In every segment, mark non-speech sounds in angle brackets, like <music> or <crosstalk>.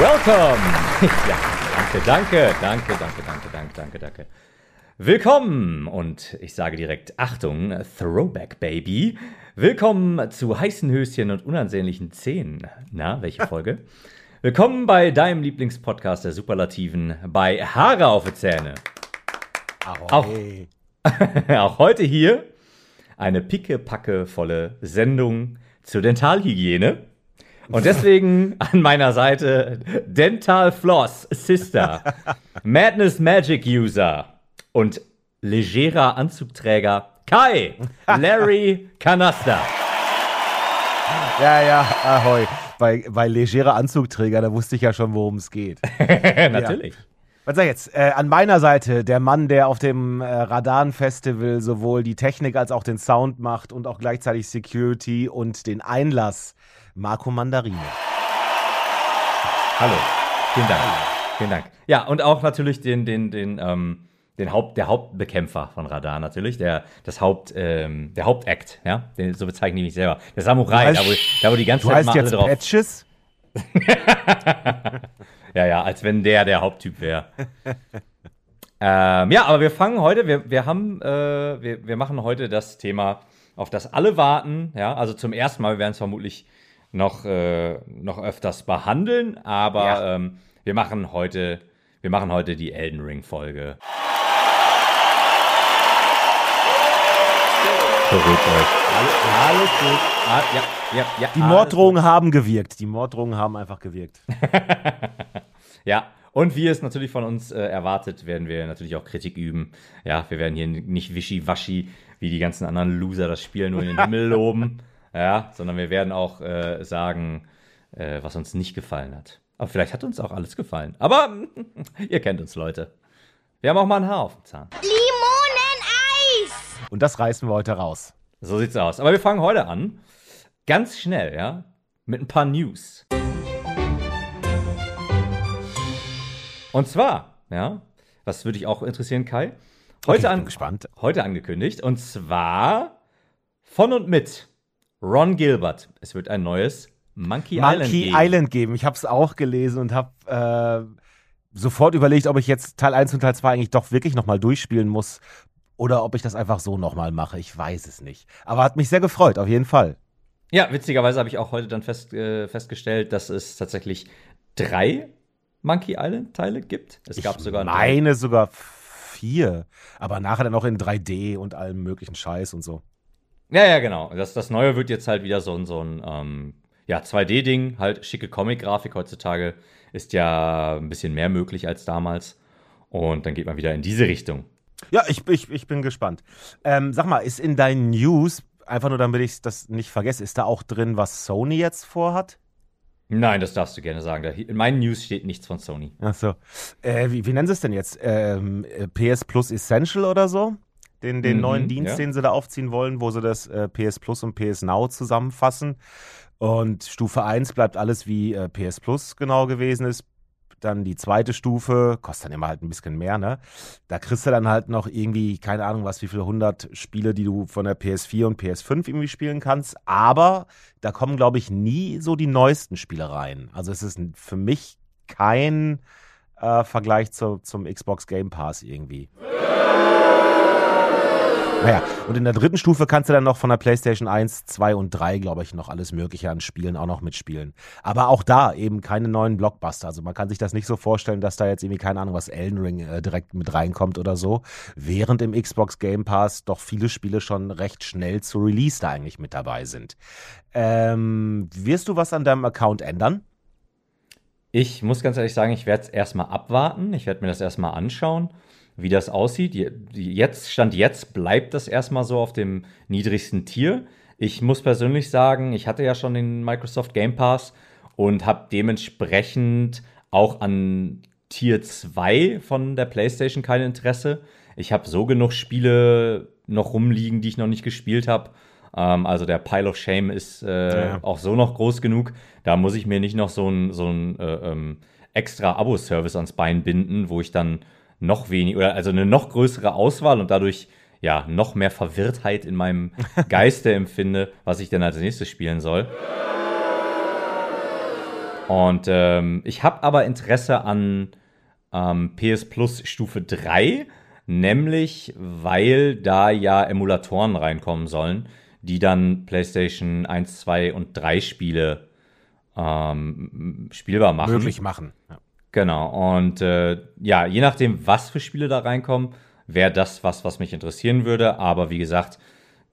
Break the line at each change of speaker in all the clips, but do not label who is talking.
Welcome! <laughs> Ja, danke, danke, danke, danke, danke, danke, danke, danke. Willkommen und ich sage direkt Achtung, Throwback Baby. Willkommen zu heißen Höschen und unansehnlichen Zähnen. Na, welche Folge? <laughs> Willkommen bei deinem Lieblingspodcast der Superlativen bei Haare auf die Zähne. Auch, <laughs> auch heute hier eine pickepackevolle Sendung zur Dentalhygiene. Und deswegen an meiner Seite Dental Floss Sister, <laughs> Madness Magic User und legerer Anzugträger Kai, Larry <laughs> Canaster.
Ja, ja, ahoi. Bei, bei legerer Anzugträger, da wusste ich ja schon, worum es geht. <laughs>
Natürlich.
Ja. Was sag ich jetzt? Äh, an meiner Seite der Mann, der auf dem äh, Radan-Festival sowohl die Technik als auch den Sound macht und auch gleichzeitig Security und den Einlass, Marco Mandarine.
Hallo. Vielen Dank. Vielen Dank. Ja, und auch natürlich den, den, den, ähm, den Haupt, der Hauptbekämpfer von Radar natürlich, der, das Haupt, ähm, der Hauptakt, ja, den, so bezeichne ich mich selber. Der Samurai,
heißt,
da, wo, da wo die ganze
du
Zeit
heißt
mal
jetzt
alle drauf.
Patches? <laughs>
ja, ja, als wenn der der Haupttyp wäre. <laughs> ähm, ja, aber wir fangen heute, wir, wir haben, äh, wir, wir machen heute das Thema, auf das alle warten, ja, also zum ersten Mal, wir werden es vermutlich noch, äh, noch öfters behandeln, aber
Ja.
ähm, wir machen heute, wir machen heute die Elden Ring Folge. Beruhigt euch. Alles, alles gut. Ah, ja, ja, ja,
Die Morddrohungen haben gewirkt. Die Morddrohungen haben einfach gewirkt. <laughs>
Ja, und wie es natürlich von uns äh, erwartet, werden wir natürlich auch Kritik üben. Ja, wir werden hier nicht wischiwaschi, wie die ganzen anderen Loser das Spiel nur in den Himmel loben. <laughs> Ja, sondern wir werden auch äh, sagen, äh, was uns nicht gefallen hat. Aber vielleicht hat uns auch alles gefallen. Aber <laughs> ihr kennt uns, Leute. Wir haben auch mal ein Haar auf dem Zahn.
Limoneneis!
Und das reißen wir heute raus.
So sieht's aus. Aber wir fangen heute an. Ganz schnell, ja. Mit ein paar News. Und zwar, ja, was würde dich auch interessieren, Kai? Heute,
ich bin
an,
gespannt.
heute angekündigt. Und zwar von und mit Ron Gilbert. Es wird ein neues Monkey, Island
Monkey
geben.
Island geben. Ich habe es auch gelesen und habe äh, sofort überlegt, ob ich jetzt Teil 1 und Teil 2 eigentlich doch wirklich nochmal durchspielen muss oder ob ich das einfach so nochmal mache. Ich weiß es nicht. Aber hat mich sehr gefreut, auf jeden Fall.
Ja, witzigerweise habe ich auch heute dann fest, äh, festgestellt, dass es tatsächlich drei Monkey Island Teile gibt. Es gab
ich
sogar drei.
meine sogar vier, aber nachher dann auch in 3D und allem möglichen Scheiß und so.
Ja, ja, genau. Das, das Neue wird jetzt halt wieder so ein, so ein ähm, ja, 2D-Ding, halt schicke Comic-Grafik. Heutzutage ist ja ein bisschen mehr möglich als damals. Und dann geht man wieder in diese Richtung.
Ja, ich, ich, ich bin gespannt. Ähm, sag mal, ist in deinen News, einfach nur damit ich das nicht vergesse, ist da auch drin, was Sony jetzt vorhat?
Nein, das darfst du gerne sagen. In meinen News steht nichts von Sony.
Achso. Äh, wie, wie nennen sie es denn jetzt? Ähm, äh, PS Plus Essential oder so? Den, den
Mhm,
neuen Dienst,
ja.
den sie da aufziehen wollen, wo sie das äh, PS Plus und PS Now zusammenfassen. Und Stufe 1 bleibt alles wie äh, PS Plus genau gewesen ist. Dann die zweite Stufe, kostet dann immer halt ein bisschen mehr, ne? Da kriegst du dann halt noch irgendwie, keine Ahnung was, wie viele hundert Spiele, die du von der PS4 und PS5 irgendwie spielen kannst. Aber da kommen, glaube ich, nie so die neuesten Spiele rein. Also es ist für mich kein äh, Vergleich zu, zum Xbox Game Pass irgendwie. Naja, und in der dritten Stufe kannst du dann noch von der PlayStation 1, 2 und 3, glaube ich, noch alles Mögliche an Spielen auch noch mitspielen. Aber auch da eben keine neuen Blockbuster. Also man kann sich das nicht so vorstellen, dass da jetzt irgendwie, keine Ahnung, was Elden Ring äh, direkt mit reinkommt oder so. Während im Xbox Game Pass doch viele Spiele schon recht schnell zu Release da eigentlich mit dabei sind. Ähm, wirst du was an deinem Account ändern?
Ich muss ganz ehrlich sagen, ich werde es erstmal abwarten. Ich werde mir das erstmal anschauen, wie das aussieht. Jetzt, Stand jetzt bleibt das erstmal so auf dem niedrigsten Tier. Ich muss persönlich sagen, ich hatte ja schon den Microsoft Game Pass und habe dementsprechend auch an Tier 2 von der PlayStation kein Interesse. Ich habe so genug Spiele noch rumliegen, die ich noch nicht gespielt habe. Ähm, also der Pile of Shame ist äh,
Ja.
auch so noch groß genug. Da muss ich mir nicht noch so ein, so ein äh, ähm, extra Abo-Service ans Bein binden, wo ich dann noch wenig oder also eine noch größere Auswahl und dadurch ja noch mehr Verwirrtheit in meinem <laughs> Geiste empfinde, was ich denn als nächstes spielen soll. Und ähm, ich habe aber Interesse an ähm, PS Plus Stufe 3, nämlich weil da ja Emulatoren reinkommen sollen, die dann PlayStation 1, 2 und 3 Spiele ähm, spielbar machen.
Möglich machen. Ja.
Genau. Und äh, ja, je nachdem, was für Spiele da reinkommen, wäre das was, was mich interessieren würde. Aber wie gesagt,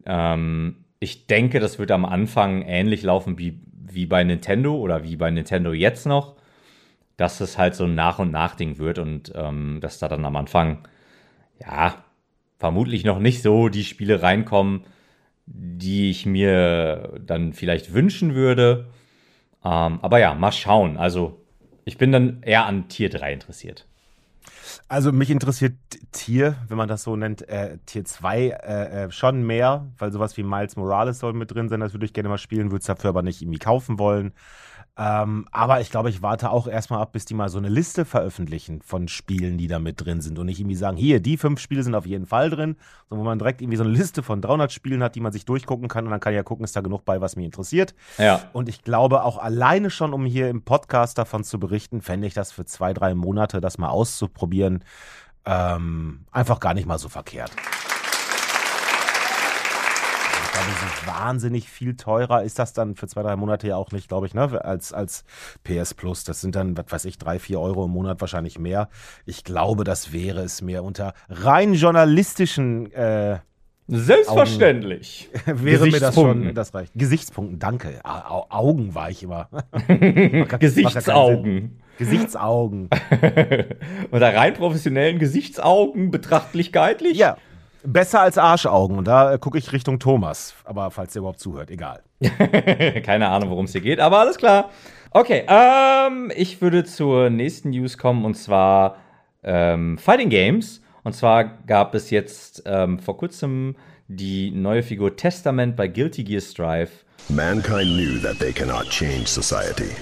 ähm, ich denke, das wird am Anfang ähnlich laufen wie, wie bei Nintendo oder wie bei Nintendo jetzt noch, dass es halt so ein Nach- und Nach-Ding wird und ähm, dass da dann am Anfang, ja, vermutlich noch nicht so die Spiele reinkommen, die ich mir dann vielleicht wünschen würde. Ähm, aber ja, mal schauen. Also, ich bin dann eher an Tier 3 interessiert.
Also mich interessiert Tier, wenn man das so nennt, äh, Tier 2 äh, äh, schon mehr, weil sowas wie Miles Morales soll mit drin sein, das würde ich gerne mal spielen, würde es dafür aber nicht irgendwie kaufen wollen. Ähm, aber ich glaube, ich warte auch erstmal ab, bis die mal so eine Liste veröffentlichen von Spielen, die da mit drin sind und nicht irgendwie sagen, hier, die fünf Spiele sind auf jeden Fall drin, sondern wo man direkt irgendwie so eine Liste von 300 Spielen hat, die man sich durchgucken kann und dann kann ich ja gucken, ist da genug bei, was mich interessiert.
Ja.
Und ich glaube auch alleine schon, um hier im Podcast davon zu berichten, fände ich das für zwei, drei Monate, das mal auszuprobieren, ähm, einfach gar nicht mal so verkehrt. Glaube, so wahnsinnig viel teurer ist das dann für zwei, drei Monate ja auch nicht, glaube ich, ne, als, als PS Plus. Das sind dann, was weiß ich, drei, vier Euro im Monat wahrscheinlich mehr. Ich glaube, das wäre es mir unter rein journalistischen äh,
Selbstverständlich. <laughs>
wäre mir das schon, das reicht. Gesichtspunkten, danke. Au Augen war ich immer. <laughs>
Gesichtsaugen.
Gesichtsaugen. <laughs>
Unter rein professionellen Gesichtsaugen betrachtlichkeitlich?
Ja, besser als Arschaugen. Und da äh, gucke ich Richtung Thomas. Aber falls der überhaupt zuhört, egal. <laughs>
Keine Ahnung, worum es hier geht, aber alles klar. Okay, ähm, ich würde zur nächsten News kommen und zwar ähm, Fighting Games. Und zwar gab es jetzt ähm, vor kurzem die neue Figur Testament bei Guilty Gear Strive.
Mankind knew that they cannot change society.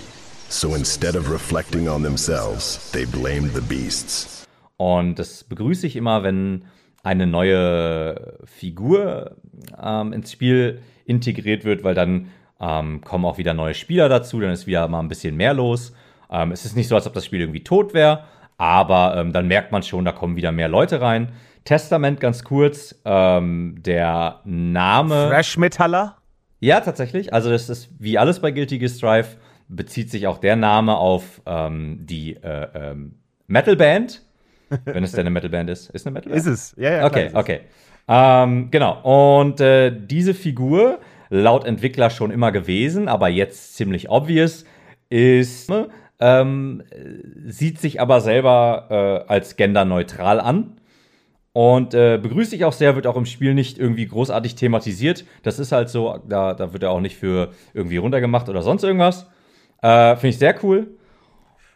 So instead of reflecting on themselves, they blamed the beasts.
Und das begrüße ich immer, wenn eine neue Figur ähm, ins Spiel integriert wird, weil dann ähm, kommen auch wieder neue Spieler dazu, dann ist wieder mal ein bisschen mehr los. Ähm, es ist nicht so, als ob das Spiel irgendwie tot wäre, aber ähm, dann merkt man schon, da kommen wieder mehr Leute rein. Testament ganz kurz, ähm, der Name.
Fresh Metaller?
Ja, tatsächlich. Also das ist wie alles bei Guilty Gear Strive, bezieht sich auch der Name auf ähm, die äh, ähm, Metalband. Wenn es denn eine Metalband ist. Ist eine Metalband?
Ist es. Ja, ja.
Okay,
klar
okay. Ähm, genau. Und äh, diese Figur, laut Entwickler schon immer gewesen, aber jetzt ziemlich obvious, ist, ähm, sieht sich aber selber äh, als genderneutral an. Und äh, begrüße ich auch sehr, wird auch im Spiel nicht irgendwie großartig thematisiert. Das ist halt so, da, da wird er auch nicht für irgendwie runtergemacht oder sonst irgendwas. Äh, Finde ich sehr cool.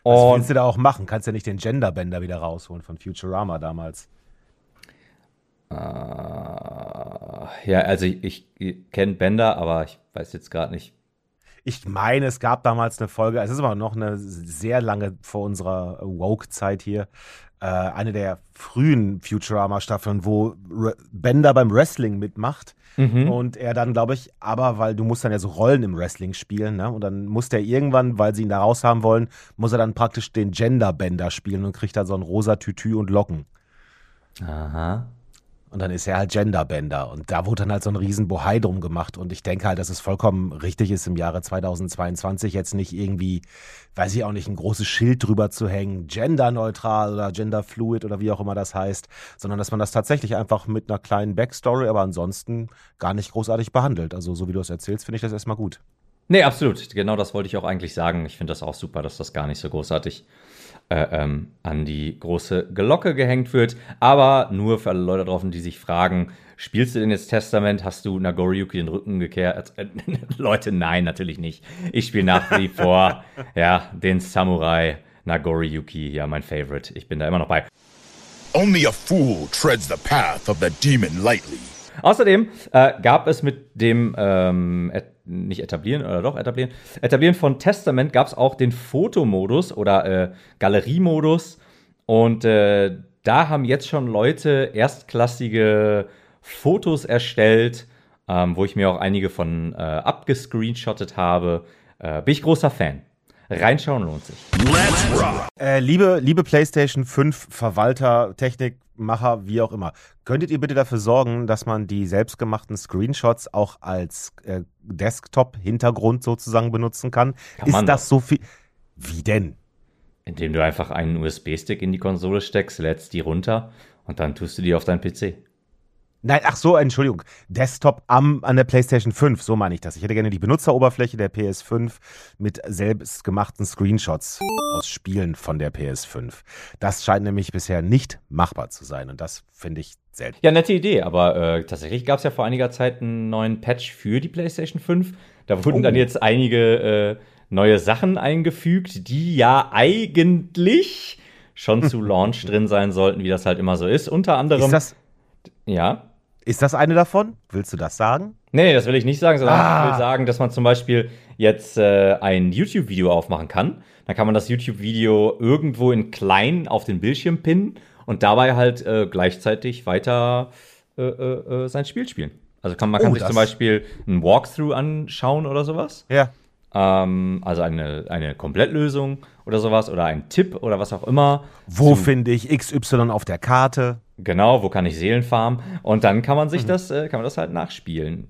Was
Und
willst du da auch machen? Kannst ja nicht den Genderbender wieder rausholen von Futurama damals.
äh, ja, also ich, ich kenne Bender, aber ich weiß jetzt gerade nicht.
Ich meine, es gab damals eine Folge, es ist aber noch eine sehr lange vor unserer Woke-Zeit hier, äh, eine der frühen Futurama-Staffeln, wo Bender beim Wrestling mitmacht. Und er dann, glaube ich, aber weil du musst dann ja so Rollen im Wrestling spielen, ne? Und dann muss der irgendwann, weil sie ihn da raus haben wollen, muss er dann praktisch den Genderbender spielen und kriegt dann so ein rosa Tütü und Locken.
Aha.
Und dann ist er halt Genderbender. Und da wurde dann halt so ein riesen Bohai drum gemacht. Und ich denke halt, dass es vollkommen richtig ist, im Jahre 2022 jetzt nicht irgendwie, weiß ich auch nicht, ein großes Schild drüber zu hängen, genderneutral oder genderfluid oder wie auch immer das heißt, sondern dass man das tatsächlich einfach mit einer kleinen Backstory, aber ansonsten gar nicht großartig behandelt. Also so wie du es erzählst, finde ich das erstmal gut.
Nee, absolut. Genau das wollte ich auch eigentlich sagen. Ich finde das auch super, dass das gar nicht so großartig äh, ähm, an die große Glocke gehängt wird. Aber nur für alle Leute draußen, die sich fragen, spielst du denn jetzt Testament? Hast du Nagoriyuki den Rücken gekehrt? Äh, <laughs> Leute, nein, natürlich nicht. Ich spiele nach wie vor ja, den Samurai Nagoriyuki, ja, mein Favorite. Ich bin da immer noch bei.
Only a fool treads the path of the demon lightly.
Außerdem äh, gab es mit dem ähm, nicht etablieren oder doch etablieren etablieren von Testament gab es auch den Fotomodus oder äh, Galeriemodus und äh, da haben jetzt schon Leute erstklassige Fotos erstellt, ähm, wo ich mir auch einige von äh, abgescreenshottet habe. Äh, bin ich großer Fan. Reinschauen lohnt sich.
Let's rock!
Äh, liebe, liebe PlayStation 5 Verwalter, Technikmacher, wie auch immer, könntet ihr bitte dafür sorgen, dass man die selbstgemachten Screenshots auch als äh, Desktop-Hintergrund sozusagen benutzen kann?
Kann man
Ist das so viel? Wie denn?
Indem du einfach einen USB-Stick in die Konsole steckst, lädst die runter und dann tust du die auf deinen PC.
Nein, ach so, Entschuldigung. Desktop am, an der PlayStation 5, so meine ich das. Ich hätte gerne die Benutzeroberfläche der PS5 mit selbstgemachten Screenshots aus Spielen von der PS5. Das scheint nämlich bisher nicht machbar zu sein und das finde ich selten.
Ja, nette Idee, aber äh, tatsächlich gab es ja vor einiger Zeit einen neuen Patch für die PlayStation 5. Da wurden
Oh.
dann jetzt einige äh, neue Sachen eingefügt, die ja eigentlich schon zu <laughs> Launch drin sein sollten, wie das halt immer so ist. Unter anderem.
Ist das,
ja.
Ist das eine davon? Willst du das sagen?
Nee, das will ich nicht sagen, sondern
Ah.
ich will sagen, dass man zum Beispiel jetzt äh, ein YouTube-Video aufmachen kann. Dann kann man das YouTube-Video irgendwo in klein auf den Bildschirm pinnen und dabei halt äh, gleichzeitig weiter äh, äh, äh, sein Spiel spielen. Also kann, man kann
Oh,
sich zum Beispiel ein Walkthrough anschauen oder sowas.
Ja.
Ähm, also eine, eine Komplettlösung oder sowas oder ein Tipp oder was auch immer.
Wo finde ich XY auf der Karte?
Genau, wo kann ich Seelen farmen? Und dann kann man
Mhm.
sich das, äh, kann man das halt nachspielen.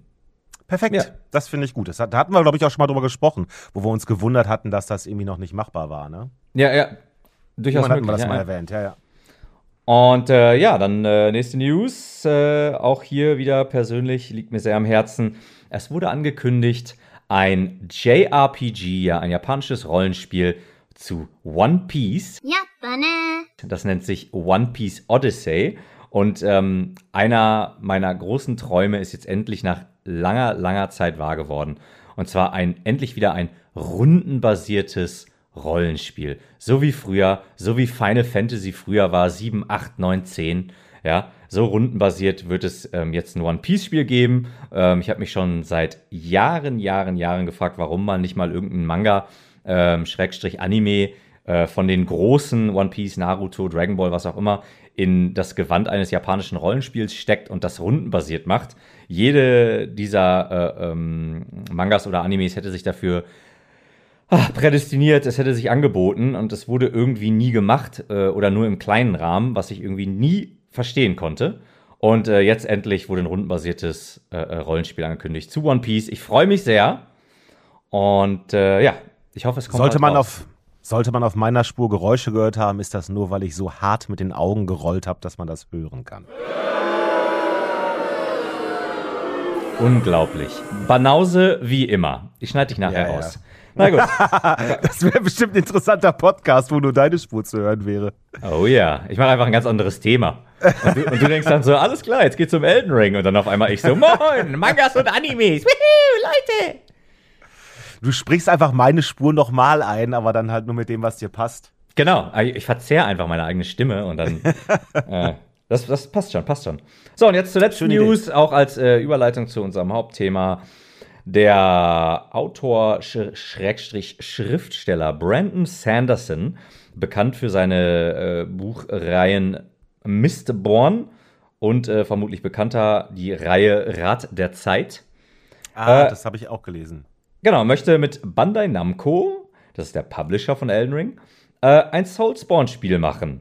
Perfekt.
Ja.
Das finde ich gut. Das da hatten wir, glaube ich, auch schon mal drüber gesprochen, wo wir uns gewundert hatten, dass das irgendwie noch nicht machbar war. Ne?
Ja, ja. Durchaus
Irgendwann hatten wir das
ja,
mal
ja.
erwähnt. Ja, ja.
Und äh, ja, dann äh, nächste News. Äh, auch hier wieder persönlich liegt mir sehr am Herzen. Es wurde angekündigt, ein JRPG, ja, ein japanisches Rollenspiel zu One Piece.
Ja, Banne.
Das nennt sich One Piece Odyssey. Und ähm, einer meiner großen Träume ist jetzt endlich nach langer, langer Zeit wahr geworden. Und zwar ein endlich wieder ein rundenbasiertes Rollenspiel. So wie früher, so wie Final Fantasy früher war, 7, 8, 9, 10. Ja, so rundenbasiert wird es ähm, jetzt ein One-Piece-Spiel geben. Ähm, ich habe mich schon seit Jahren, Jahren, Jahren gefragt, warum man nicht mal irgendeinen Manga ähm, Schrägstrich Anime äh, von den großen One Piece, Naruto, Dragon Ball, was auch immer, in das Gewand eines japanischen Rollenspiels steckt und das rundenbasiert macht. Jede dieser äh, ähm, Mangas oder Animes hätte sich dafür ah, prädestiniert, es hätte sich angeboten und es wurde irgendwie nie gemacht äh, oder nur im kleinen Rahmen, was ich irgendwie nie verstehen konnte. Und äh, jetzt endlich wurde ein rundenbasiertes äh, äh, Rollenspiel angekündigt zu One Piece. Ich freue mich sehr. Und äh, ja, ich hoffe, es kommt
Sollte man,
raus.
auf, sollte man auf meiner Spur Geräusche gehört haben, ist das nur, weil ich so hart mit den Augen gerollt habe, dass man das hören kann.
Unglaublich. Banause wie immer. Ich schneide dich nachher
Ja, ja.
raus. Na gut. <laughs>
Das wäre bestimmt ein interessanter Podcast, wo nur deine Spur zu hören wäre.
Oh ja. Ich mache einfach ein ganz anderes Thema. Und du, und du denkst dann so, alles klar, jetzt geht's um Elden Ring. Und dann auf einmal ich so, moin, Mangas und Animes. Wuhu, Leute.
Du sprichst einfach meine Spur nochmal ein, aber dann halt nur mit dem, was dir passt.
Genau, ich ich verzehr einfach meine eigene Stimme und dann. <laughs> äh, das, das passt schon, passt schon. So, und jetzt zur letzten
Schöne Idee.
News, auch als äh, Überleitung zu unserem Hauptthema. Der Autor, Sch Schrägstrich Schriftsteller Brandon Sanderson, bekannt für seine äh, Buchreihen Mistborn und äh, vermutlich bekannter die Reihe Rat der Zeit.
Ah,
Äh,
das habe ich auch gelesen.
Genau, möchte mit Bandai Namco, das ist der Publisher von Elden Ring, äh, ein Soulspawn-Spiel machen.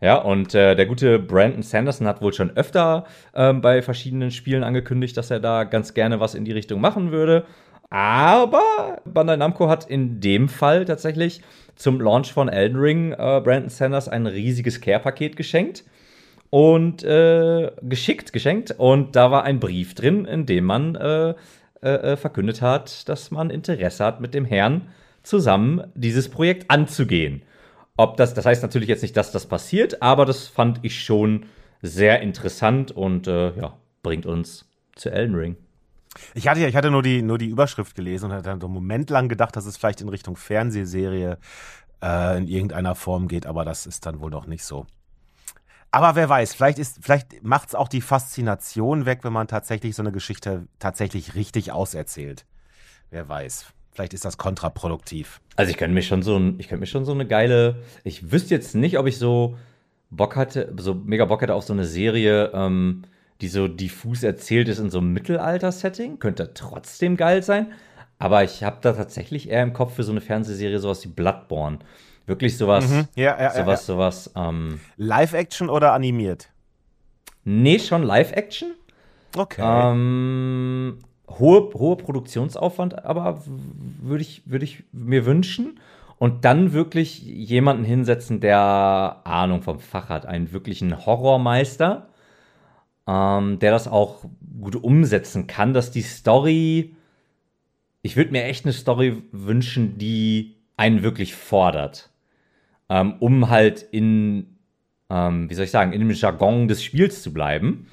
Ja, und äh, der gute Brandon Sanderson hat wohl schon öfter ähm, bei verschiedenen Spielen angekündigt, dass er da ganz gerne was in die Richtung machen würde. Aber Bandai Namco hat in dem Fall tatsächlich zum Launch von Elden Ring äh, Brandon Sanders ein riesiges Care-Paket geschenkt und äh, geschickt, geschenkt. Und da war ein Brief drin, in dem man äh, äh, äh, verkündet hat, dass man Interesse hat, mit dem Herrn zusammen dieses Projekt anzugehen. Ob das, das heißt natürlich jetzt nicht, dass das passiert, aber das fand ich schon sehr interessant und äh, ja, bringt uns zu Elden Ring.
Ich hatte, ja- ich hatte nur, die, nur die Überschrift gelesen und hatte einen Moment lang gedacht, dass es vielleicht in Richtung Fernsehserie äh, in irgendeiner Form geht, aber das ist dann wohl doch nicht so. Aber wer weiß, vielleicht, ist, vielleicht macht es auch die Faszination weg, wenn man tatsächlich so eine Geschichte tatsächlich richtig auserzählt. Wer weiß. Vielleicht ist das kontraproduktiv.
Also ich könnte mir schon so ein, ich könnte mir schon so eine geile, ich wüsste jetzt nicht, ob ich so Bock hatte, so mega Bock hätte auf so eine Serie, ähm, die so diffus erzählt ist in so einem Mittelalter-Setting. Könnte trotzdem geil sein. aber ich habe da tatsächlich eher im Kopf für so eine Fernsehserie sowas wie Bloodborne. Wirklich sowas,
Mhm. Ja, ja, ja,
sowas, sowas, ähm,
Live-Action oder animiert?
nee, schon Live-Action.
Okay.
Ähm, hohe, hohe Produktionsaufwand, aber würde ich, würde ich mir wünschen. Und dann wirklich jemanden hinsetzen, der Ahnung vom Fach hat, einen wirklichen Horrormeister, ähm, der das auch gut umsetzen kann, dass die Story. Ich würde mir echt eine Story wünschen, die einen wirklich fordert. Ähm, um halt in, ähm, wie soll ich sagen, in dem Jargon des Spiels zu bleiben.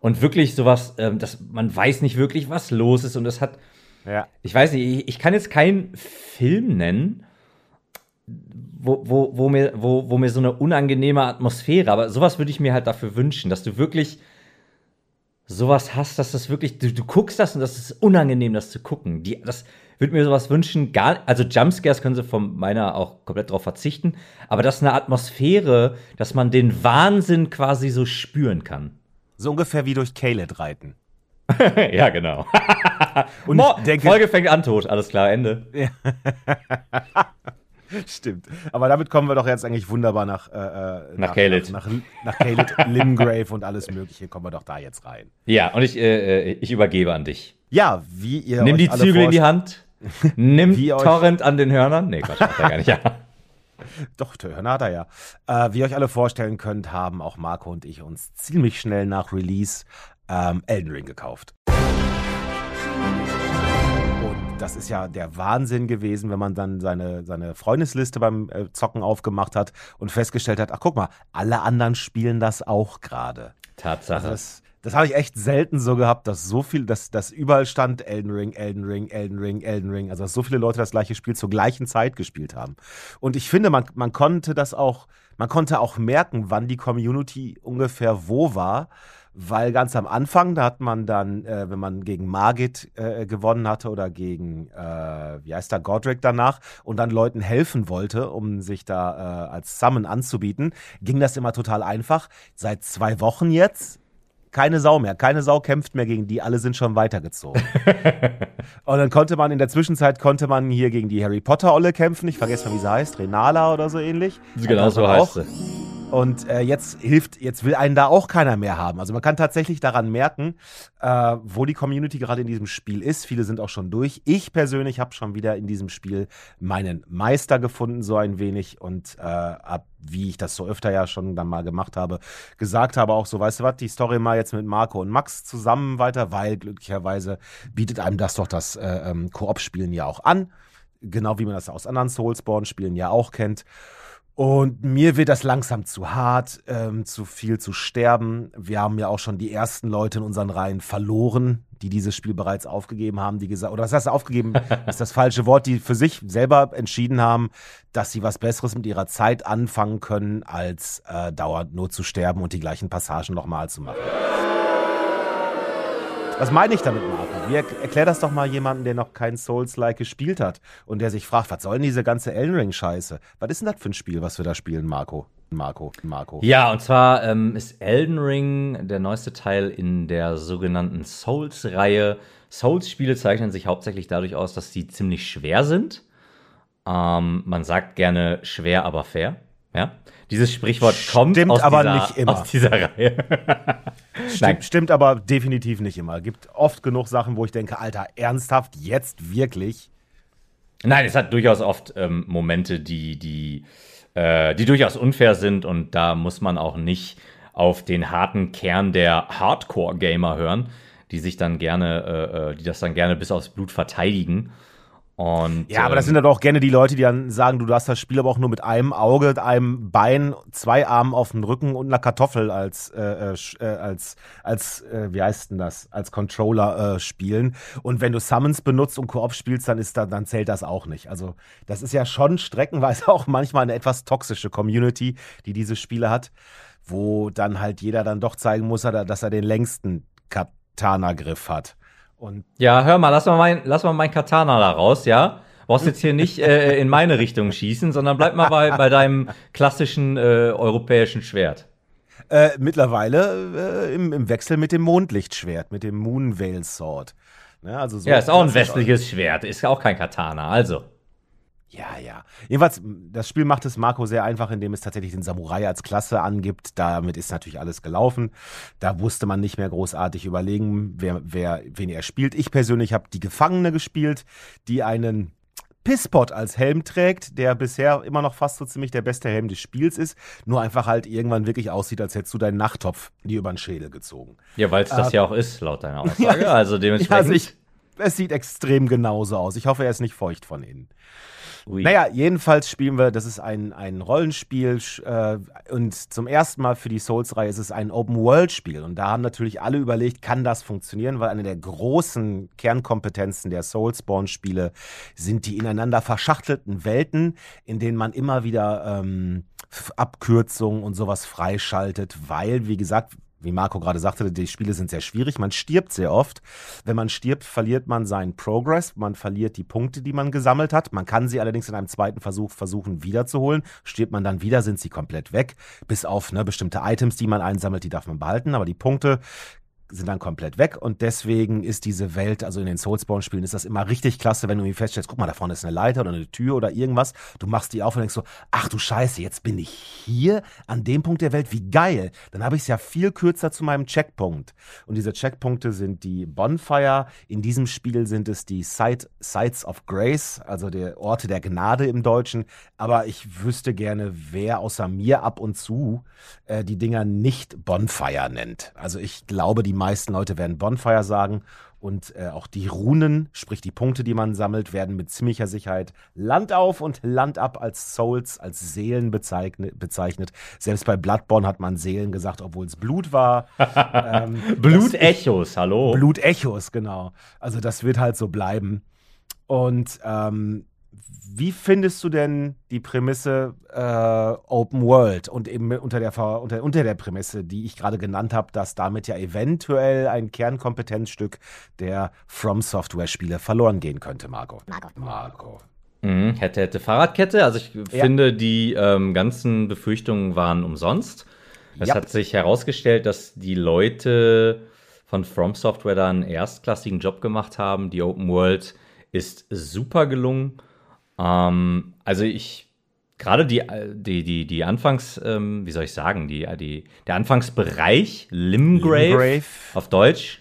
Und wirklich sowas, ähm, dass man weiß nicht wirklich, was los ist. Und es hat,
ja.
ich weiß nicht, ich, ich kann jetzt keinen Film nennen, wo, wo, wo, mir, wo, wo mir so eine unangenehme Atmosphäre, aber sowas würde ich mir halt dafür wünschen, dass du wirklich sowas hast, dass das wirklich, du, du guckst das und das ist unangenehm, das zu gucken. Die, das würde mir sowas wünschen, gar, also Jumpscares können sie von meiner auch komplett drauf verzichten, aber das ist eine Atmosphäre, dass man den Wahnsinn quasi so spüren kann.
So ungefähr wie durch Caled reiten. <laughs>
ja, genau. <laughs>
Und
Mo
denke,
Folge fängt an, tot, alles klar, Ende. <laughs>
Stimmt. Aber damit kommen wir doch jetzt eigentlich wunderbar nach äh, äh,
Nach Caelid.
Nach, nach, nach Caelid, Limgrave und alles Mögliche kommen wir doch da jetzt rein.
Ja, und ich, äh, äh, ich übergebe an dich.
Ja, wie ihr
Nimm die Zügel in die Hand. <laughs> Nimm
Wie
Torrent an den Hörnern. Nee, Quatsch, macht er gar nicht. Ja. <laughs>
Doch, Hörner hat er ja. Äh, wie ihr euch alle vorstellen könnt, haben auch Marco und ich uns ziemlich schnell nach Release ähm, Elden Ring gekauft. Und das ist ja der Wahnsinn gewesen, wenn man dann seine, seine Freundesliste beim äh, Zocken aufgemacht hat und festgestellt hat, ach guck mal, alle anderen spielen das auch gerade.
Tatsache.
Also das, das habe ich echt selten so gehabt, dass so viel, dass, dass überall stand Elden Ring, Elden Ring, Elden Ring, Elden Ring. Also dass so viele Leute das gleiche Spiel zur gleichen Zeit gespielt haben. Und ich finde, man, man konnte das auch, man konnte auch merken, wann die Community ungefähr wo war. Weil ganz am Anfang, da hat man dann, äh, wenn man gegen Margit äh, gewonnen hatte oder gegen, äh, wie heißt der, Godric danach und dann Leuten helfen wollte, um sich da äh, als Summon anzubieten, ging das immer total einfach. Seit zwei Wochen jetzt keine Sau mehr. Keine Sau kämpft mehr gegen die. Alle sind schon weitergezogen. <laughs> und dann konnte man in der Zwischenzeit konnte man hier gegen die Harry Potter Olle kämpfen. Ich vergesse mal, wie sie heißt. Renala oder so ähnlich.
genau so heißt sie.
Und äh, jetzt hilft, jetzt will einen da auch keiner mehr haben. Also man kann tatsächlich daran merken, äh, wo die Community gerade in diesem Spiel ist. Viele sind auch schon durch. Ich persönlich habe schon wieder in diesem Spiel meinen Meister gefunden, so ein wenig. Und äh, ab, wie ich das so öfter ja schon dann mal gemacht habe, gesagt habe auch so, weißt du was, die Story mal jetzt mit Marco und Max zusammen weiter, weil glücklicherweise bietet einem das doch das äh, ähm, Koop-Spielen ja auch an. Genau wie man das aus anderen Soulsborne-Spielen ja auch kennt. Und mir wird das langsam zu hart, ähm, zu viel zu sterben. Wir haben ja auch schon die ersten Leute in unseren Reihen verloren, die dieses Spiel bereits aufgegeben haben, die gesagt, oder was heißt aufgegeben, <laughs> ist das falsche Wort, die für sich selber entschieden haben, dass sie was Besseres mit ihrer Zeit anfangen können, als äh, dauernd nur zu sterben und die gleichen Passagen nochmal zu machen. Was meine ich damit, Marco? Wie er erklär das doch mal jemandem, der noch kein Souls-like gespielt hat und der sich fragt, was soll denn diese ganze Elden Ring-Scheiße? Was ist denn das für ein Spiel, was wir da spielen, Marco? Marco, Marco.
Ja, und zwar ähm, ist Elden Ring der neueste Teil in der sogenannten Souls-Reihe. Souls-Spiele zeichnen sich hauptsächlich dadurch aus, dass sie ziemlich schwer sind. Ähm, man sagt gerne schwer, aber fair. Ja? Dieses Sprichwort kommt
Stimmt
aus,
aber
dieser,
nicht immer.
aus dieser Reihe. <laughs>
Stimmt, stimmt aber definitiv nicht immer. Gibt oft genug Sachen, wo ich denke, Alter, ernsthaft, jetzt wirklich?
Nein, es hat durchaus oft ähm, Momente, die, die, äh, die durchaus unfair sind und da muss man auch nicht auf den harten Kern der Hardcore-Gamer hören, die sich dann gerne, äh, äh, die das dann gerne bis aufs Blut verteidigen. Und,
Ja, aber das
ähm,
sind dann auch gerne die Leute, die dann sagen, du darfst das Spiel aber auch nur mit einem Auge, einem Bein, zwei Armen auf dem Rücken und einer Kartoffel als, äh, äh, äh, als, als äh, wie heißt denn das, als Controller äh, spielen. Und wenn du Summons benutzt und Koop spielst, dann ist da, dann zählt das auch nicht. Also das ist ja schon streckenweise <laughs> auch manchmal eine etwas toxische Community, die diese Spiele hat, wo dann halt jeder dann doch zeigen muss, dass er den längsten Katana-Griff hat. Und
ja, hör mal, lass mal mein, lass mal mein Katana da raus, ja? Brauchst jetzt hier nicht äh, in meine Richtung schießen, sondern bleib mal bei, bei deinem klassischen äh, europäischen Schwert.
Äh, mittlerweile äh, im, im Wechsel mit dem Mondlichtschwert, mit dem Moonveil Sword. Ne? Also so
Ja, ist auch ein westliches Schwert, ist auch kein Katana, also.
Ja, ja. Jedenfalls, das Spiel macht es Marco sehr einfach, indem es tatsächlich den Samurai als Klasse angibt. Damit ist natürlich alles gelaufen. Da musste man nicht mehr großartig überlegen, wer, wer, wen er spielt. Ich persönlich habe die Gefangene gespielt, die einen Pisspot als Helm trägt, der bisher immer noch fast so ziemlich der beste Helm des Spiels ist, nur einfach halt irgendwann wirklich aussieht, als hättest du deinen Nachttopf dir über den Schädel gezogen.
Ja, weil es das
Äh,
ja auch ist, laut deiner <laughs> Aussage. also
Ja,
dementsprechend.
also ich, es sieht extrem genauso aus. Ich hoffe, er ist nicht feucht von innen.
Ui.
Naja, jedenfalls spielen wir, das ist ein, ein Rollenspiel äh, und zum ersten Mal für die Souls-Reihe ist es ein Open-World-Spiel. Und da haben natürlich alle überlegt, kann das funktionieren? Weil eine der großen Kernkompetenzen der Soulsborne-Spiele sind die ineinander verschachtelten Welten, in denen man immer wieder ähm, Abkürzungen und sowas freischaltet, weil, wie gesagt, wie Marco gerade sagte, die Spiele sind sehr schwierig. Man stirbt sehr oft. Wenn man stirbt, verliert man seinen Progress. Man verliert die Punkte, die man gesammelt hat. Man kann sie allerdings in einem zweiten Versuch versuchen wiederzuholen. Stirbt man dann wieder, sind sie komplett weg. Bis auf ne, bestimmte Items, die man einsammelt, die darf man behalten. Aber die Punkte sind dann komplett weg und deswegen ist diese Welt, also in den Soulsborne-Spielen ist das immer richtig klasse, wenn du irgendwie feststellst, guck mal, da vorne ist eine Leiter oder eine Tür oder irgendwas, du machst die auf und denkst so, ach du Scheiße, jetzt bin ich hier an dem Punkt der Welt, wie geil. Dann habe ich es ja viel kürzer zu meinem Checkpunkt. Und diese Checkpunkte sind die Bonfire, in diesem Spiel sind es die Site, Sites of Grace, also der Orte der Gnade im Deutschen, aber ich wüsste gerne, wer außer mir ab und zu äh, die Dinger nicht Bonfire nennt. Also ich glaube, die meisten Leute werden Bonfire sagen und äh, auch die Runen, sprich die Punkte, die man sammelt, werden mit ziemlicher Sicherheit Land auf und Land ab als Souls, als Seelen bezeichnet. bezeichnet. Selbst bei Bloodborne hat man Seelen gesagt, obwohl es Blut war. <laughs> ähm,
Blutechos, hallo.
Blutechos, genau. Also das wird halt so bleiben. Und ähm, wie findest du denn die Prämisse äh, Open World und eben unter der, unter, unter der Prämisse, die ich gerade genannt habe, dass damit ja eventuell ein Kernkompetenzstück der From Software Spiele verloren gehen könnte, Marco? Marco. Marco.
Mhm, hätte, hätte Fahrradkette. Also ich finde, die ähm, ganzen Befürchtungen waren umsonst. Es
Ja.
hat sich herausgestellt, dass die Leute von From Software da einen erstklassigen Job gemacht haben. Die Open World ist super gelungen. Ähm, also ich gerade die, die, die, die Anfangs, ähm, wie soll ich sagen, die, die, der Anfangsbereich, Limgrave,
Limgrave.
auf Deutsch,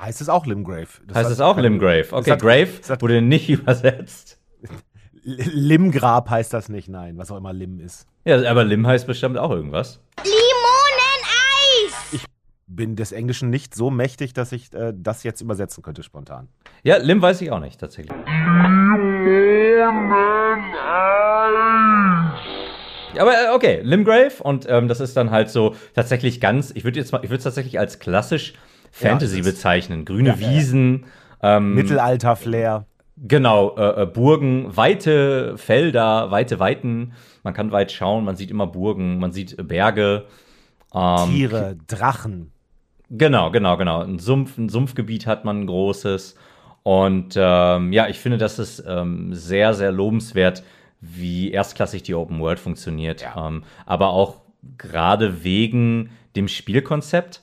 Heißt es auch Limgrave? Das
heißt es auch Limgrave. Okay,
hat-
Grave
das hat-
wurde nicht <laughs> übersetzt.
Limgrab heißt das nicht, nein, was auch immer Lim ist.
Ja, aber Lim heißt bestimmt auch irgendwas.
Limoneneis!
Bin des Englischen nicht so mächtig, dass ich äh, das jetzt übersetzen könnte spontan.
Ja, Lim weiß ich auch nicht, tatsächlich. Ja, Aber äh, okay, Limgrave und ähm, das ist dann halt so tatsächlich ganz, ich würde jetzt mal, ich würde es tatsächlich als klassisch Fantasy
ist-
bezeichnen. Grüne
Ja, ja, ja.
Wiesen, ähm,
Mittelalter-Flair.
genau, äh, äh, Burgen, weite Felder, weite Weiten. Man kann weit schauen, man sieht immer Burgen, man sieht äh, Berge. Ähm,
Tiere, Drachen.
Genau, genau, genau. Ein Sumpf, ein Sumpfgebiet hat man ein großes. Und ähm, ja, ich finde, das ist ähm, sehr, sehr lobenswert, wie erstklassig die Open World funktioniert. Ähm, aber auch gerade wegen dem Spielkonzept,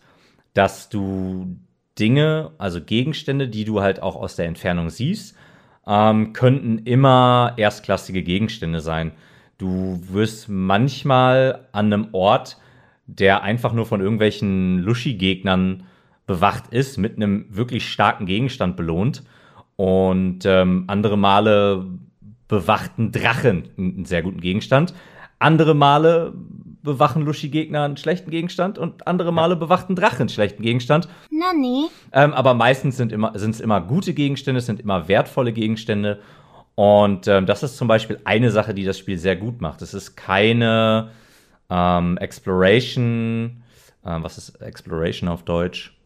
dass du Dinge, also Gegenstände, die du halt auch aus der Entfernung siehst, ähm, könnten immer erstklassige Gegenstände sein. Du wirst manchmal an einem Ort, der einfach nur von irgendwelchen Luschi-Gegnern bewacht ist, mit einem wirklich starken Gegenstand belohnt. Und ähm, andere Male bewachten Drachen einen sehr guten Gegenstand. Andere Male bewachen Luschi-Gegner einen schlechten Gegenstand und andere Male bewachten Drachen einen schlechten Gegenstand.
Nani?
Ähm, aber meistens sind immer, sind es immer gute Gegenstände, es sind immer wertvolle Gegenstände. Und ähm, das ist zum Beispiel eine Sache, die das Spiel sehr gut macht. Es ist keine ähm, Exploration. Ähm, was ist Exploration auf Deutsch?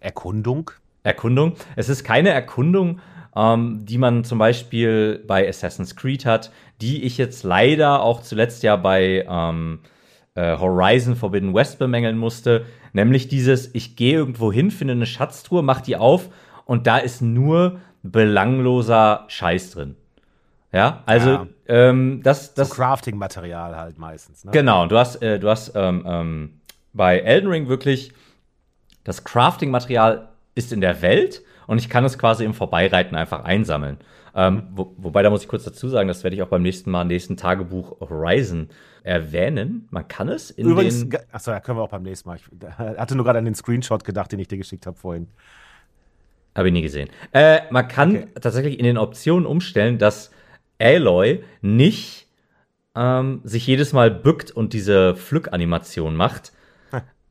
Erkundung.
Erkundung. Es ist keine Erkundung, ähm, die man zum Beispiel bei Assassin's Creed hat, die ich jetzt leider auch zuletzt ja bei ähm, äh, Horizon Forbidden West bemängeln musste. Nämlich dieses, ich gehe irgendwo hin, finde eine Schatztruhe, mach die auf und da ist nur belangloser Scheiß drin. Ja, also
Ja.
Ähm, das, das,
So Crafting-Material halt meistens. Ne?
Genau, du hast, äh, du hast ähm, ähm, bei Elden Ring wirklich das Crafting-Material ist in der Welt und ich kann es quasi im Vorbeireiten einfach einsammeln. Ähm, wo, wobei, da muss ich kurz dazu sagen, das werde ich auch beim nächsten Mal, nächsten Tagebuch Horizon erwähnen. Man kann es in
Übrigens,
den.
achso, ja, können wir auch beim nächsten Mal. Ich äh, hatte nur gerade an den Screenshot gedacht, den ich dir geschickt habe vorhin.
Habe ich nie gesehen. Äh, man kann tatsächlich in den Optionen umstellen, dass Aloy nicht ähm, sich jedes Mal bückt und diese Pflückanimation macht,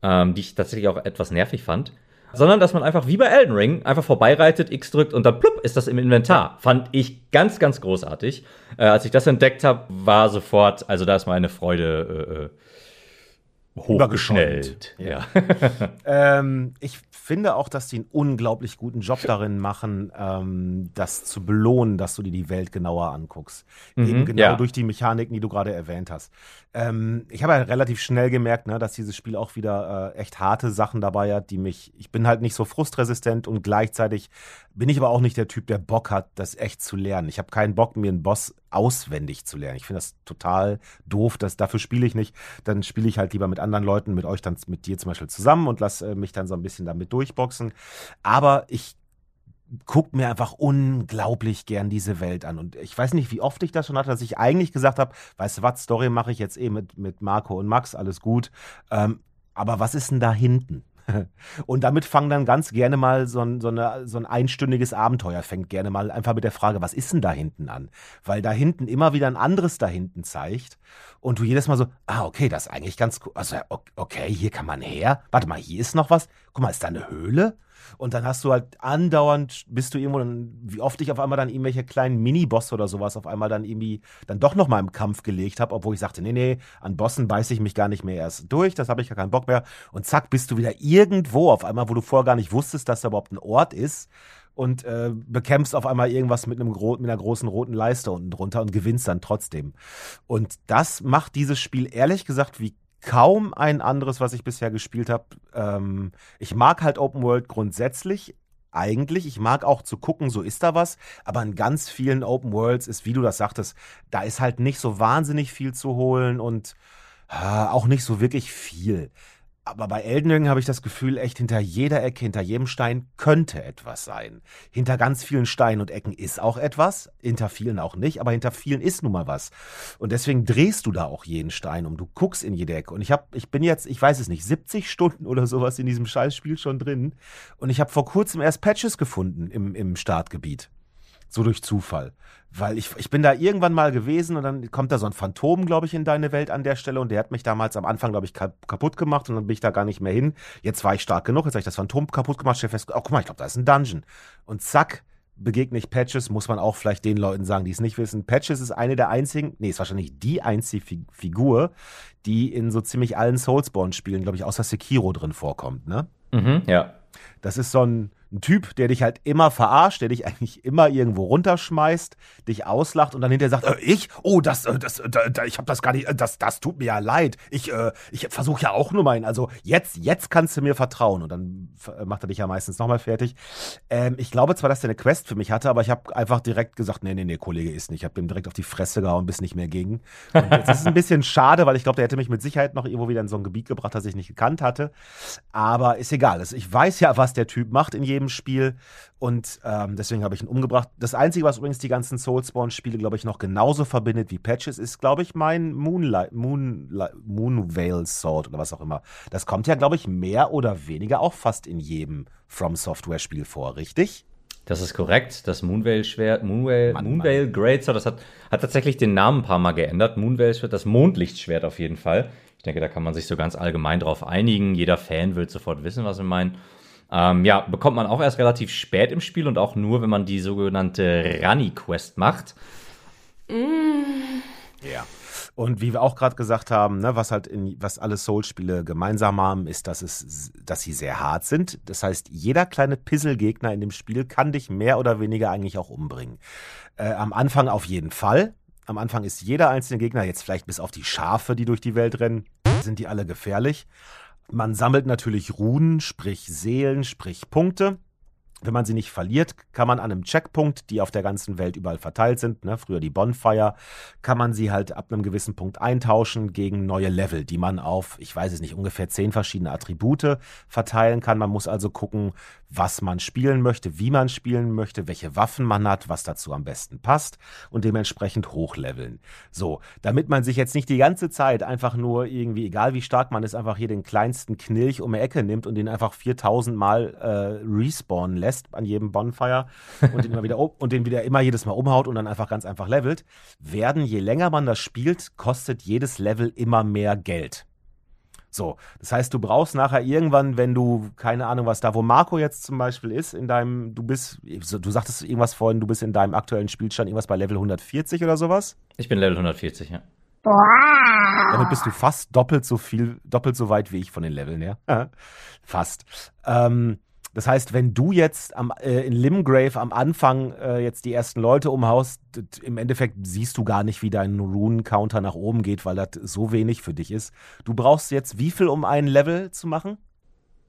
ähm, die ich tatsächlich auch etwas nervig fand. Sondern dass man einfach wie bei Elden Ring einfach vorbeireitet, X drückt und dann plupp ist das im Inventar. Fand ich ganz, ganz großartig. Äh, als ich das entdeckt habe, war sofort, also da ist meine Freude äh, äh, hochgeschnellt. Ja. <laughs>
Ähm, ich finde auch, dass die einen unglaublich guten Job darin machen, ähm, das zu belohnen, dass du dir die Welt genauer anguckst. Eben genau
ja.
durch die Mechaniken, die du gerade erwähnt hast. Ähm, ich habe ja relativ schnell gemerkt, ne, dass dieses Spiel auch wieder äh, echt harte Sachen dabei hat, die mich. Ich bin halt nicht so frustresistent und gleichzeitig bin ich aber auch nicht der Typ, der Bock hat, das echt zu lernen. Ich habe keinen Bock, mir einen Boss auswendig zu lernen. Ich finde das total doof. Das, dafür spiele ich nicht. Dann spiele ich halt lieber mit anderen Leuten, mit euch dann, mit dir zum Beispiel zusammen und lasse äh, mich dann so ein bisschen damit durchboxen. Aber ich guck mir einfach unglaublich gern diese Welt an. Und ich weiß nicht, wie oft ich das schon hatte, dass ich eigentlich gesagt habe, weißt du was, Story mache ich jetzt eh mit, mit Marco und Max, alles gut. Ähm, aber was ist denn da hinten? Und damit fangen dann ganz gerne mal so ein, so, eine, so ein einstündiges Abenteuer, fängt gerne mal einfach mit der Frage, was ist denn da hinten an? Weil da hinten immer wieder ein anderes da hinten zeigt und du jedes Mal so, ah, okay, das ist eigentlich ganz cool. Also, okay, hier kann man her. Warte mal, hier ist noch was. Guck mal, ist da eine Höhle? Und dann hast du halt andauernd, bist du irgendwo, dann, wie oft ich auf einmal dann irgendwelche kleinen Mini-Bosse oder sowas auf einmal dann irgendwie dann doch noch mal im Kampf gelegt habe, obwohl ich sagte, nee, nee, an Bossen beiße ich mich gar nicht mehr erst durch, das habe ich gar keinen Bock mehr. Und zack, bist du wieder irgendwo auf einmal, wo du vorher gar nicht wusstest, dass da überhaupt ein Ort ist und äh, bekämpfst auf einmal irgendwas mit, einem mit einer großen roten Leiste unten drunter und gewinnst dann trotzdem. Und das macht dieses Spiel ehrlich gesagt wie kaum ein anderes, was ich bisher gespielt habe. Ähm, ich mag halt Open World grundsätzlich. Eigentlich, ich mag auch zu gucken, so ist da was, aber in ganz vielen Open Worlds ist, wie du das sagtest, da ist halt nicht so wahnsinnig viel zu holen und äh, auch nicht so wirklich viel. Aber bei Elden Ring habe ich das Gefühl, echt hinter jeder Ecke, hinter jedem Stein könnte etwas sein. Hinter ganz vielen Steinen und Ecken ist auch etwas, hinter vielen auch nicht, aber hinter vielen ist nun mal was. Und deswegen drehst du da auch jeden Stein um. Du guckst in jede Ecke. Und ich habe, ich bin jetzt, ich weiß es nicht, 70 Stunden oder sowas in diesem Scheißspiel schon drin. Und ich habe vor kurzem erst Patches gefunden im, im Startgebiet. So durch Zufall. Weil ich, ich bin da irgendwann mal gewesen und dann kommt da so ein Phantom, glaube ich, in deine Welt an der Stelle und der hat mich damals am Anfang, glaube ich, kap- kaputt gemacht und dann bin ich da gar nicht mehr hin. Jetzt war ich stark genug, jetzt habe ich das Phantom kaputt gemacht, stell fest, oh, guck mal, ich glaube, da ist ein Dungeon. Und zack, begegne ich Patches, muss man auch vielleicht den Leuten sagen, die es nicht wissen. Patches ist eine der einzigen, nee, ist wahrscheinlich die einzige Fi- Figur, die in so ziemlich allen Soulsborne-Spielen, glaube ich, außer Sekiro drin vorkommt, ne?
Mhm, ja.
Das ist so ein, ein Typ, der dich halt immer verarscht, der dich eigentlich immer irgendwo runterschmeißt, dich auslacht und dann hinterher sagt, äh, ich? Oh, das, äh, das, äh, ich habe das gar nicht, äh, das, das tut mir ja leid. Ich, äh, ich versuche ja auch nur meinen, also jetzt, jetzt kannst du mir vertrauen und dann äh, macht er dich ja meistens nochmal fertig. Ähm, ich glaube zwar, dass der eine Quest für mich hatte, aber ich habe einfach direkt gesagt, nee, nee, nee, Kollege ist nicht. Ich habe ihm direkt auf die Fresse gehauen, bis nicht mehr ging. Und jetzt ist es ein bisschen schade, weil ich glaube, der hätte mich mit Sicherheit noch irgendwo wieder in so ein Gebiet gebracht, das ich nicht gekannt hatte. Aber ist egal. Also Ich weiß ja, was der Typ macht in jedem Spiel. Und ähm, deswegen habe ich ihn umgebracht. Das Einzige, was übrigens die ganzen Soulspawn-Spiele, glaube ich, noch genauso verbindet wie Patches, ist, glaube ich, mein Moonlight, Moonlight, Moonveil Sword oder was auch immer. Das kommt ja, glaube ich, mehr oder weniger auch fast in jedem From Software-Spiel vor, richtig?
Das ist korrekt. Das Moonveil-Schwert, Moonveil,
Mann,
Moonveil Greatsword, das hat, hat tatsächlich den Namen ein paar Mal geändert. Moonveil-Schwert, das Mondlichtschwert auf jeden Fall. Ich denke, da kann man sich so ganz allgemein drauf einigen. Jeder Fan wird sofort wissen, was wir meinen. Ähm, ja, bekommt man auch erst relativ spät im Spiel und auch nur, wenn man die sogenannte Rani-Quest macht.
Ja. Und wie wir auch gerade gesagt haben, ne, was halt in, was alle Souls-Spiele gemeinsam haben, ist, dass es, dass sie sehr hart sind. Das heißt, jeder kleine Pissel-Gegner in dem Spiel kann dich mehr oder weniger eigentlich auch umbringen. Äh, am Anfang auf jeden Fall. Am Anfang ist jeder einzelne Gegner, jetzt vielleicht bis auf die Schafe, die durch die Welt rennen, sind die alle gefährlich. Man sammelt natürlich Runen, sprich Seelen, sprich Punkte. Wenn man sie nicht verliert, kann man an einem Checkpunkt, die auf der ganzen Welt überall verteilt sind, ne, früher die Bonfire, kann man sie halt ab einem gewissen Punkt eintauschen gegen neue Level, die man auf, ich weiß es nicht, ungefähr zehn verschiedene Attribute verteilen kann. Man muss also gucken, was man spielen möchte, wie man spielen möchte, welche Waffen man hat, was dazu am besten passt und dementsprechend hochleveln. So, damit man sich jetzt nicht die ganze Zeit einfach nur irgendwie, egal wie stark man ist, einfach hier den kleinsten Knilch um die Ecke nimmt und den einfach 4000 Mal äh, respawnen lässt an jedem Bonfire und den, immer wieder, und den wieder immer jedes Mal umhaut und dann einfach ganz einfach levelt, werden, je länger man das spielt, kostet jedes Level immer mehr Geld. So, das heißt, du brauchst nachher irgendwann, wenn du, keine Ahnung, was da, wo Marco jetzt zum Beispiel ist, in deinem, du bist, du sagtest irgendwas vorhin, du bist in deinem aktuellen Spielstand irgendwas bei Level 140 oder sowas?
Ich bin Level 140, ja.
Damit bist du fast doppelt so viel, doppelt so weit wie ich von den Leveln her. <laughs> fast. Ähm, das heißt, wenn du jetzt am, äh, in Limgrave am Anfang äh, jetzt die ersten Leute umhaust, im Endeffekt siehst du gar nicht, wie dein Rune-Counter nach oben geht, weil das so wenig für dich ist. Du brauchst jetzt wie viel, um ein Level zu machen?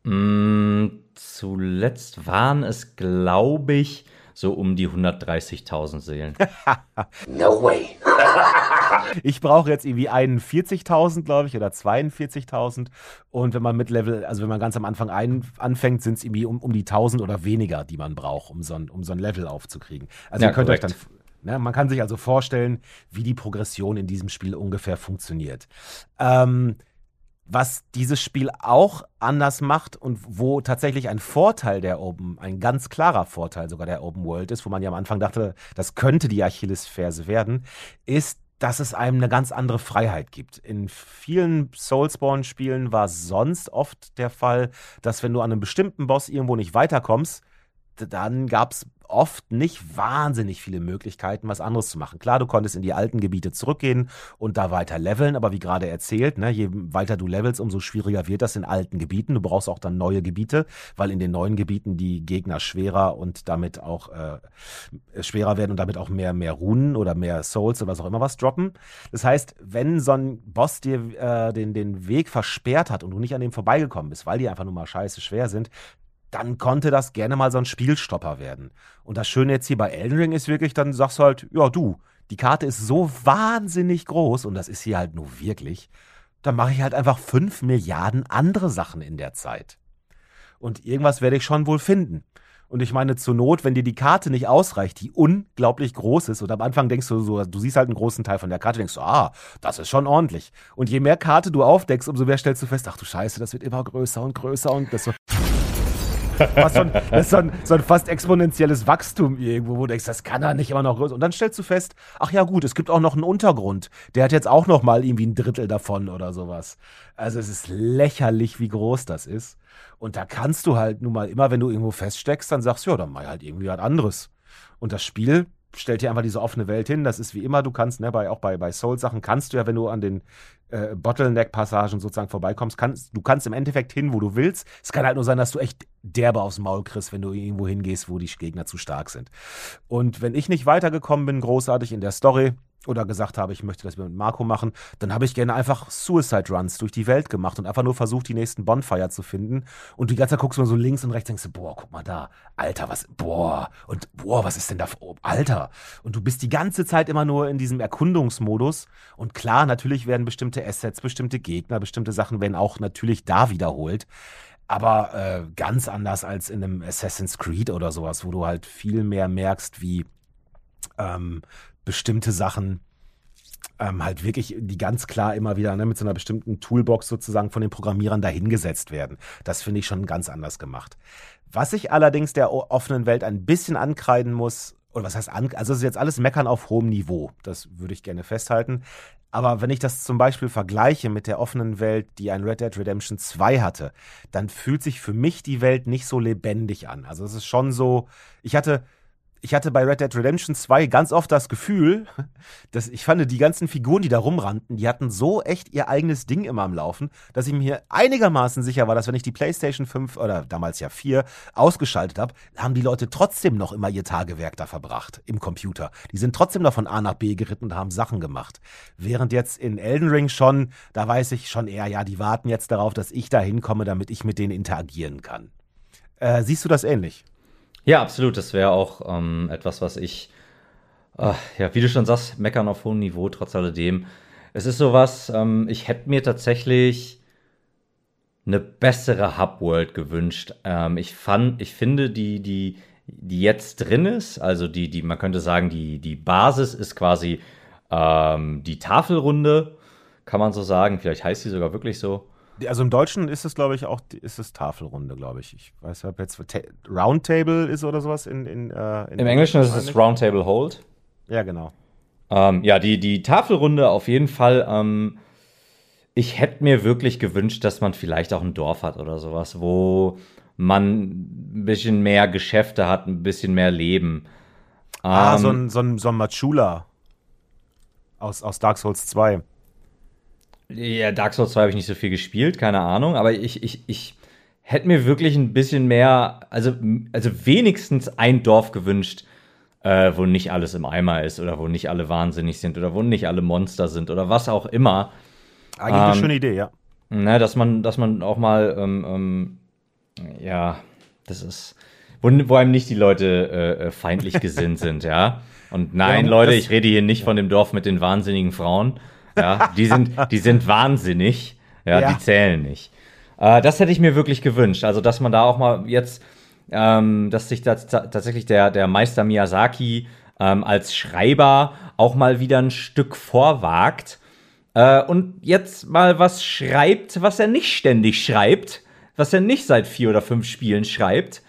Mm, zuletzt waren es, glaube ich, so um die 130.000 Seelen. <laughs>
no way. <laughs> ich brauche jetzt irgendwie 41.000, glaube ich, oder 42.000. Und wenn man mit Level, also wenn man ganz am Anfang ein, anfängt, sind es irgendwie um, um die 1000 oder weniger, die man braucht, um so ein, um so ein Level aufzukriegen. Also ja, ihr könnt korrekt. euch dann Ne, man kann sich also vorstellen, wie die Progression in diesem Spiel ungefähr funktioniert. Ähm, was dieses Spiel auch anders macht und wo tatsächlich ein Vorteil der Open, ein ganz klarer Vorteil sogar der Open World ist, wo man ja am Anfang dachte, das könnte die Achillesferse werden, ist, dass es einem eine ganz andere Freiheit gibt. In vielen Soulspawn-Spielen war sonst oft der Fall, dass wenn du an einem bestimmten Boss irgendwo nicht weiterkommst, dann gab es oft nicht wahnsinnig viele Möglichkeiten, was anderes zu machen. Klar, du konntest in die alten Gebiete zurückgehen und da weiter leveln, aber wie gerade erzählt, ne, je weiter du levelst, umso schwieriger wird das in alten Gebieten. Du brauchst auch dann neue Gebiete, weil in den neuen Gebieten die Gegner schwerer und damit auch äh, schwerer werden und damit auch mehr, mehr Runen oder mehr Souls oder was auch immer was droppen. Das heißt, wenn so ein Boss dir äh, den, den Weg versperrt hat und du nicht an dem vorbeigekommen bist, weil die einfach nur mal scheiße schwer sind, dann konnte das gerne mal so ein Spielstopper werden. Und das Schöne jetzt hier bei Elden Ring ist wirklich, dann sagst du halt, ja du, die Karte ist so wahnsinnig groß und das ist hier halt nur wirklich, dann mache ich halt einfach fünf Milliarden andere Sachen in der Zeit. Und irgendwas werde ich schon wohl finden. Und ich meine, zur Not, wenn dir die Karte nicht ausreicht, die unglaublich groß ist, und am Anfang denkst du so, du siehst halt einen großen Teil von der Karte, denkst du, ah, das ist schon ordentlich. Und je mehr Karte du aufdeckst, umso mehr stellst du fest, ach du Scheiße, das wird immer größer und größer und das so. Was so ein, das ist so ein, so ein fast exponentielles Wachstum irgendwo, wo du denkst, das kann er nicht immer noch größer. Und dann stellst du fest, ach ja gut, es gibt auch noch einen Untergrund. Der hat jetzt auch noch mal irgendwie ein Drittel davon oder sowas. Also es ist lächerlich, wie groß das ist. Und da kannst du halt nun mal immer, wenn du irgendwo feststeckst, dann sagst du, ja, dann mach halt irgendwie was anderes. Und das Spiel stellt dir einfach diese offene Welt hin. Das ist wie immer, du kannst, ne, bei, auch bei, bei Soul-Sachen kannst du ja, wenn du an den äh, Bottleneck-Passagen sozusagen vorbeikommst, kannst, du kannst im Endeffekt hin, wo du willst. Es kann halt nur sein, dass du echt derbe aufs Maul kriegst, wenn du irgendwo hingehst, wo die Gegner zu stark sind. Und wenn ich nicht weitergekommen bin, großartig in der Story, oder gesagt habe, ich möchte das mit Marco machen, dann habe ich gerne einfach Suicide Runs durch die Welt gemacht und einfach nur versucht, die nächsten Bonfire zu finden. Und die ganze Zeit guckst du mal so links und rechts, denkst du, boah, guck mal da, Alter, was, boah, und boah, was ist denn da, Alter. Und du bist die ganze Zeit immer nur in diesem Erkundungsmodus. Und klar, natürlich werden bestimmte Assets, bestimmte Gegner, bestimmte Sachen werden auch natürlich da wiederholt aber äh, ganz anders als in einem Assassin's Creed oder sowas, wo du halt viel mehr merkst, wie ähm, bestimmte Sachen ähm, halt wirklich, die ganz klar immer wieder ne, mit so einer bestimmten Toolbox sozusagen von den Programmierern dahingesetzt werden. Das finde ich schon ganz anders gemacht. Was ich allerdings der offenen Welt ein bisschen ankreiden muss, oder was heißt an, also es ist jetzt alles Meckern auf hohem Niveau, das würde ich gerne festhalten. Aber wenn ich das zum Beispiel vergleiche mit der offenen Welt, die ein Red Dead Redemption 2 hatte, dann fühlt sich für mich die Welt nicht so lebendig an. Also es ist schon so, ich hatte, ich hatte bei Red Dead Redemption 2 ganz oft das Gefühl, dass ich fand, die ganzen Figuren, die da rumrannten, die hatten so echt ihr eigenes Ding immer am Laufen, dass ich mir einigermaßen sicher war, dass wenn ich die PlayStation 5 oder damals ja 4 ausgeschaltet habe, haben die Leute trotzdem noch immer ihr Tagewerk da verbracht im Computer. Die sind trotzdem noch von A nach B geritten und haben Sachen gemacht. Während jetzt in Elden Ring schon, da weiß ich schon eher, ja, die warten jetzt darauf, dass ich da hinkomme, damit ich mit denen interagieren kann. Äh, siehst du das ähnlich?
Ja, absolut. Das wäre auch ähm, etwas, was ich, äh, ja, wie du schon sagst, meckern auf hohem Niveau, trotz alledem. Es ist sowas, ähm, ich hätte mir tatsächlich eine bessere Hub-World gewünscht. Ähm, ich fand, ich finde, die, die, die jetzt drin ist, also die, die, man könnte sagen, die, die Basis ist quasi ähm, die Tafelrunde, kann man so sagen. Vielleicht heißt sie sogar wirklich so.
Also im Deutschen ist es, glaube ich, auch ist es Tafelrunde, glaube ich. Ich weiß nicht, ob jetzt Ta Roundtable ist oder sowas in, in, äh, in
Im Englischen ist es Roundtable Hold.
Ja, genau.
Ähm, ja, die, die Tafelrunde auf jeden Fall. Ähm, ich hätte mir wirklich gewünscht, dass man vielleicht auch ein Dorf hat oder sowas, wo man ein bisschen mehr Geschäfte hat, ein bisschen mehr Leben.
Ah,
Ähm,
so ein, so ein, so ein Machula aus, aus Dark Souls 2.
Ja, Dark Souls 2 habe ich nicht so viel gespielt, keine Ahnung, aber ich, ich, ich hätte mir wirklich ein bisschen mehr, also, also wenigstens ein Dorf gewünscht, äh, wo nicht alles im Eimer ist oder wo nicht alle wahnsinnig sind oder wo nicht alle Monster sind oder was auch immer.
Eigentlich eine
Ähm,
schöne Idee, ja.
Ne, dass man, dass man auch mal, ähm, ähm, ja, das ist, wo, wo einem nicht die Leute äh, äh, feindlich gesinnt <laughs> sind, ja. Und nein,
Ja,
Leute, ich rede hier nicht von dem Dorf mit den wahnsinnigen Frauen. Ja, die sind, die sind wahnsinnig. Ja,
Ja.
die zählen nicht. Äh, das hätte ich mir wirklich gewünscht. Also, dass man da auch mal jetzt, ähm, dass sich da ta- tatsächlich der, der Meister Miyazaki ähm, als Schreiber auch mal wieder ein Stück vorwagt äh, und jetzt mal was schreibt, was er nicht ständig schreibt, was er nicht seit vier oder fünf Spielen schreibt,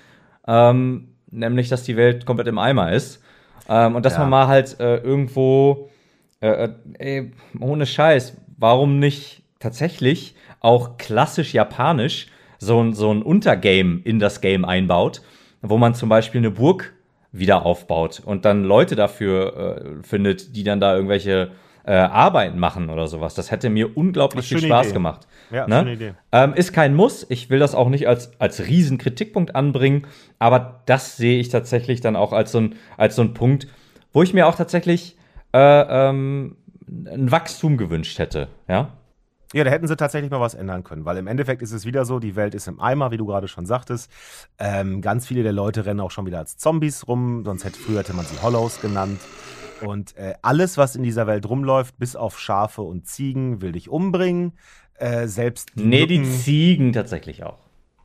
ähm, nämlich, dass die Welt komplett im Eimer ist. Ähm, und dass
Ja.
man mal halt äh, irgendwo, äh, äh, ey, ohne Scheiß, warum nicht tatsächlich auch klassisch japanisch so, ein- so ein Untergame in das Game einbaut, wo man zum Beispiel eine Burg wieder aufbaut und dann Leute dafür äh, findet, die dann da irgendwelche äh, Arbeiten machen oder sowas. Das hätte mir unglaublich viel Spaß
Idee.
gemacht.
Ja,
ne?
schöne Idee.
Ähm, ist kein Muss. Ich will das auch nicht als, als riesen Kritikpunkt anbringen, aber das sehe ich tatsächlich dann auch als so ein, als so ein Punkt, wo ich mir auch tatsächlich äh, ähm, ein Wachstum gewünscht hätte. Ja.
Ja, da hätten sie tatsächlich mal was ändern können, weil im Endeffekt ist es wieder so, die Welt ist im Eimer, wie du gerade schon sagtest. Ähm, ganz viele der Leute rennen auch schon wieder als Zombies rum, sonst hätte früher hätte man sie Hollows genannt. Und äh, alles, was in dieser Welt rumläuft, bis auf Schafe und Ziegen, will dich umbringen. Äh, selbst die
Nee, die
Mücken,
Ziegen tatsächlich auch.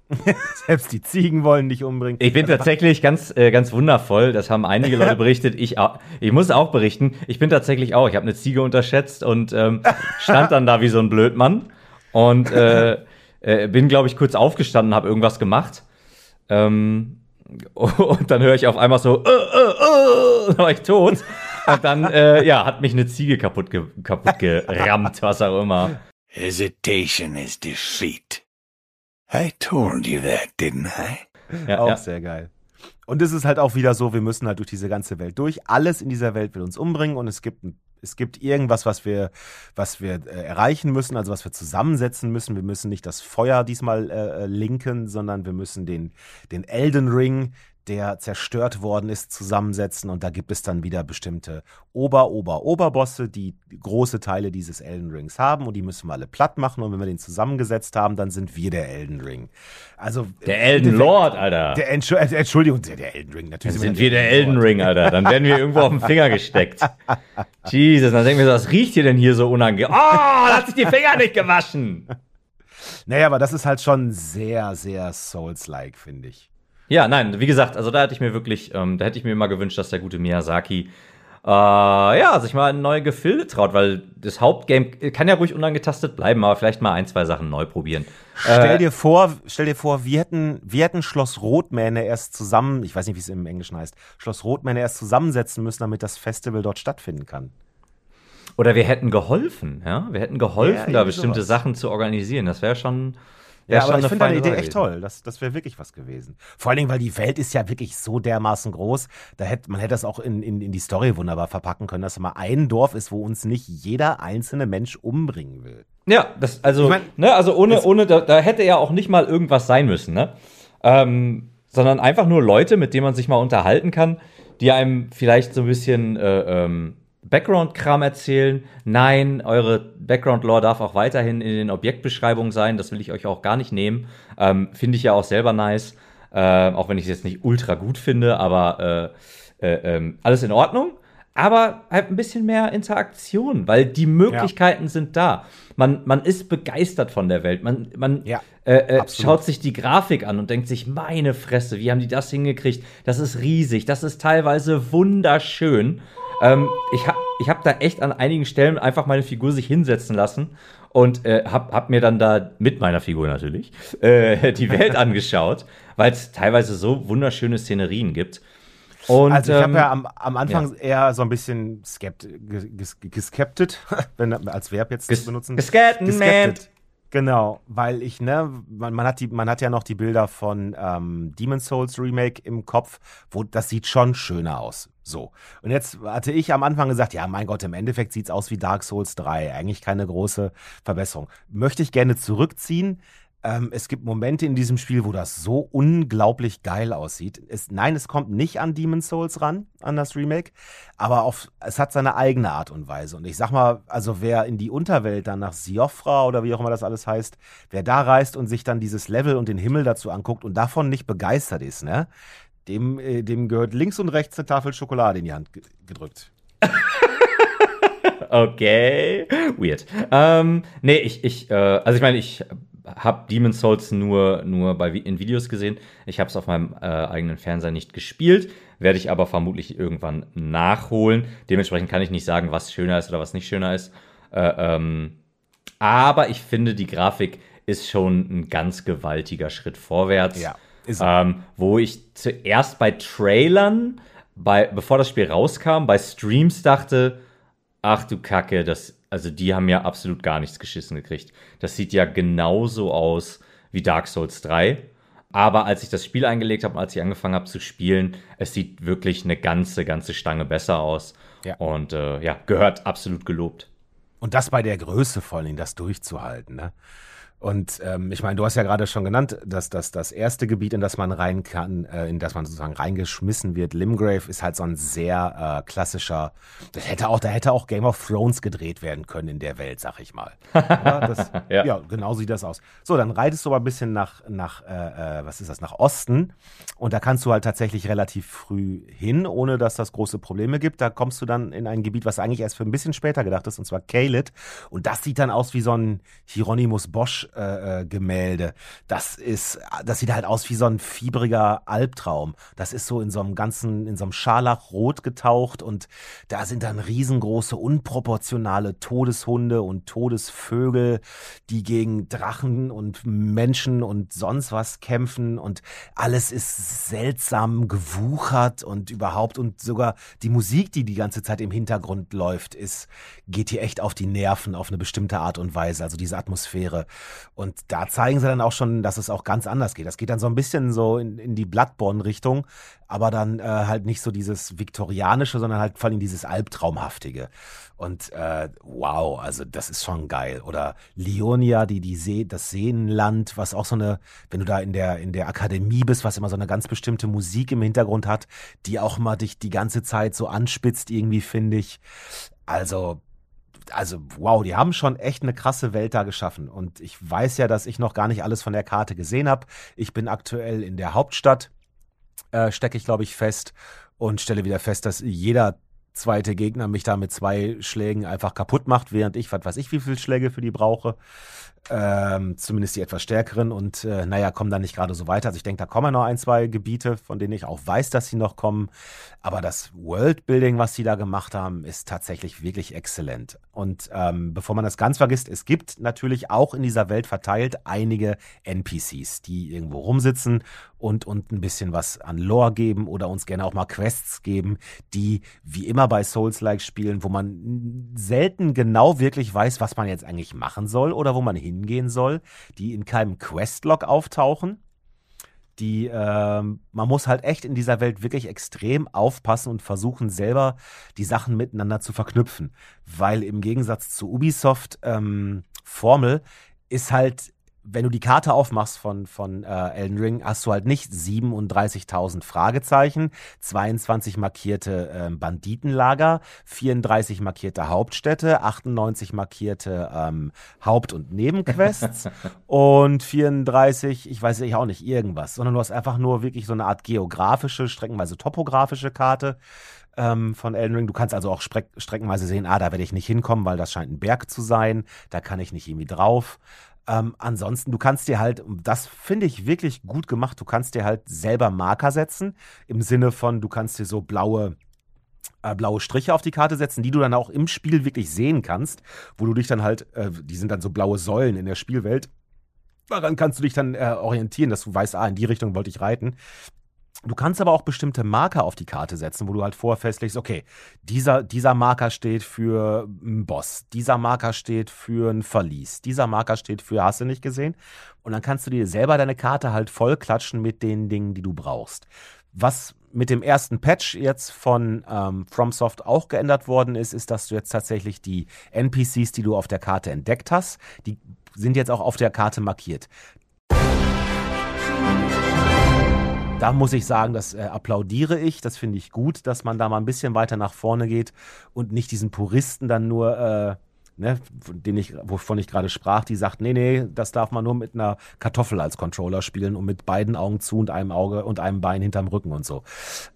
<laughs>
selbst die Ziegen wollen dich umbringen.
Ich bin tatsächlich ganz, äh, ganz wundervoll. Das haben einige Leute <laughs> berichtet. Ich, ich muss auch berichten. Ich bin tatsächlich auch. Ich habe eine Ziege unterschätzt und ähm, stand dann da wie so ein Blödmann und äh, äh, bin, glaube ich, kurz aufgestanden, habe irgendwas gemacht. Ähm, <laughs> und dann höre ich auf einmal so, äh, äh, äh, dann war ich tot. Und dann, äh, ja, hat mich eine Ziege kaputt, ge kaputt gerammt, was auch immer.
Hesitation is defeat. I told you that, didn't I?
Ja,
auch
ja.
sehr geil. Und es ist halt auch wieder so, wir müssen halt durch diese ganze Welt durch. Alles in dieser Welt will uns umbringen und es gibt, ein- es gibt irgendwas, was wir, was wir äh, erreichen müssen, also was wir zusammensetzen müssen. Wir müssen nicht das Feuer diesmal äh, äh, linken, sondern wir müssen den, den Elden Ring, der zerstört worden ist, zusammensetzen. Und da gibt es dann wieder bestimmte Ober, Ober, Oberbosse, die große Teile dieses Elden Rings haben und die müssen wir alle platt machen. Und wenn wir den zusammengesetzt haben, dann sind wir der Elden Ring. Also
Der Elden Lord, Alter.
der Entsch äh, Entschuldigung, der, der Elden Ring, natürlich.
Dann sind wir der Elden Ring, Alter. Dann werden wir irgendwo auf den Finger gesteckt. <laughs> Jesus, dann denken wir so, was riecht hier denn hier so unangenehm? Oh, da hat sich die Finger nicht gewaschen.
Naja, aber das ist halt schon sehr, sehr Souls-like, finde ich.
Ja, nein, wie gesagt, also da hätte ich mir wirklich, ähm, da hätte ich mir immer gewünscht, dass der gute Miyazaki äh, ja, sich mal in neue Gefilde traut, weil das Hauptgame kann ja ruhig unangetastet bleiben, aber vielleicht mal ein, zwei Sachen neu probieren.
Stell
Äh,
dir vor, stell dir vor, wir hätten, wir hätten Schloss Rotmähne erst zusammen, ich weiß nicht, wie es im Englischen heißt, Schloss Rotmähne erst zusammensetzen müssen, damit das Festival dort stattfinden kann.
Oder wir hätten geholfen, ja? Wir hätten geholfen,
Ja,
da bestimmte
sowas.
Sachen zu organisieren. Das wäre schon.
Ja, aber ich finde deine Idee echt toll. Das, das wäre wirklich was gewesen. Vor allen Dingen, weil die Welt ist ja wirklich so dermaßen groß. Da hätte, man hätte das auch in, in, in die Story wunderbar verpacken können, dass mal ein Dorf ist, wo uns nicht jeder einzelne Mensch umbringen will.
Ja, das, also,
Ich mein,
ne, also ohne, ohne, da, da hätte ja auch nicht mal irgendwas sein müssen, ne? Ähm, sondern einfach nur Leute, mit denen man sich mal unterhalten kann, die einem vielleicht so ein bisschen äh, ähm, Background-Kram erzählen. Nein, eure Background-Lore darf auch weiterhin in den Objektbeschreibungen sein. Das will ich euch auch gar nicht nehmen. Ähm, finde ich ja auch selber nice. Äh, auch wenn ich es jetzt nicht ultra gut finde, aber äh, äh, ähm, alles in Ordnung. aber halt ein bisschen mehr Interaktion, weil die Möglichkeiten ja. sind da. Man, man ist begeistert von der Welt. Man, man
ja,
äh, äh, schaut sich die Grafik an und denkt sich, meine Fresse, wie haben die das hingekriegt? Das ist riesig, das ist teilweise wunderschön. Ähm, ich habe ich hab da echt an einigen Stellen einfach meine Figur sich hinsetzen lassen und äh, hab, hab mir dann da mit meiner Figur natürlich äh, die Welt <laughs> angeschaut, weil es teilweise so wunderschöne Szenerien gibt.
Und, also ich ähm, habe ja am, am Anfang ja. eher so ein bisschen skept, ges, geskeptet, <laughs> wenn als Verb jetzt
ges,
zu benutzen.
Geskeptet, man.
Genau, weil ich, ne, man, man, hat die, man hat ja noch die Bilder von ähm, Demon's Souls Remake im Kopf, wo das sieht schon schöner aus. So. Und jetzt hatte ich am Anfang gesagt, ja, mein Gott, im Endeffekt sieht's aus wie Dark Souls 3. Eigentlich keine große Verbesserung. Möchte ich gerne zurückziehen. Ähm, es gibt Momente in diesem Spiel, wo das so unglaublich geil aussieht. Es, nein, es kommt nicht an Demon's Souls ran, an das Remake, aber auf, es hat seine eigene Art und Weise. Und ich sag mal, also wer in die Unterwelt dann nach Siofra oder wie auch immer das alles heißt, wer da reist und sich dann dieses Level und den Himmel dazu anguckt und davon nicht begeistert ist, ne, dem, äh, dem gehört links und rechts eine Tafel Schokolade in die Hand gedrückt. <laughs>
okay, weird. Ähm, nee, ich, ich, äh, also ich meine, ich habe Demon's Souls nur, nur bei, in Videos gesehen. Ich habe es auf meinem äh, eigenen Fernseher nicht gespielt, werde ich aber vermutlich irgendwann nachholen. Dementsprechend kann ich nicht sagen, was schöner ist oder was nicht schöner ist. Äh, ähm, aber ich finde, die Grafik ist schon ein ganz gewaltiger Schritt vorwärts.
Ja.
Ähm, wo ich zuerst bei Trailern, bei, bevor das Spiel rauskam, bei Streams dachte, ach du Kacke, das also die haben ja absolut gar nichts geschissen gekriegt. Das sieht ja genauso aus wie Dark Souls 3. Aber als ich das Spiel eingelegt habe, als ich angefangen habe zu spielen, es sieht wirklich eine ganze, ganze Stange besser aus. Ja. Und äh, ja, gehört absolut gelobt.
Und das bei der Größe vor allem, das durchzuhalten. Ne? Und ähm, ich meine, du hast ja gerade schon genannt, dass das das erste Gebiet, in das man rein kann, äh, in das man sozusagen reingeschmissen wird, Limgrave, ist halt so ein sehr äh, klassischer. Das hätte auch, da hätte auch Game of Thrones gedreht werden können in der Welt, sag ich mal. <laughs> ja, das, ja. ja, genau sieht das aus. So, dann reitest du aber ein bisschen nach nach äh, äh, was ist das nach Osten und da kannst du halt tatsächlich relativ früh hin, ohne dass das große Probleme gibt. Da kommst du dann in ein Gebiet, was eigentlich erst für ein bisschen später gedacht ist, und zwar Kalit. Und das sieht dann aus wie so ein Hieronymus Bosch Gemälde. Äh, das ist, das sieht halt aus wie so ein fiebriger Albtraum. Das ist so in so einem ganzen, in so einem Scharlachrot getaucht und da sind dann riesengroße, unproportionale Todeshunde und Todesvögel, die gegen Drachen und Menschen und sonst was kämpfen und alles ist seltsam gewuchert und überhaupt und sogar die Musik, die die ganze Zeit im Hintergrund läuft, ist, geht hier echt auf die Nerven auf eine bestimmte Art und Weise. Also diese Atmosphäre. Und da zeigen sie dann auch schon, dass es auch ganz anders geht. Das geht dann so ein bisschen so in, in die Bloodborne-Richtung, aber dann äh, halt nicht so dieses Viktorianische, sondern halt vor allem dieses Albtraumhaftige. Und äh, wow, also das ist schon geil. Oder Leonia, die, die See, das Seenland, was auch so eine, wenn du da in der, in der Akademie bist, was immer so eine ganz bestimmte Musik im Hintergrund hat, die auch mal dich die ganze Zeit so anspitzt, irgendwie, finde ich. Also, also wow, die haben schon echt eine krasse Welt da geschaffen. Und ich weiß ja, dass ich noch gar nicht alles von der Karte gesehen habe. Ich bin aktuell in der Hauptstadt, äh, stecke ich, glaube ich, fest und stelle wieder fest, dass jeder zweite Gegner mich da mit zwei Schlägen einfach kaputt macht, während ich, was weiß ich, wie viele Schläge für die brauche. Ähm, zumindest die etwas stärkeren und äh, naja, kommen dann nicht gerade so weiter. Also ich denke, da kommen noch ein, zwei Gebiete, von denen ich auch weiß, dass sie noch kommen. Aber das Worldbuilding, was sie da gemacht haben, ist tatsächlich wirklich exzellent. Und ähm, bevor man das ganz vergisst, es gibt natürlich auch in dieser Welt verteilt einige NPCs, die irgendwo rumsitzen und, und ein bisschen was an Lore geben oder uns gerne auch mal Quests geben, die wie immer bei Souls-like spielen, wo man selten genau wirklich weiß, was man jetzt eigentlich machen soll oder wo man hingehen soll, die in keinem Questlog auftauchen. Die, äh, man muss halt echt in dieser Welt wirklich extrem aufpassen und versuchen selber die Sachen miteinander zu verknüpfen. Weil im Gegensatz zu Ubisoft ähm, Formel ist halt wenn du die Karte aufmachst von, von äh, Elden Ring, hast du halt nicht 37.000 Fragezeichen, 22 markierte äh, Banditenlager, 34 markierte Hauptstädte, 98 markierte ähm, Haupt- und Nebenquests <laughs> und 34, ich weiß ich auch nicht, irgendwas, sondern du hast einfach nur wirklich so eine Art geografische, streckenweise topografische Karte ähm, von Elden Ring. Du kannst also auch streckenweise sehen, ah, da werde ich nicht hinkommen, weil das scheint ein Berg zu sein, da kann ich nicht irgendwie drauf. Ähm, ansonsten, du kannst dir halt, das finde ich wirklich gut gemacht, du kannst dir halt selber Marker setzen, im Sinne von, du kannst dir so blaue, äh, blaue Striche auf die Karte setzen, die du dann auch im Spiel wirklich sehen kannst, wo du dich dann halt, äh, die sind dann so blaue Säulen in der Spielwelt. Daran kannst du dich dann äh, orientieren, dass du weißt, ah, in die Richtung wollte ich reiten. Du kannst aber auch bestimmte Marker auf die Karte setzen, wo du halt vorher festlegst, okay, dieser, dieser Marker steht für einen Boss, dieser Marker steht für ein Verlies, dieser Marker steht für hast du nicht gesehen. Und dann kannst du dir selber deine Karte halt voll klatschen mit den Dingen, die du brauchst. Was mit dem ersten Patch jetzt von ähm, FromSoft auch geändert worden ist, ist, dass du jetzt tatsächlich die NPCs, die du auf der Karte entdeckt hast, die sind jetzt auch auf der Karte markiert. Da muss ich sagen, das äh, applaudiere ich. Das finde ich gut, dass man da mal ein bisschen weiter nach vorne geht und nicht diesen Puristen dann nur, äh, ne, den ich, wovon ich gerade sprach, die sagt, nee, nee, das darf man nur mit einer Kartoffel als Controller spielen und mit beiden Augen zu und einem Auge und einem Bein hinterm Rücken und so.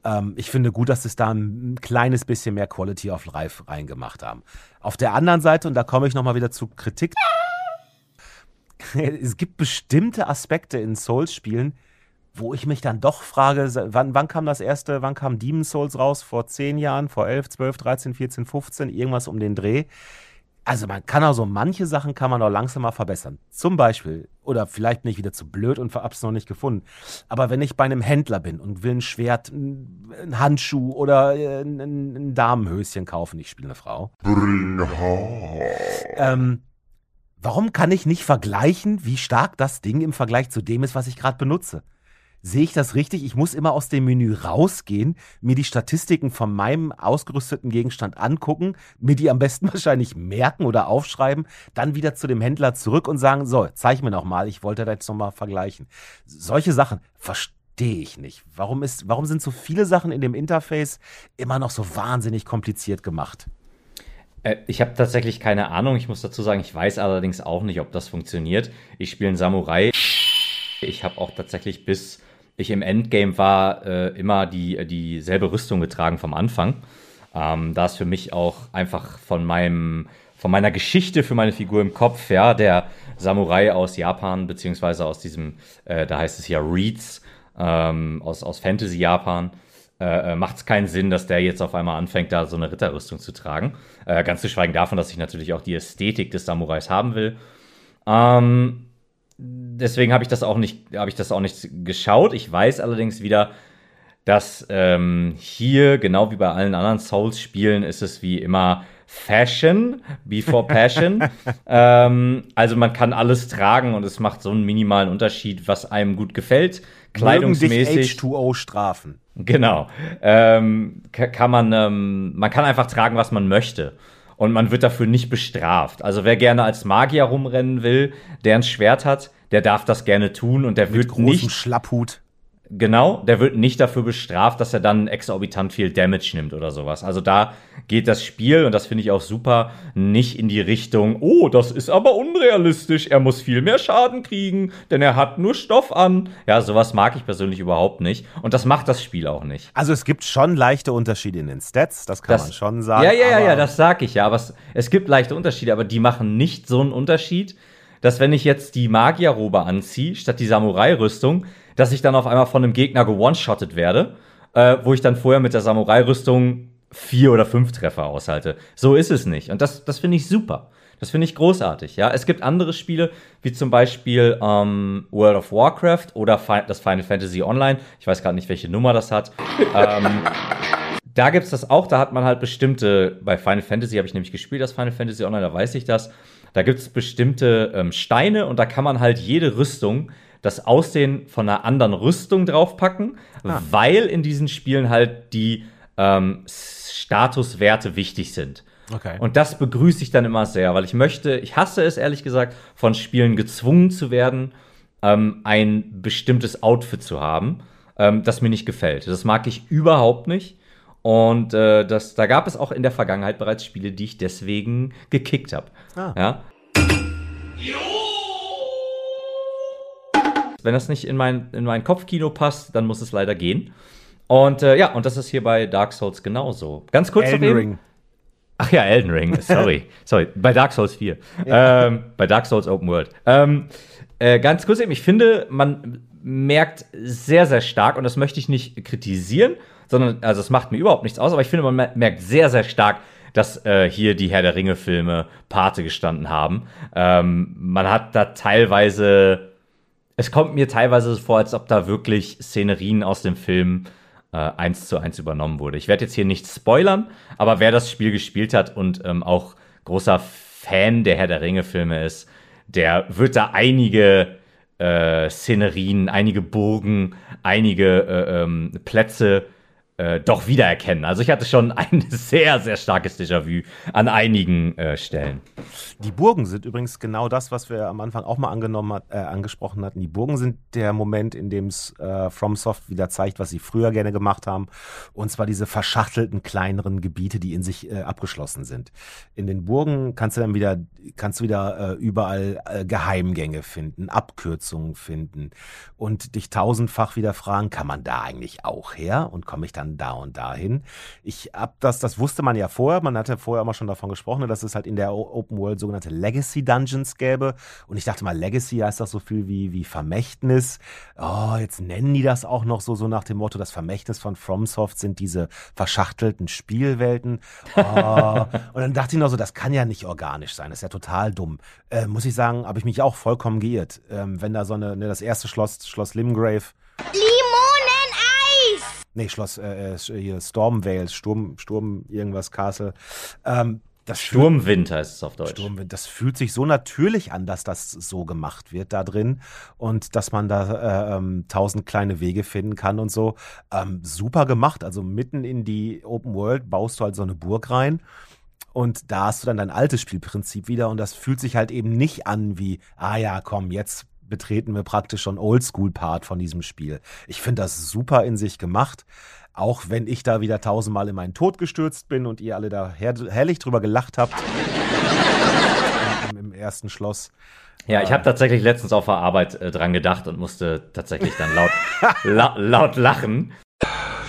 Ähm, ich finde gut, dass es da ein kleines bisschen mehr Quality of Life reingemacht haben. Auf der anderen Seite, und da komme ich nochmal wieder zu Kritik, <laughs> es gibt bestimmte Aspekte in Souls-Spielen, wo ich mich dann doch frage, wann, wann kam das erste, wann kam Demon's Souls raus? Vor 10 Jahren, vor 11, 12, 13, 14, 15, irgendwas um den Dreh. Also man kann auch so manche Sachen kann man auch langsam mal verbessern. Zum Beispiel, oder vielleicht bin ich wieder zu blöd und hab's noch nicht gefunden. Aber wenn ich bei einem Händler bin und will ein Schwert, ein Handschuh oder äh, ein, ein Damenhöschen kaufen, ich spiele eine Frau. Bring ähm, warum kann ich nicht vergleichen, wie stark das Ding im Vergleich zu dem ist, was ich gerade benutze? Sehe ich das richtig? Ich muss immer aus dem Menü rausgehen, mir die Statistiken von meinem ausgerüsteten Gegenstand angucken, mir die am besten <laughs> wahrscheinlich merken oder aufschreiben, dann wieder zu dem Händler zurück und sagen, so, zeig mir noch mal, ich wollte das jetzt noch mal vergleichen. Solche Sachen verstehe ich nicht. Warum ist, warum sind so viele Sachen in dem Interface immer noch so wahnsinnig kompliziert gemacht?
Äh, ich habe tatsächlich keine Ahnung. Ich muss dazu sagen, ich weiß allerdings auch nicht, ob das funktioniert. Ich spiele einen Samurai. Ich habe auch tatsächlich bis ich im Endgame war, äh, immer die, dieselbe Rüstung getragen vom Anfang. Ähm, da ist für mich auch einfach von meinem, von meiner Geschichte für meine Figur im Kopf, ja, der Samurai aus Japan, beziehungsweise aus diesem, äh, da heißt es ja Reeds, ähm, aus, aus Fantasy-Japan, äh, äh macht es keinen Sinn, dass der jetzt auf einmal anfängt, da so eine Ritterrüstung zu tragen. Äh, ganz zu schweigen davon, dass ich natürlich auch die Ästhetik des Samurais haben will. Ähm, deswegen habe ich das auch nicht, habe ich das auch nicht geschaut. Ich weiß allerdings wieder, dass ähm, hier, genau wie bei allen anderen Souls-Spielen, ist es wie immer Fashion before Passion. <laughs> ähm, also man kann alles tragen und es macht so einen minimalen Unterschied, was einem gut gefällt. Kleidungsmäßig.
H2O strafen.
Genau. Ähm, kann man, ähm, man kann einfach tragen, was man möchte und man wird dafür nicht bestraft. Also wer gerne als Magier rumrennen will, der ein Schwert hat, der darf das gerne tun und der Mit wird nicht
Schlapphut.
Genau, der wird nicht dafür bestraft, dass er dann exorbitant viel Damage nimmt oder sowas. Also da geht das Spiel, und das finde ich auch super, nicht in die Richtung, oh, das ist aber unrealistisch, er muss viel mehr Schaden kriegen, denn er hat nur Stoff an. Ja, sowas mag ich persönlich überhaupt nicht. Und das macht das Spiel auch nicht.
Also es gibt schon leichte Unterschiede in den Stats, das kann das, man schon sagen.
Ja, ja, ja, ja, das sag ich ja. Aber es, es gibt leichte Unterschiede, aber die machen nicht so einen Unterschied, dass wenn ich jetzt die Magierrobe anziehe, statt die Samurai-Rüstung, dass ich dann auf einmal von einem Gegner gewone-shottet werde, äh, wo ich dann vorher mit der Samurai-Rüstung vier oder fünf Treffer aushalte. So ist es nicht. Und das, das finde ich super. Das finde ich großartig. Ja, es gibt andere Spiele, wie zum Beispiel ähm, World of Warcraft oder Fi das Final Fantasy Online. Ich weiß gerade nicht, welche Nummer das hat. ähm, <laughs> da gibt es das auch. Da hat man halt bestimmte. Bei Final Fantasy habe ich nämlich gespielt, das Final Fantasy Online. Da weiß ich das. Da gibt es bestimmte ähm, Steine und da kann man halt jede Rüstung das Aussehen von einer anderen Rüstung draufpacken, ah. weil in diesen Spielen halt die ähm, Statuswerte wichtig sind.
Okay.
Und das begrüße ich dann immer sehr, weil ich möchte, ich hasse es ehrlich gesagt, von Spielen gezwungen zu werden, ähm, ein bestimmtes Outfit zu haben, ähm, das mir nicht gefällt. Das mag ich überhaupt nicht. Und äh, das, da gab es auch in der Vergangenheit bereits Spiele, die ich deswegen gekickt habe.
Ah.
Ja? Wenn das nicht in mein, in mein Kopfkino passt, dann muss es leider gehen. Und äh, ja, und das ist hier bei Dark Souls genauso. Ganz kurz
Elden Ring.
Ach ja, Elden Ring, <laughs> sorry. sorry, bei Dark Souls 4. Ähm, bei Dark Souls Open World. Ähm, äh, ganz kurz eben, ich finde, man merkt sehr, sehr stark, und das möchte ich nicht kritisieren, sondern, also es macht mir überhaupt nichts aus, aber ich finde, man mer- merkt sehr, sehr stark, dass äh, hier die Herr der Ringe-Filme Pate gestanden haben. Ähm, man hat da teilweise, es kommt mir teilweise vor, als ob da wirklich Szenerien aus dem Film äh, eins zu eins übernommen wurde. Ich werde jetzt hier nicht spoilern, aber wer das Spiel gespielt hat und ähm, auch großer Fan der Herr der Ringe-Filme ist, der wird da einige äh, Szenerien, einige Burgen, einige äh, ähm, Plätze äh, doch wiedererkennen. Also ich hatte schon <laughs> ein sehr, sehr starkes Déjà-vu an einigen äh, Stellen.
Die Burgen sind übrigens genau das, was wir am Anfang auch mal angenommen hat, äh, angesprochen hatten. Die Burgen sind der Moment, in dem es äh, FromSoft wieder zeigt, was sie früher gerne gemacht haben. Und zwar diese verschachtelten kleineren Gebiete, die in sich äh, abgeschlossen sind. In den Burgen kannst du dann wieder, kannst du wieder überall Geheimgänge finden, Abkürzungen finden und dich tausendfach wieder fragen, kann man da eigentlich auch her? Und komme ich dann da und dahin? Ich hab das, das wusste man ja vorher. Man hatte vorher immer schon davon gesprochen, dass es halt in der Open World sogenannte Legacy Dungeons gäbe. Und ich dachte mal, Legacy heißt das so viel wie, wie Vermächtnis. Oh, jetzt nennen die das auch noch so, so nach dem Motto, das Vermächtnis von FromSoft sind diese verschachtelten Spielwelten. Oh. und dann dachte ich noch so, das kann ja nicht organisch sein. Das ist ja total dumm. Äh, muss ich sagen, habe ich mich auch vollkommen geirrt. Ähm, wenn da so eine, ne, das erste Schloss, Schloss Limgrave,
Limoneneis!
Nee, Schloss, äh, äh, hier Stormvale, Sturm, Sturm, irgendwas, Castle, ähm, das fühlt-
Sturmwind heißt es auf Deutsch.
Sturmwind, das fühlt sich so natürlich an, dass das so gemacht wird da drin und dass man da äh, ähm, tausend kleine Wege finden kann und so. Ähm, super gemacht. Also mitten in die Open World baust du halt so eine Burg rein. Und da hast du dann dein altes Spielprinzip wieder und das fühlt sich halt eben nicht an wie, ah ja, komm, jetzt betreten wir praktisch schon Oldschool-Part von diesem Spiel. Ich finde das super in sich gemacht. Auch wenn ich da wieder tausendmal in meinen Tod gestürzt bin und ihr alle da her herrlich drüber gelacht habt. <laughs> Im, im ersten Schloss.
Ja, ich habe tatsächlich letztens auf der Arbeit äh, dran gedacht und musste tatsächlich dann laut, <laughs> la laut lachen.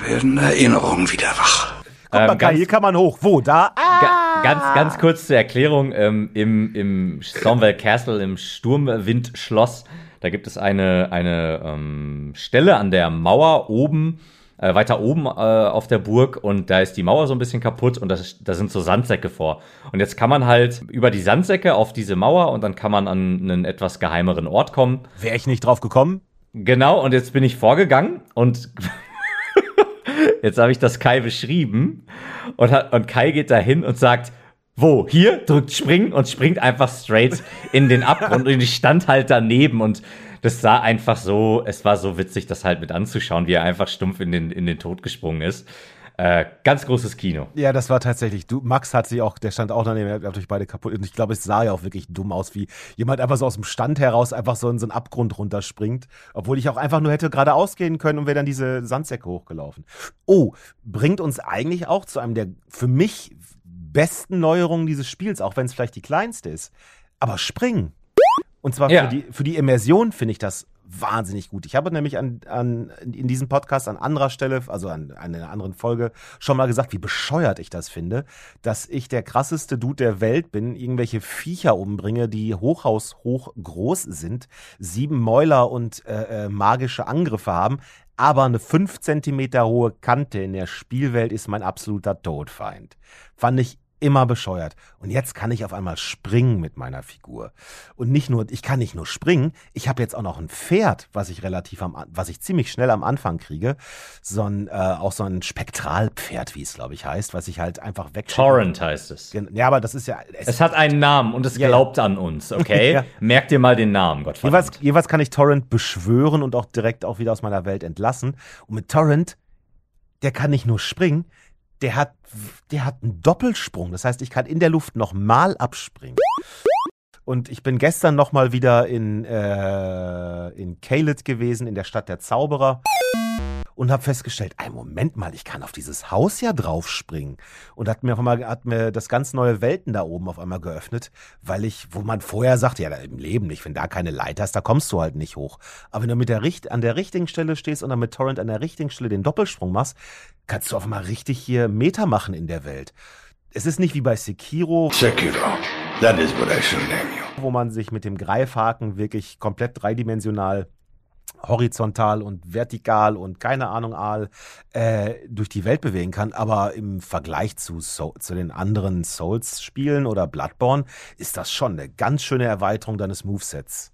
Werden Erinnerungen wieder wach.
Guck mal,
Ähm,
Kai, hier kann man hoch. Wo? Da? Ah!
Ga ganz, ganz kurz zur Erklärung. Ähm, Im im Stormwell Castle, im Sturmwindschloss, da gibt es eine, eine ähm, Stelle an der Mauer oben, äh, weiter oben äh, auf der Burg und da ist die Mauer so ein bisschen kaputt und das, da sind so Sandsäcke vor. Und jetzt kann man halt über die Sandsäcke auf diese Mauer und dann kann man an einen etwas geheimeren Ort kommen.
Wäre ich nicht drauf gekommen?
Genau, und jetzt bin ich vorgegangen und <laughs> jetzt habe ich das Kai beschrieben und, hat, und Kai geht dahin und sagt, wo? Hier? Drückt springen und springt einfach straight in den Abgrund und ich stand halt daneben und das sah einfach so, es war so witzig, das halt mit anzuschauen, wie er einfach stumpf in den, in den Tod gesprungen ist. Äh, ganz großes Kino.
Ja, das war tatsächlich. Du, Max hat sich auch, der stand auch daneben, ihr habt euch beide kaputt. Und ich glaube, es sah ja auch wirklich dumm aus, wie jemand einfach so aus dem Stand heraus einfach so in so einen Abgrund runterspringt. Obwohl ich auch einfach nur hätte geradeaus gehen können und wäre dann diese Sandsäcke hochgelaufen. Oh, bringt uns eigentlich auch zu einem der für mich besten Neuerungen dieses Spiels, auch wenn es vielleicht die kleinste ist. Aber springen. Und zwar
Ja.
für, die, für die Immersion finde ich das wahnsinnig gut. Ich habe nämlich an, an, in diesem Podcast an anderer Stelle, also an, an einer anderen Folge, schon mal gesagt, wie bescheuert ich das finde, dass ich der krasseste Dude der Welt bin, irgendwelche Viecher umbringe, die Hochhaus hoch groß sind, sieben Mäuler und äh, äh, magische Angriffe haben, aber eine fünf Zentimeter hohe Kante in der Spielwelt ist mein absoluter Todfeind. Fand ich immer bescheuert. Und jetzt kann ich auf einmal springen mit meiner Figur. Und nicht nur, ich kann nicht nur springen, ich habe jetzt auch noch ein Pferd, was ich relativ am, was ich ziemlich schnell am Anfang kriege. So ein, äh, auch so ein Spektralpferd, wie es glaube ich heißt, was ich halt einfach weg.
Torrent heißt es.
Ja, aber das ist ja, es,
Es hat einen Namen und es
Ja,
glaubt an uns, okay? <laughs>
Ja.
Merk dir mal den Namen,
Jeweils,
Gottverdammt.
jeweils kann ich Torrent beschwören und auch direkt auch wieder aus meiner Welt entlassen. Und mit Torrent, der kann nicht nur springen, der hat, der hat einen Doppelsprung. Das heißt, ich kann in der Luft nochmal abspringen. Und ich bin gestern nochmal wieder in, äh, in Caelid gewesen, in der Stadt der Zauberer. Und habe festgestellt, ein Moment mal, ich kann auf dieses Haus ja draufspringen. Und hat mir auf einmal hat mir das ganz neue Welten da oben auf einmal geöffnet, weil ich, wo man vorher sagte, ja, im Leben nicht, wenn da keine Leiter ist, da kommst du halt nicht hoch. Aber wenn du mit der Richt an der richtigen Stelle stehst und dann mit Torrent an der richtigen Stelle den Doppelsprung machst, kannst du auf einmal richtig hier Meter machen in der Welt. Es ist nicht wie bei Sekiro,
Sekiro. That is what I shall name you.
wo man sich mit dem Greifhaken wirklich komplett dreidimensional horizontal und vertikal und keine Ahnung Aal äh, durch die Welt bewegen kann, aber im Vergleich zu, so zu den anderen Souls-Spielen oder Bloodborne ist das schon eine ganz schöne Erweiterung deines Movesets.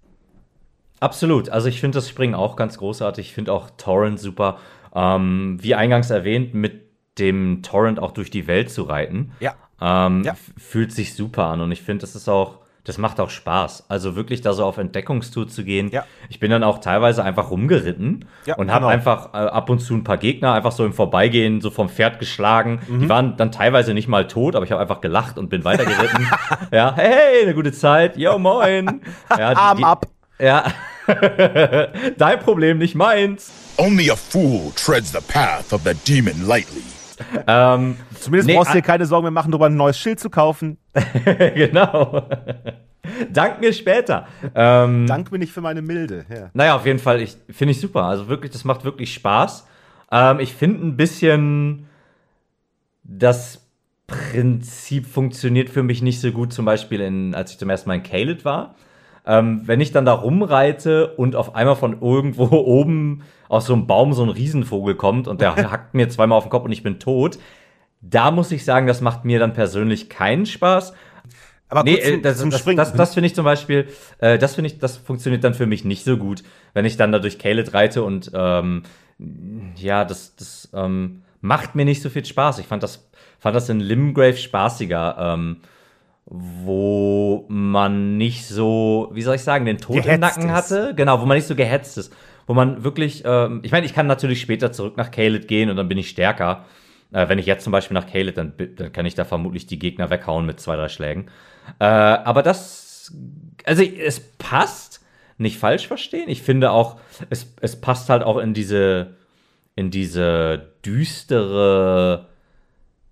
Absolut. Also ich finde das Springen auch ganz großartig. Ich finde auch Torrent super. Ähm, wie eingangs erwähnt, mit dem Torrent auch durch die Welt zu reiten.
Ja.
Ähm,
Ja.
Fühlt sich super an und ich finde, das ist auch, das macht auch Spaß. Also wirklich da so auf Entdeckungstour zu gehen.
Ja.
Ich bin dann auch teilweise einfach rumgeritten
Ja,
und habe
genau.
einfach äh, ab und zu ein paar Gegner einfach so im Vorbeigehen so vom Pferd geschlagen.
Mhm.
Die waren dann teilweise nicht mal tot, aber ich habe einfach gelacht und bin weitergeritten. <laughs> ja, hey, eine gute Zeit. Yo, moin. Ja, die-
Arm ab.
Ja. <laughs> Dein Problem, nicht meins.
Only a fool treads the path of the demon lightly.
Ähm,
Zumindest
Nee,
brauchst du dir keine Sorgen mehr machen, darüber ein neues Schild zu kaufen. <laughs>
genau. Dank mir später. Ähm,
Dank mir nicht für meine Milde. Ja.
Naja, auf jeden Fall, ich finde ich super. Also wirklich, das macht wirklich Spaß. Ähm, ich finde ein bisschen, das Prinzip funktioniert für mich nicht so gut, zum Beispiel, in, als ich zum ersten Mal in Caelid war. Ähm, wenn ich dann da rumreite und auf einmal von irgendwo <laughs> oben aus so einem Baum so ein Riesenvogel kommt und der <laughs> hackt mir zweimal auf den Kopf und ich bin tot, da muss ich sagen, das macht mir dann persönlich keinen Spaß.
Aber
Nee,
zum,
äh, das,
zum
das, das, das finde ich zum Beispiel, äh, das finde ich, das funktioniert dann für mich nicht so gut, wenn ich dann da durch Caelid reite und ähm, ja, das, das ähm, macht mir nicht so viel Spaß. Ich fand das, fand das in Limgrave spaßiger, ähm, wo man nicht so, wie soll ich sagen, den Tod im
Gehetzt
Nacken
ist.
hatte. Genau, wo man nicht so gehetzt ist. Wo man wirklich, ähm, ich meine, ich kann natürlich später zurück nach Caelid gehen und dann bin ich stärker. Äh, wenn ich jetzt zum Beispiel nach Caelid, dann, dann kann ich da vermutlich die Gegner weghauen mit zwei, drei Schlägen. Äh, aber das, also es passt, nicht falsch verstehen. Ich finde auch, es, es passt halt auch in diese, in diese düstere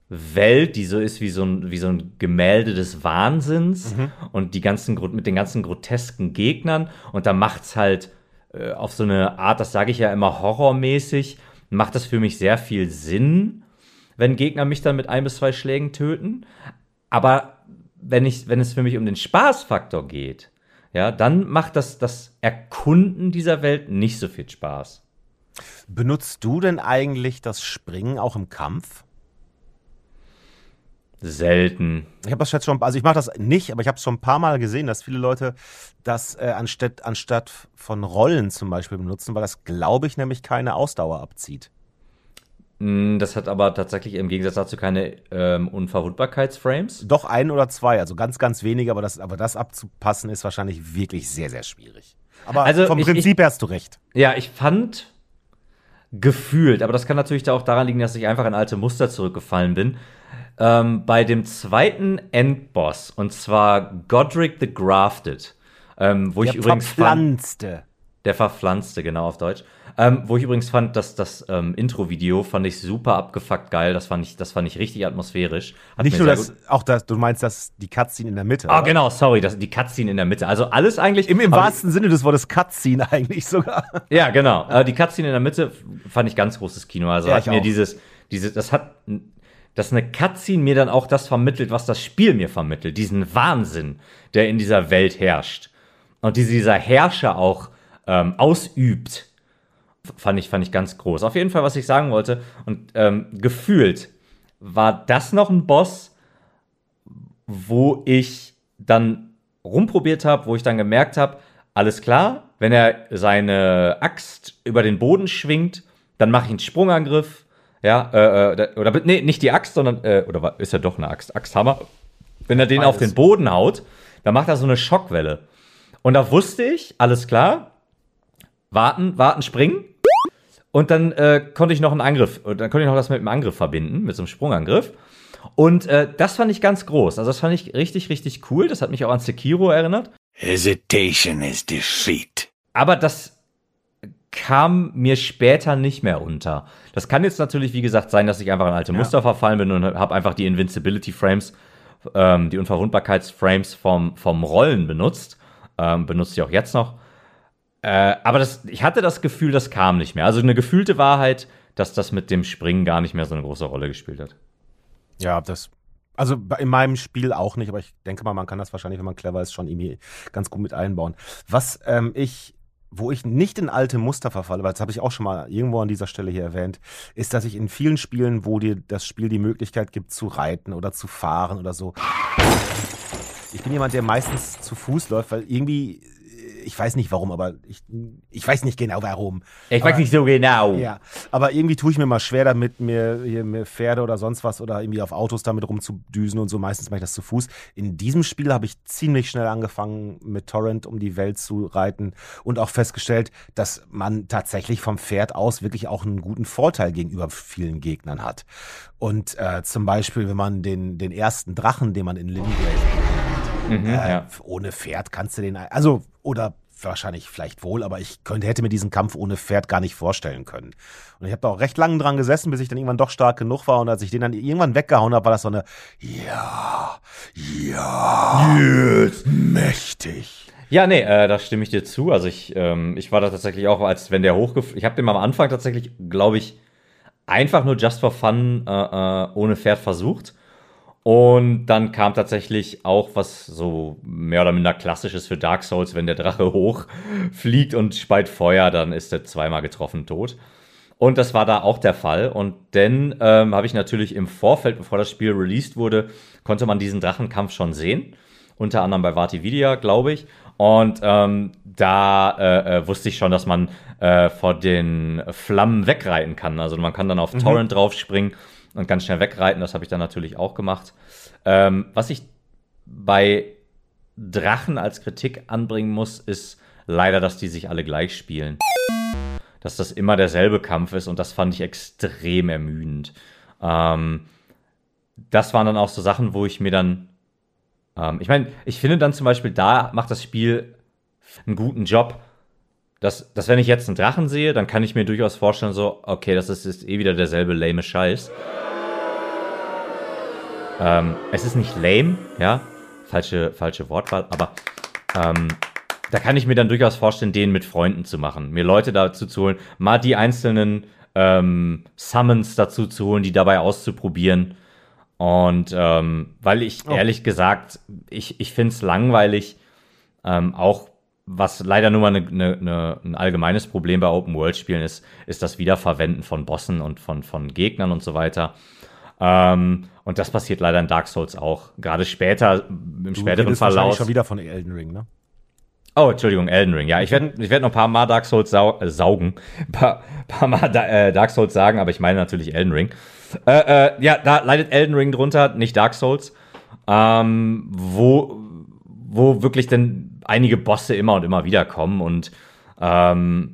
Welt, die so ist wie so ein, wie so ein Gemälde des Wahnsinns und die ganzen, mit den ganzen grotesken Gegnern. Und da macht's halt äh, auf so eine Art, das sage ich ja immer horrormäßig, macht das für mich sehr viel Sinn, wenn Gegner mich dann mit ein bis zwei Schlägen töten. Aber wenn, ich, wenn es für mich um den Spaßfaktor geht, ja, dann macht das, das Erkunden dieser Welt nicht so viel Spaß.
Benutzt du denn eigentlich das Springen auch im Kampf?
Selten.
Ich habe das jetzt schon, also ich mache das nicht, aber ich habe es schon ein paar Mal gesehen, dass viele Leute das äh, anstatt, anstatt von Rollen zum Beispiel benutzen, weil das, glaube ich, nämlich keine Ausdauer abzieht.
Mm, Das hat aber tatsächlich im Gegensatz dazu keine ähm, Unverwundbarkeitsframes.
Doch ein oder zwei, also ganz, ganz wenige, aber das, aber das abzupassen ist wahrscheinlich wirklich sehr, sehr schwierig. Aber
Also
vom
ich-
Prinzip her hast du recht.
Ja, ich fand gefühlt, aber das kann natürlich da auch daran liegen, dass ich einfach in alte Muster zurückgefallen bin. Ähm, bei dem zweiten Endboss, und zwar Godric the Grafted, ähm, wo ich
Der
übrigens fand,
verpflanzte.
der verpflanzte, genau auf Deutsch, ähm, wo ich übrigens fand, dass das ähm, Intro-Video fand ich super abgefuckt geil, das fand ich, das fand ich richtig atmosphärisch. Hat
Nicht nur das, auch das, du meinst das, die Cutscene in der Mitte.
Ah,
oder?
genau, sorry, das, die Cutscene in der Mitte. Also alles eigentlich.
Im, im wahrsten Sinne des Wortes Cutscene <laughs> eigentlich sogar.
Ja, genau. Äh, die Cutscene in der Mitte fand ich ganz großes Kino. Also
Ja,
hat
ich
mir
auch.
dieses, dieses, das hat, dass eine Cutscene mir dann auch das vermittelt, was das Spiel mir vermittelt. Diesen Wahnsinn, der in dieser Welt herrscht. Und diese, dieser Herrscher auch ähm, ausübt, fand ich, fand ich ganz groß. Auf jeden Fall, was ich sagen wollte. Und ähm, gefühlt war das noch ein Boss, wo ich dann rumprobiert habe, wo ich dann gemerkt habe, alles klar, wenn er seine Axt über den Boden schwingt, dann mache ich einen Sprungangriff. Ja, äh, äh, oder nee, nicht die Axt, sondern, äh, oder ist ja doch eine Axt, Axthammer. Wenn er den auf
Beides.
den Boden haut, dann macht er so eine Schockwelle. Und da wusste ich, alles klar, warten, warten, springen. Und dann äh, konnte ich noch einen Angriff, äh, dann konnte ich noch das mit einem Angriff verbinden, mit so einem Sprungangriff. Und äh, das fand ich ganz groß. Also das fand ich richtig, richtig cool. Das hat mich auch an Sekiro erinnert.
Hesitation is defeat.
Aber das kam mir später nicht mehr unter. Das kann jetzt natürlich, wie gesagt, sein, dass ich einfach in alte Muster verfallen bin und habe einfach die Invincibility Frames, ähm, die Unverwundbarkeitsframes vom, vom Rollen benutzt. Ähm, benutze ich auch jetzt noch. Äh, aber das, ich hatte das Gefühl, das kam nicht mehr. Also eine gefühlte Wahrheit, dass das mit dem Springen gar nicht mehr so eine große Rolle gespielt hat.
Ja, das. Also in meinem Spiel auch nicht, aber ich denke mal, man kann das wahrscheinlich, wenn man clever ist, schon irgendwie ganz gut mit einbauen. Was ähm, ich, wo ich nicht in alte Muster verfalle, weil das habe ich auch schon mal irgendwo an dieser Stelle hier erwähnt, ist, dass ich in vielen Spielen, wo dir das Spiel die Möglichkeit gibt zu reiten oder zu fahren oder so. Ich bin jemand, der meistens zu Fuß läuft, weil irgendwie, ich weiß nicht warum, aber ich, ich weiß nicht genau warum.
Ich weiß nicht so genau.
Ja, aber irgendwie tue ich mir mal schwer damit, mir, hier, mir Pferde oder sonst was oder irgendwie auf Autos damit rumzudüsen und so. Meistens mache ich das zu Fuß. In diesem Spiel habe ich ziemlich schnell angefangen, mit Torrent um die Welt zu reiten und auch festgestellt, dass man tatsächlich vom Pferd aus wirklich auch einen guten Vorteil gegenüber vielen Gegnern hat. Und äh, zum Beispiel, wenn man den, den ersten Drachen, den man in Limgrave
Mhm,
äh,
ja.
ohne Pferd kannst du den, also, oder wahrscheinlich vielleicht wohl, aber ich könnte, hätte mir diesen Kampf ohne Pferd gar nicht vorstellen können. Und ich habe da auch recht lange dran gesessen, bis ich dann irgendwann doch stark genug war und als ich den dann irgendwann weggehauen habe, war das so eine, ja, ja, yes, mächtig.
Ja, nee, äh, da stimme ich dir zu. Also ich, ähm, ich war da tatsächlich auch, als wenn der hochgef... Ich habe den am Anfang tatsächlich, glaube ich, einfach nur just for fun äh, äh, ohne Pferd versucht. Und dann kam tatsächlich auch was so mehr oder minder klassisches für Dark Souls, wenn der Drache <laughs> hochfliegt und speit Feuer, dann ist er zweimal getroffen tot. Und das war da auch der Fall. Und dann ähm, habe ich natürlich im Vorfeld, bevor das Spiel released wurde, konnte man diesen Drachenkampf schon sehen. Unter anderem bei Vatividia, glaube ich. Und ähm, da äh, äh, wusste ich schon, dass man äh, vor den Flammen wegreiten kann. Also man kann dann auf Torrent draufspringen und ganz schnell wegreiten. Das habe ich dann natürlich auch gemacht. Ähm, was ich bei Drachen als Kritik anbringen muss, ist leider, dass die sich alle gleich spielen. Dass das immer derselbe Kampf ist und das fand ich extrem ermüdend. Ähm, das waren dann auch so Sachen, wo ich mir dann. Ähm, ich meine, ich finde dann zum Beispiel, da macht das Spiel einen guten Job. Dass, dass wenn ich jetzt einen Drachen sehe, dann kann ich mir durchaus vorstellen, so, okay, das ist, ist eh wieder derselbe lame Scheiß. Ähm, es ist nicht lame, ja, falsche, falsche Wortwahl, aber ähm, da kann ich mir dann durchaus vorstellen, den mit Freunden zu machen, mir Leute dazu zu holen, mal die einzelnen ähm, Summons dazu zu holen, die dabei auszuprobieren. Und ähm, weil ich ehrlich gesagt, ich, ich finde es langweilig, ähm, auch was leider nur mal ne, ne, ne, ein allgemeines Problem bei Open-World-Spielen ist, ist das Wiederverwenden von Bossen und von, von Gegnern und so weiter. Ähm, und das passiert leider in Dark Souls auch. Gerade später, im
Du
späteren Verlauf.
schon wieder von Elden Ring, ne?
Oh, Entschuldigung, Elden Ring. Ja, ich werde ich werd noch ein paar Mal Dark Souls sau äh, saugen. Ein <laughs> paar, paar Mal da, äh, Dark Souls sagen, aber ich meine natürlich Elden Ring. Äh, äh, ja, da leidet Elden Ring drunter, nicht Dark Souls. Ähm, wo, wo wirklich dann einige Bosse immer und immer wieder kommen und ähm,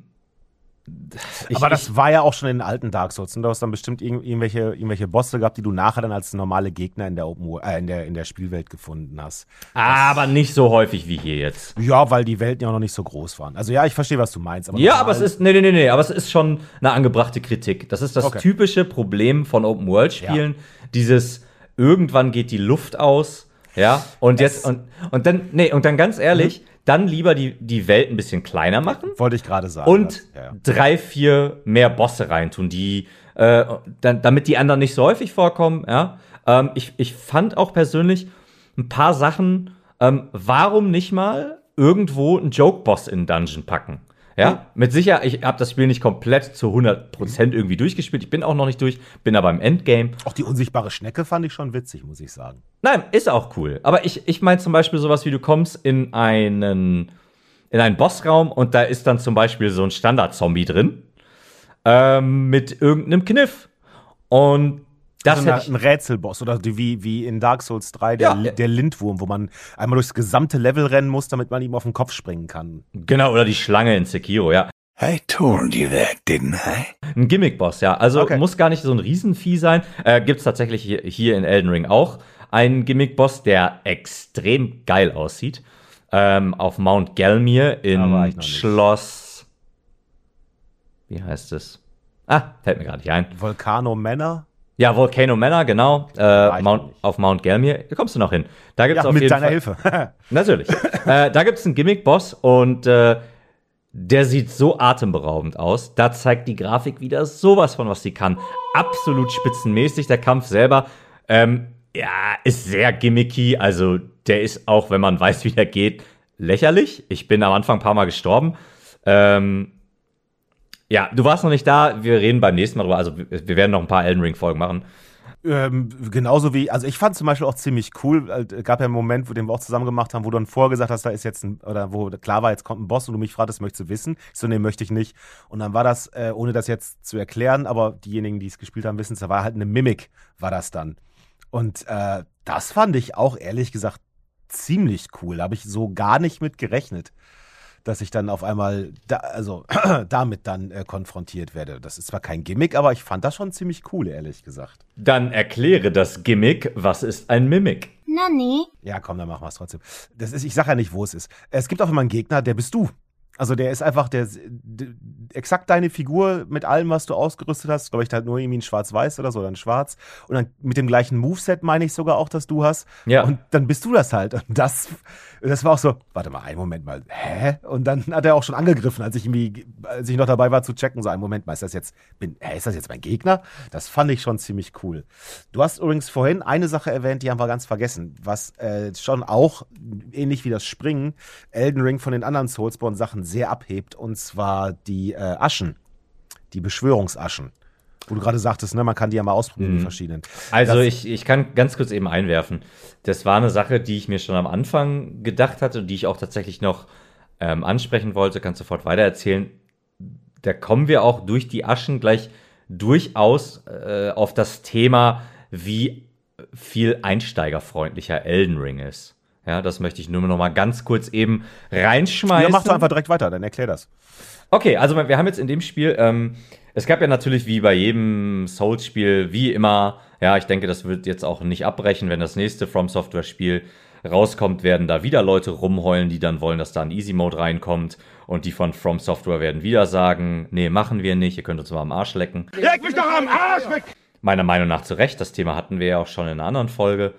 ich,
Aber das war ja auch schon in den alten Dark Souls. Und du hast dann bestimmt irgend, irgendwelche, irgendwelche Bosse gehabt, die du nachher dann als normale Gegner in der Open World, äh, in der, in der Spielwelt gefunden hast.
aber nicht so häufig wie hier jetzt.
Ja, weil die Welten ja auch noch nicht so groß waren. Also ja, ich verstehe, was du meinst. Aber
Ja, aber es ist, nee, nee, nee, nee, aber es ist schon eine angebrachte Kritik. Das ist das
Okay.
typische Problem von Open-World-Spielen. Dieses, irgendwann geht die Luft aus, ja, und jetzt, und, und dann, nee, und dann ganz ehrlich,
Mhm.
dann lieber die, die Welt ein bisschen kleiner machen
Wollte ich gerade sagen.
und
das, ja, ja.
drei, vier mehr Bosse reintun, die, äh, dann, damit die anderen nicht so häufig vorkommen, ja. Ähm, ich, ich fand auch persönlich ein paar Sachen, ähm, warum nicht mal irgendwo einen Joke-Boss in den Dungeon packen? Ja, mit Sicherheit, ich habe das Spiel nicht komplett zu 100% irgendwie durchgespielt. Ich bin auch noch nicht durch, bin aber im Endgame.
Auch die unsichtbare Schnecke fand ich schon witzig, muss ich sagen.
Nein, ist auch cool. Aber ich, ich meine zum Beispiel sowas wie, du kommst in einen, in einen Bossraum und da ist dann zum Beispiel so ein Standard-Zombie drin ähm, mit irgendeinem Kniff. Und das
Also
hätte
ein Rätselboss oder die, wie, wie in Dark Souls 3 der,
Ja.
der Lindwurm, wo man einmal durchs gesamte Level rennen muss, damit man ihm auf den Kopf springen kann.
genau, oder die Schlange in Sekiro, ja.
I told you that, didn't I?
Ein Gimmick-Boss, ja. Also
Okay.
muss gar nicht so ein Riesenvieh sein. Äh, Gibt es tatsächlich hier, hier in Elden Ring auch einen Gimmick-Boss, der extrem geil aussieht. Ähm, auf Mount Gelmir in. Schloss. Wie heißt es? Ah, fällt mir gerade nicht ein.
Volcano Manor?
Ja, Volcano Manor, genau. Äh, Mount, auf Mount Gelmir. Da kommst du noch hin. Da gibt's
Ja,
auf
mit
jeden
deiner
Fall,
Hilfe. <laughs> <laughs>
Natürlich. äh, da gibt es einen Gimmick-Boss und äh, der sieht so atemberaubend aus. Da zeigt die Grafik wieder sowas von, was sie kann. Absolut spitzenmäßig. Der Kampf selber, ähm, ja, ist sehr gimmicky. Also, der ist auch, wenn man weiß, wie der geht, lächerlich. Ich bin am Anfang ein paar Mal gestorben. Ähm, ja, du warst noch nicht da. Wir reden beim nächsten Mal drüber. Also, wir werden noch ein paar Elden Ring-Folgen machen.
Ähm, genauso wie, also ich fand zum Beispiel auch ziemlich cool, äh, gab ja einen Moment, wo den wir auch zusammen gemacht haben, wo du dann vorher gesagt hast, da ist jetzt ein, oder wo klar war, jetzt kommt ein Boss und du mich fragtest, möchtest du wissen? Ich so, nee, möchte ich nicht. Und dann war das, äh, ohne das jetzt zu erklären, aber diejenigen, die es gespielt haben, wissen es, da war halt eine Mimik, war das dann. Und äh, das fand ich auch ehrlich gesagt ziemlich cool. Da habe ich so gar nicht mit gerechnet, dass ich dann auf einmal da, also <clears throat> damit dann äh, konfrontiert werde. Das ist zwar kein Gimmick, aber ich fand das schon ziemlich cool, ehrlich gesagt.
Dann erkläre das Gimmick. Was ist ein Mimic?
Nani?
Ja, komm, dann machen wir es trotzdem. Das ist, ich sage ja nicht, wo es ist. Es gibt auch immer einen Gegner, der bist du. Also der ist einfach der, d- exakt deine Figur mit allem, was du ausgerüstet hast. Glaube ich, halt nur irgendwie ein Schwarz-Weiß oder so, ein Schwarz. Und dann mit dem gleichen Moveset meine ich sogar auch, dass du hast.
Ja.
Und dann bist du das halt. Und das, das war auch so, warte mal, einen Moment mal, hä? Und dann hat er auch schon angegriffen, als ich irgendwie, als ich noch dabei war zu checken, so einen Moment mal, ist das jetzt, bin, hä, ist das jetzt mein Gegner? Das fand ich schon ziemlich cool. Du hast übrigens vorhin eine Sache erwähnt, die haben wir ganz vergessen, was äh, schon auch, ähnlich wie das Springen, Elden Ring von den anderen Soulsborne-Sachen sehr abhebt, und zwar die äh, Aschen, die Beschwörungsaschen. Wo du gerade sagtest, ne, man kann die ja mal ausprobieren, die verschiedenen.
Also
Das-
ich, ich kann ganz kurz eben einwerfen. Das war eine Sache, die ich mir schon am Anfang gedacht hatte und die ich auch tatsächlich noch ähm, ansprechen wollte. Kannst sofort weitererzählen. Da kommen wir auch durch die Aschen gleich durchaus äh, auf das Thema, wie viel einsteigerfreundlicher Elden Ring ist. Ja, das möchte ich nur noch mal ganz kurz eben reinschmeißen.
Ja, mach doch einfach direkt weiter, dann erklär das.
Okay, also wir haben jetzt in dem Spiel, ähm, es gab ja natürlich wie bei jedem Souls-Spiel, wie immer, ja, ich denke, das wird jetzt auch nicht abbrechen, wenn das nächste From Software-Spiel rauskommt, werden da wieder Leute rumheulen, die dann wollen, dass da ein Easy-Mode reinkommt und die von From Software werden wieder sagen, nee, machen wir nicht, ihr könnt uns mal am Arsch lecken.
Leg mich doch am Arsch weg!
Meiner Meinung nach zu Recht, das Thema hatten wir ja auch schon in einer anderen Folge.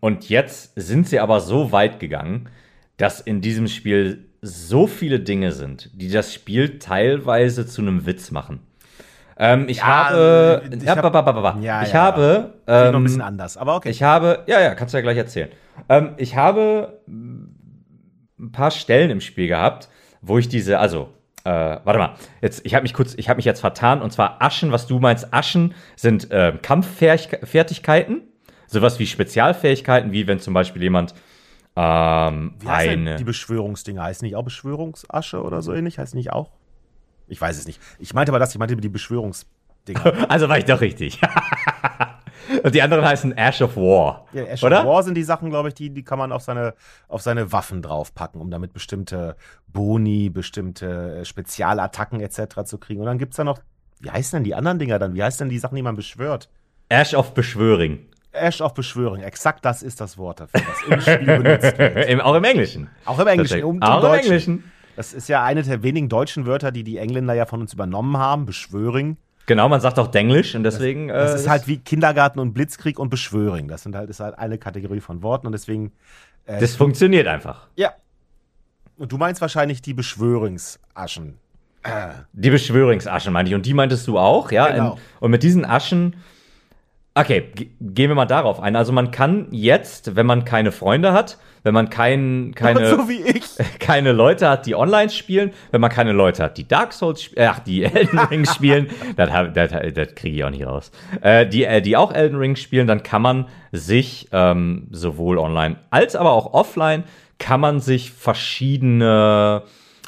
Und jetzt sind sie aber so weit gegangen, dass in diesem Spiel so viele Dinge sind, die das Spiel teilweise zu einem Witz machen. Ähm, ich habe,
ich
ja,
hab-
ba, ba, ba, ba.
Ja,
ich
ja.
habe,
Klingt noch ein
ähm,
bisschen anders, aber okay.
ich habe, ja, ja, kannst du ja gleich erzählen. Ähm, ich habe ein paar Stellen im Spiel gehabt, wo ich diese, also, äh, warte mal, jetzt, ich habe mich kurz, ich habe mich jetzt vertan, und zwar Aschen, was du meinst, Aschen sind äh, Kampffertigkeiten, sowas wie Spezialfähigkeiten, wie wenn zum Beispiel jemand ähm, eine.
die Beschwörungsdinger? Heißt nicht auch Beschwörungsasche oder so ähnlich? Heißt nicht auch? Ich weiß es nicht. Ich meinte aber das, ich meinte die Beschwörungsdinger. <laughs>
Also war ich doch richtig. <laughs> und die anderen heißen Ash of War.
Ja, Ash
oder?
of War sind die Sachen, glaube ich, die, die kann man auf seine, auf seine Waffen draufpacken, um damit bestimmte Boni, bestimmte äh, Spezialattacken etc. zu kriegen. Und dann gibt's da noch, wie heißen denn die anderen Dinger dann? Wie heißen denn die Sachen, die man beschwört?
Ash of Beschwöring.
Ash of Beschwörung, exakt das ist das Wort dafür, das im Spiel benutzt <laughs> wird.
Im, auch im Englischen.
Auch im Englischen, um,
auch im
Deutschen.
Englischen.
Das ist ja eine der wenigen deutschen Wörter, die die Engländer ja von uns übernommen haben, Beschwöring.
Genau, man sagt auch Denglisch und deswegen.
Das
äh,
ist halt wie Kindergarten und Blitzkrieg und Beschwöring. Das sind halt, ist halt eine Kategorie von Worten und deswegen. Äh,
Das funktioniert einfach.
ja. Und du meinst wahrscheinlich die Beschwörungsaschen.
Die Beschwörungsaschen meinte ich. Und die meintest du auch, ja?
Genau.
Und mit diesen Aschen. Okay, ge- gehen wir mal darauf ein. Also man kann jetzt, wenn man keine Freunde hat, wenn man kein, keine, <laughs>
so <laughs>
keine Leute hat, die online spielen, wenn man keine Leute hat, die Dark Souls, sp- äh, ach, die Elden <laughs> Ring spielen, das, hab- das, das kriege ich auch nicht raus, äh, die, äh, die auch Elden Ring spielen, dann kann man sich ähm, sowohl online als aber auch offline, kann man sich verschiedene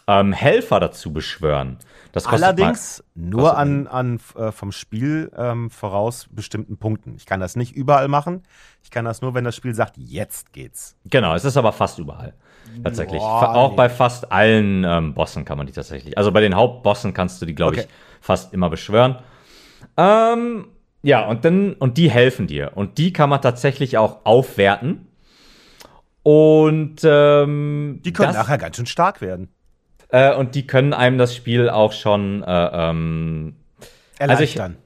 ähm, Helfer dazu beschwören. Das kostet
Allerdings nur an, an äh, vom Spiel ähm, voraus bestimmten Punkten. Ich kann das nicht überall machen. Ich kann das nur, wenn das Spiel sagt, jetzt geht's.
Genau, es ist aber fast überall. Tatsächlich.
Boah,
auch
nee.
bei fast allen ähm, Bossen kann man die tatsächlich. Also bei den Hauptbossen kannst du die, glaube ich,
Okay.
fast immer beschwören. Ähm, ja, und dann, und die helfen dir. Und die kann man tatsächlich auch aufwerten. Und ähm,
Die können nachher ganz schön stark werden.
Äh, und die können einem das Spiel auch schon äh, ähm, Also ich-
Erleichtern.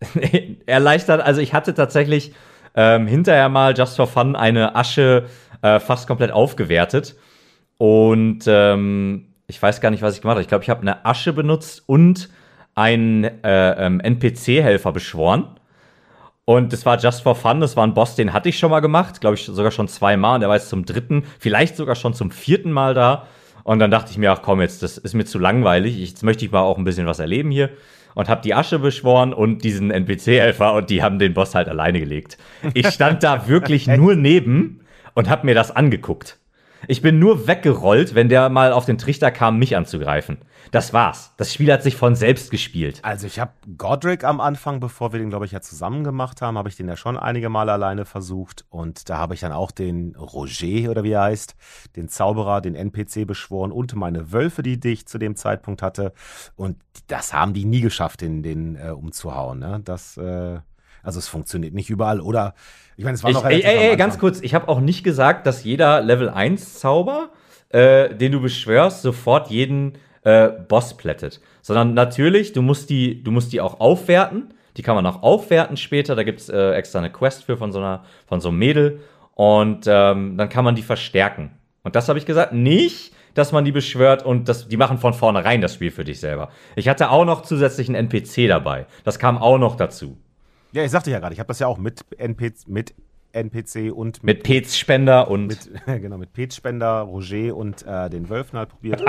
<laughs>
erleichtern. Also ich hatte tatsächlich ähm, hinterher mal just for fun eine Asche äh, fast komplett aufgewertet. Und ähm, ich weiß gar nicht, was ich gemacht habe. Ich glaube, ich habe eine Asche benutzt und einen äh, ähm, NPC-Helfer beschworen. Und das war just for fun. Das war ein Boss, den hatte ich schon mal gemacht. Glaube ich sogar schon zweimal. Und der war jetzt zum dritten, vielleicht sogar schon zum vierten Mal da. Und dann dachte ich mir, ach komm, jetzt, das ist mir zu langweilig. Jetzt möchte ich mal auch ein bisschen was erleben hier. Und habe die Asche beschworen und diesen NPC-Helfer. Und die haben den Boss halt alleine gelegt. Ich stand da <laughs> wirklich nur neben und habe mir das angeguckt. Ich bin nur weggerollt, wenn der mal auf den Trichter kam, mich anzugreifen. Das war's. Das Spiel hat sich von selbst gespielt.
Also ich habe Godric am Anfang, bevor wir den, glaube ich, ja zusammen gemacht haben, habe ich den ja schon einige Male alleine versucht. Und da habe ich dann auch den Roger oder wie er heißt, den Zauberer, den NPC beschworen und meine Wölfe, die ich zu dem Zeitpunkt hatte. Und das haben die nie geschafft, den, den äh, umzuhauen. Ne? Das, äh, also es funktioniert nicht überall. Oder ich meine, es war
Ich,
noch
ey,
relativ
ey, ey, ganz kurz, ich habe auch nicht gesagt, dass jeder Level 1 Zauber, äh, den du beschwörst, sofort jeden äh, Boss plättet. Sondern natürlich, du musst die, du musst die auch aufwerten. Die kann man auch aufwerten später. Da gibt's äh, extra eine Quest für von so einer, von so einem Mädel. Und ähm, dann kann man die verstärken. Und das habe ich gesagt, nicht, dass man die beschwört und das, die machen von vornherein das Spiel für dich selber. Ich hatte auch noch zusätzlich einen NPC dabei. Das kam auch noch dazu.
Ja, ich sagte ja gerade, ich habe das ja auch mit NPC, mit NPC und
Mit Pez-Spender und.
mit, <laughs> genau, mit Petspender, Roger und äh, den Wölfen halt probiert.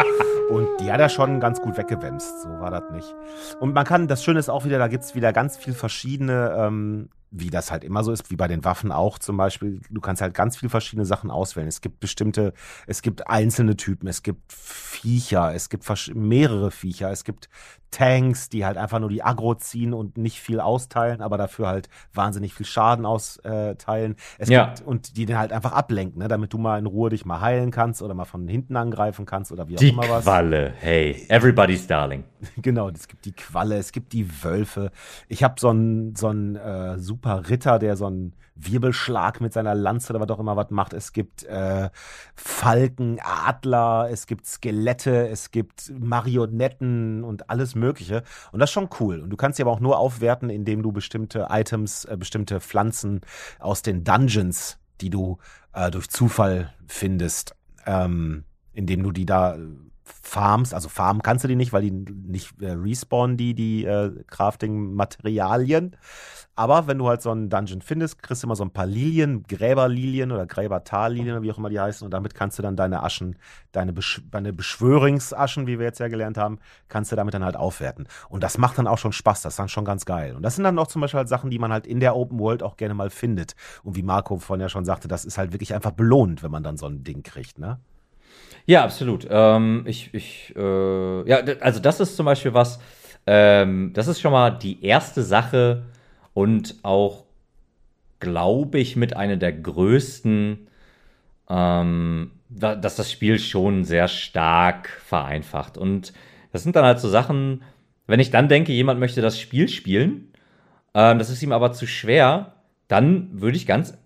Und die hat er schon ganz gut weggewämst. So war das nicht. Und man kann, das Schöne ist auch wieder, da gibt's wieder ganz viel verschiedene, ähm, wie das halt immer so ist, wie bei den Waffen auch zum Beispiel. Du kannst halt ganz viel verschiedene Sachen auswählen. Es gibt bestimmte, es gibt einzelne Typen, es gibt Viecher, es gibt mehrere Viecher, es gibt Tanks, die halt einfach nur die Agro ziehen und nicht viel austeilen, aber dafür halt wahnsinnig viel Schaden austeilen. Es
Ja.
gibt, und die den halt einfach ablenken, ne, damit du mal in Ruhe dich mal heilen kannst oder mal von hinten angreifen kannst oder wie auch
Die
immer was.
Qualle, hey, everybody's darling. <laughs>
Genau, es gibt die Qualle, es gibt die Wölfe. Ich habe so einen so einen, äh, super Ritter, der so einen Wirbelschlag mit seiner Lanze oder was auch immer was macht. Es gibt äh, Falken, Adler, es gibt Skelette, es gibt Marionetten und alles Mögliche. Und das ist schon cool. Und du kannst sie aber auch nur aufwerten, indem du bestimmte Items, äh, bestimmte Pflanzen aus den Dungeons, die du äh, durch Zufall findest, ähm, indem du die da äh, farmst. Also farmen kannst du die nicht, weil die nicht äh, respawnen, die, die äh, Crafting-Materialien. Aber wenn du halt so einen Dungeon findest, kriegst du immer so ein paar Lilien, Gräberlilien oder Gräbertallilien oder wie auch immer die heißen. Und damit kannst du dann deine Aschen, deine, Besch deine Beschwörungsaschen, wie wir jetzt ja gelernt haben, kannst du damit dann halt aufwerten. Und das macht dann auch schon Spaß. Das ist dann schon ganz geil. Und das sind dann auch zum Beispiel halt Sachen, die man halt in der Open World auch gerne mal findet. Und wie Marco vorhin ja schon sagte, das ist halt wirklich einfach belohnt, wenn man dann so ein Ding kriegt, ne?
Ja, absolut. Ähm, ich, ich, äh, ja, also das ist zum Beispiel was, ähm, das ist schon mal die erste Sache und auch, glaube ich, mit einer der größten, ähm, da, dass das Spiel schon sehr stark vereinfacht. Und das sind dann halt so Sachen, wenn ich dann denke, jemand möchte das Spiel spielen, ähm, das ist ihm aber zu schwer, dann würde ich ganz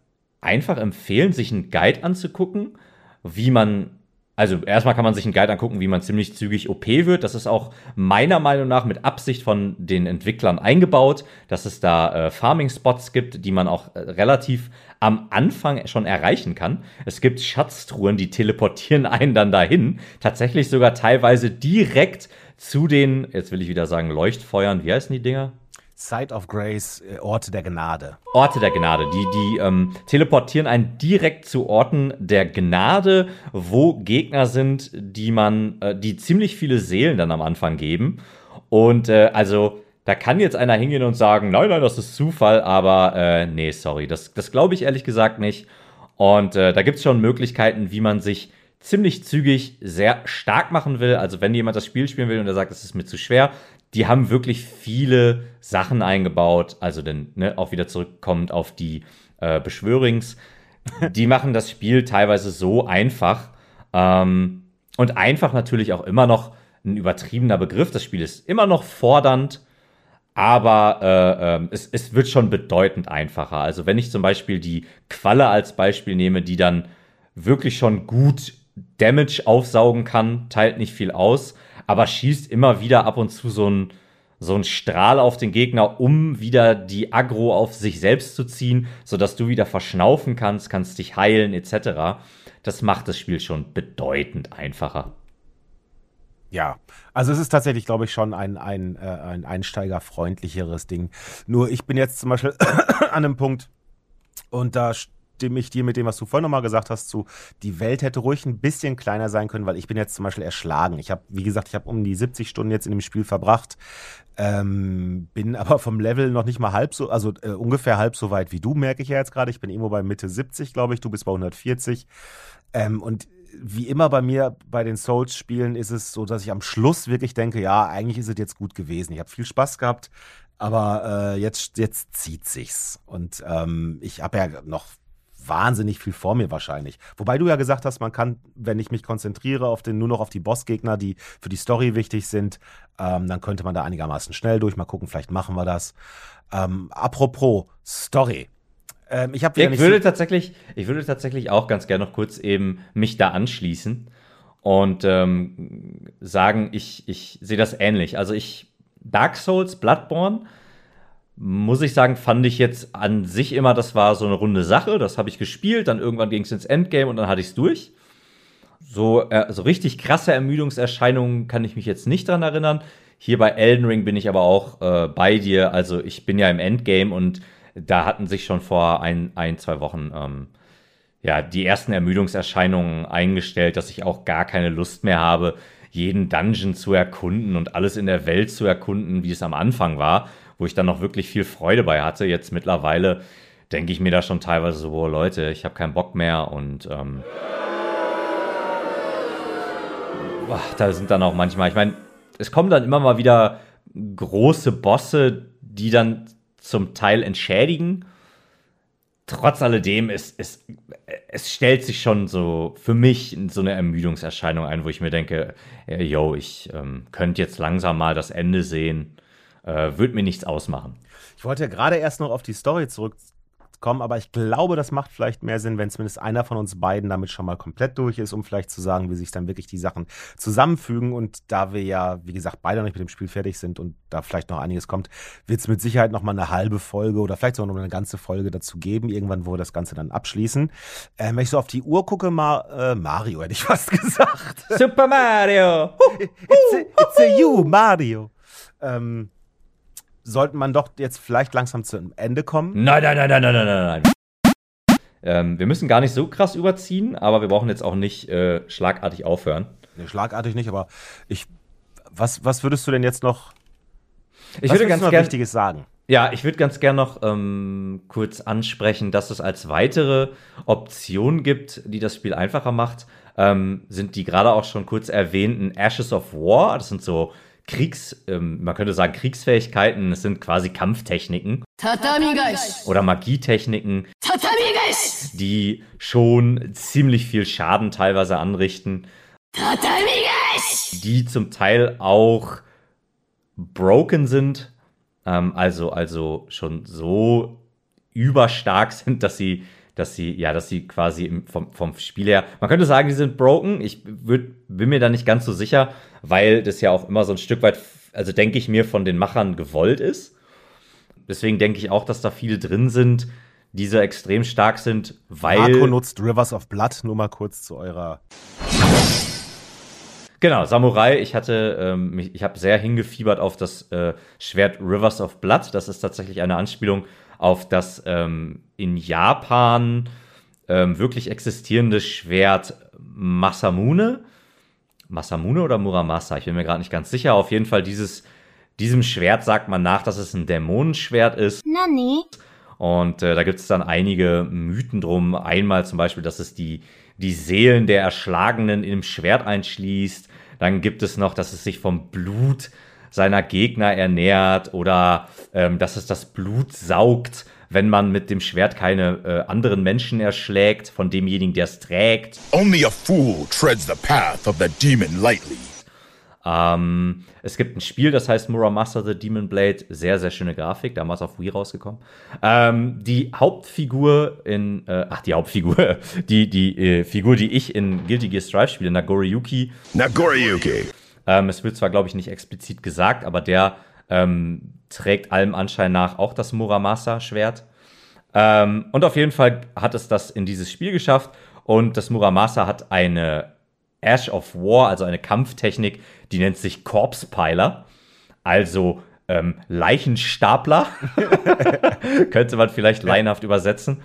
einfach empfehlen, sich einen Guide anzugucken, wie man also erstmal kann man sich einen Guide angucken, wie man ziemlich zügig OP wird. Das ist auch meiner Meinung nach mit Absicht von den Entwicklern eingebaut, dass es da äh, Farming-Spots gibt, die man auch äh, relativ am Anfang schon erreichen kann. Es gibt Schatztruhen, die teleportieren <laughs> einen dann dahin. Tatsächlich sogar teilweise direkt zu den, jetzt will ich wieder sagen, Leuchtfeuern. Wie heißen die Dinger?
Sight of Grace, äh, Orte der Gnade.
Orte der Gnade. Die, die ähm, teleportieren einen direkt zu Orten der Gnade, wo Gegner sind, die man, äh, die ziemlich viele Seelen dann am Anfang geben. Und äh, also, da kann jetzt einer hingehen und sagen, nein, nein, das ist Zufall, aber äh, nee, sorry, das, das glaube ich ehrlich gesagt nicht. Und äh, da gibt es schon Möglichkeiten, wie man sich ziemlich zügig sehr stark machen will. Also wenn jemand das Spiel spielen will und er sagt, es ist mir zu schwer, die haben wirklich viele Sachen eingebaut. Also dann ne, auch wieder zurückkommend auf die äh, Beschwörings. Die machen das Spiel teilweise so einfach. Ähm, und einfach natürlich auch immer noch ein übertriebener Begriff. Das Spiel ist immer noch fordernd, aber äh, äh, es, es wird schon bedeutend einfacher. Also wenn ich zum Beispiel die Qualle als Beispiel nehme, die dann wirklich schon gut Damage aufsaugen kann, teilt nicht viel aus, aber schießt immer wieder ab und zu so ein so ein Strahl auf den Gegner, um wieder die Aggro auf sich selbst zu ziehen, sodass du wieder verschnaufen kannst, kannst dich heilen etc. Das macht das Spiel schon bedeutend einfacher.
Ja, also es ist tatsächlich, glaube ich, schon ein, ein, äh, ein einsteigerfreundlicheres Ding. Nur ich bin jetzt zum Beispiel <coughs> an einem Punkt, und da stimme ich dir mit dem, was du vorhin nochmal gesagt hast, zu, die Welt hätte ruhig ein bisschen kleiner sein können, weil ich bin jetzt zum Beispiel erschlagen. Ich habe, wie gesagt, ich habe um die 70 Stunden jetzt in dem Spiel verbracht, ähm, bin <laughs> aber vom Level noch nicht mal halb so, also äh, ungefähr halb so weit wie du, merke ich ja jetzt gerade. Ich bin irgendwo bei Mitte 70, glaube ich, du bist bei 140. Ähm, und wie immer bei mir bei den Souls-Spielen ist es so, dass ich am Schluss wirklich denke, ja, eigentlich ist es jetzt gut gewesen. Ich habe viel Spaß gehabt, aber äh, jetzt, jetzt zieht sich's. Und ähm, ich habe ja noch wahnsinnig viel vor mir wahrscheinlich. Wobei du ja gesagt hast, man kann, wenn ich mich konzentriere auf den, nur noch auf die Bossgegner, die für die Story wichtig sind, ähm, dann könnte man da einigermaßen schnell durch. Mal gucken, vielleicht machen wir das. Ähm, apropos Story.
Ähm, ich habe ich würde so tatsächlich, ich würde tatsächlich auch ganz gerne noch kurz eben mich da anschließen und ähm, sagen, ich, ich sehe das ähnlich. Also ich Dark Souls, Bloodborne, muss ich sagen, fand ich jetzt an sich immer, das war so eine runde Sache. Das habe ich gespielt, dann irgendwann ging es ins Endgame und dann hatte ich es durch. So, äh, so richtig krasse Ermüdungserscheinungen kann ich mich jetzt nicht dran erinnern. Hier bei Elden Ring bin ich aber auch äh, bei dir. Also ich bin ja im Endgame und da hatten sich schon vor ein, ein zwei Wochen ähm, ja, die ersten Ermüdungserscheinungen eingestellt, dass ich auch gar keine Lust mehr habe, jeden Dungeon zu erkunden und alles in der Welt zu erkunden, wie es am Anfang war, wo ich dann noch wirklich viel Freude bei hatte. Jetzt mittlerweile denke ich mir da schon teilweise so, oh Leute, ich habe keinen Bock mehr und ähm, da sind dann auch manchmal, ich meine, es kommen dann immer mal wieder große Bosse, die dann zum Teil entschädigen. Trotz alledem, es, es, es stellt sich schon so für mich so eine Ermüdungserscheinung ein, wo ich mir denke, yo, ich ähm, könnte jetzt langsam mal das Ende sehen. Äh, Würde mir nichts ausmachen.
Ich wollte ja gerade erst noch auf die Story zurück kommen, aber ich glaube, das macht vielleicht mehr Sinn, wenn zumindest einer von uns beiden damit schon mal komplett durch ist, um vielleicht zu sagen, wie sich dann wirklich die Sachen zusammenfügen. Und da wir ja, wie gesagt, beide noch nicht mit dem Spiel fertig sind und da vielleicht noch einiges kommt, wird es mit Sicherheit noch mal eine halbe Folge oder vielleicht sogar noch eine ganze Folge dazu geben, irgendwann, wo wir das Ganze dann abschließen. Äh, wenn ich so auf die Uhr gucke, Ma äh, Mario hätte ich <laughs> fast gesagt.
Super Mario!
it's, a, it's a you, Mario. Ähm, sollte man doch jetzt vielleicht langsam zum Ende kommen?
Nein, nein, nein, nein, nein, nein, nein. Ähm, wir müssen gar nicht so krass überziehen, aber wir brauchen jetzt auch nicht äh, schlagartig aufhören.
Nee, schlagartig nicht, aber ich. Was, was würdest du denn jetzt noch?
Ich würde ganz gerne
Wichtiges sagen.
Ja, ich würde ganz gerne noch ähm, kurz ansprechen, dass es als weitere Option gibt, die das Spiel einfacher macht, ähm, sind die gerade auch schon kurz erwähnten Ashes of War. Das sind so Kriegs, ähm, man könnte sagen Kriegsfähigkeiten, es sind quasi Kampftechniken. Oder Magietechniken. Die schon ziemlich viel Schaden teilweise anrichten. Die zum Teil auch broken sind. Ähm, also, also schon so überstark <laughs> sind, dass sie dass sie, ja, dass sie quasi vom, vom Spiel her, man könnte sagen, die sind broken. Ich würd, bin mir da nicht ganz so sicher, weil das ja auch immer so ein Stück weit, also denke ich mir, von den Machern gewollt ist. Deswegen denke ich auch, dass da viele drin sind, die so extrem stark sind, weil.
Marco nutzt Rivers of Blood, nur mal kurz zu eurer.
Genau, Samurai. Ich hatte, ähm, ich habe sehr hingefiebert auf das äh, Schwert Rivers of Blood. Das ist tatsächlich eine Anspielung auf das ähm, in Japan ähm, wirklich existierende Schwert Masamune. Masamune oder Muramasa? Ich bin mir gerade nicht ganz sicher. Auf jeden Fall dieses, diesem Schwert sagt man nach, dass es ein Dämonenschwert ist.
Nani?
Und äh, da gibt es dann einige Mythen drum. Einmal zum Beispiel, dass es die, die Seelen der Erschlagenen im Schwert einschließt. Dann gibt es noch, dass es sich vom Blut seiner Gegner ernährt oder ähm, dass es das Blut saugt, wenn man mit dem Schwert keine äh, anderen Menschen erschlägt, von demjenigen, der es trägt.
Only a fool treads the path of the demon lightly.
Ähm, es gibt ein Spiel, das heißt Muramasa the Demon Blade. Sehr, sehr schöne Grafik, damals auf Wii rausgekommen. Ähm, die Hauptfigur in, äh, ach, die Hauptfigur, <laughs> die, die äh, Figur, die ich in Guilty Gear Strive spiele, Nagoriyuki.
Nagoriyuki.
Ähm, es wird zwar, glaube ich, nicht explizit gesagt, aber der ähm, trägt allem Anschein nach auch das Muramasa-Schwert. Ähm, und auf jeden Fall hat es das in dieses Spiel geschafft. Und das Muramasa hat eine Ash of War, also eine Kampftechnik, die nennt sich Corpse Piler. Also ähm, Leichenstapler. <laughs> Könnte man vielleicht laienhaft übersetzen.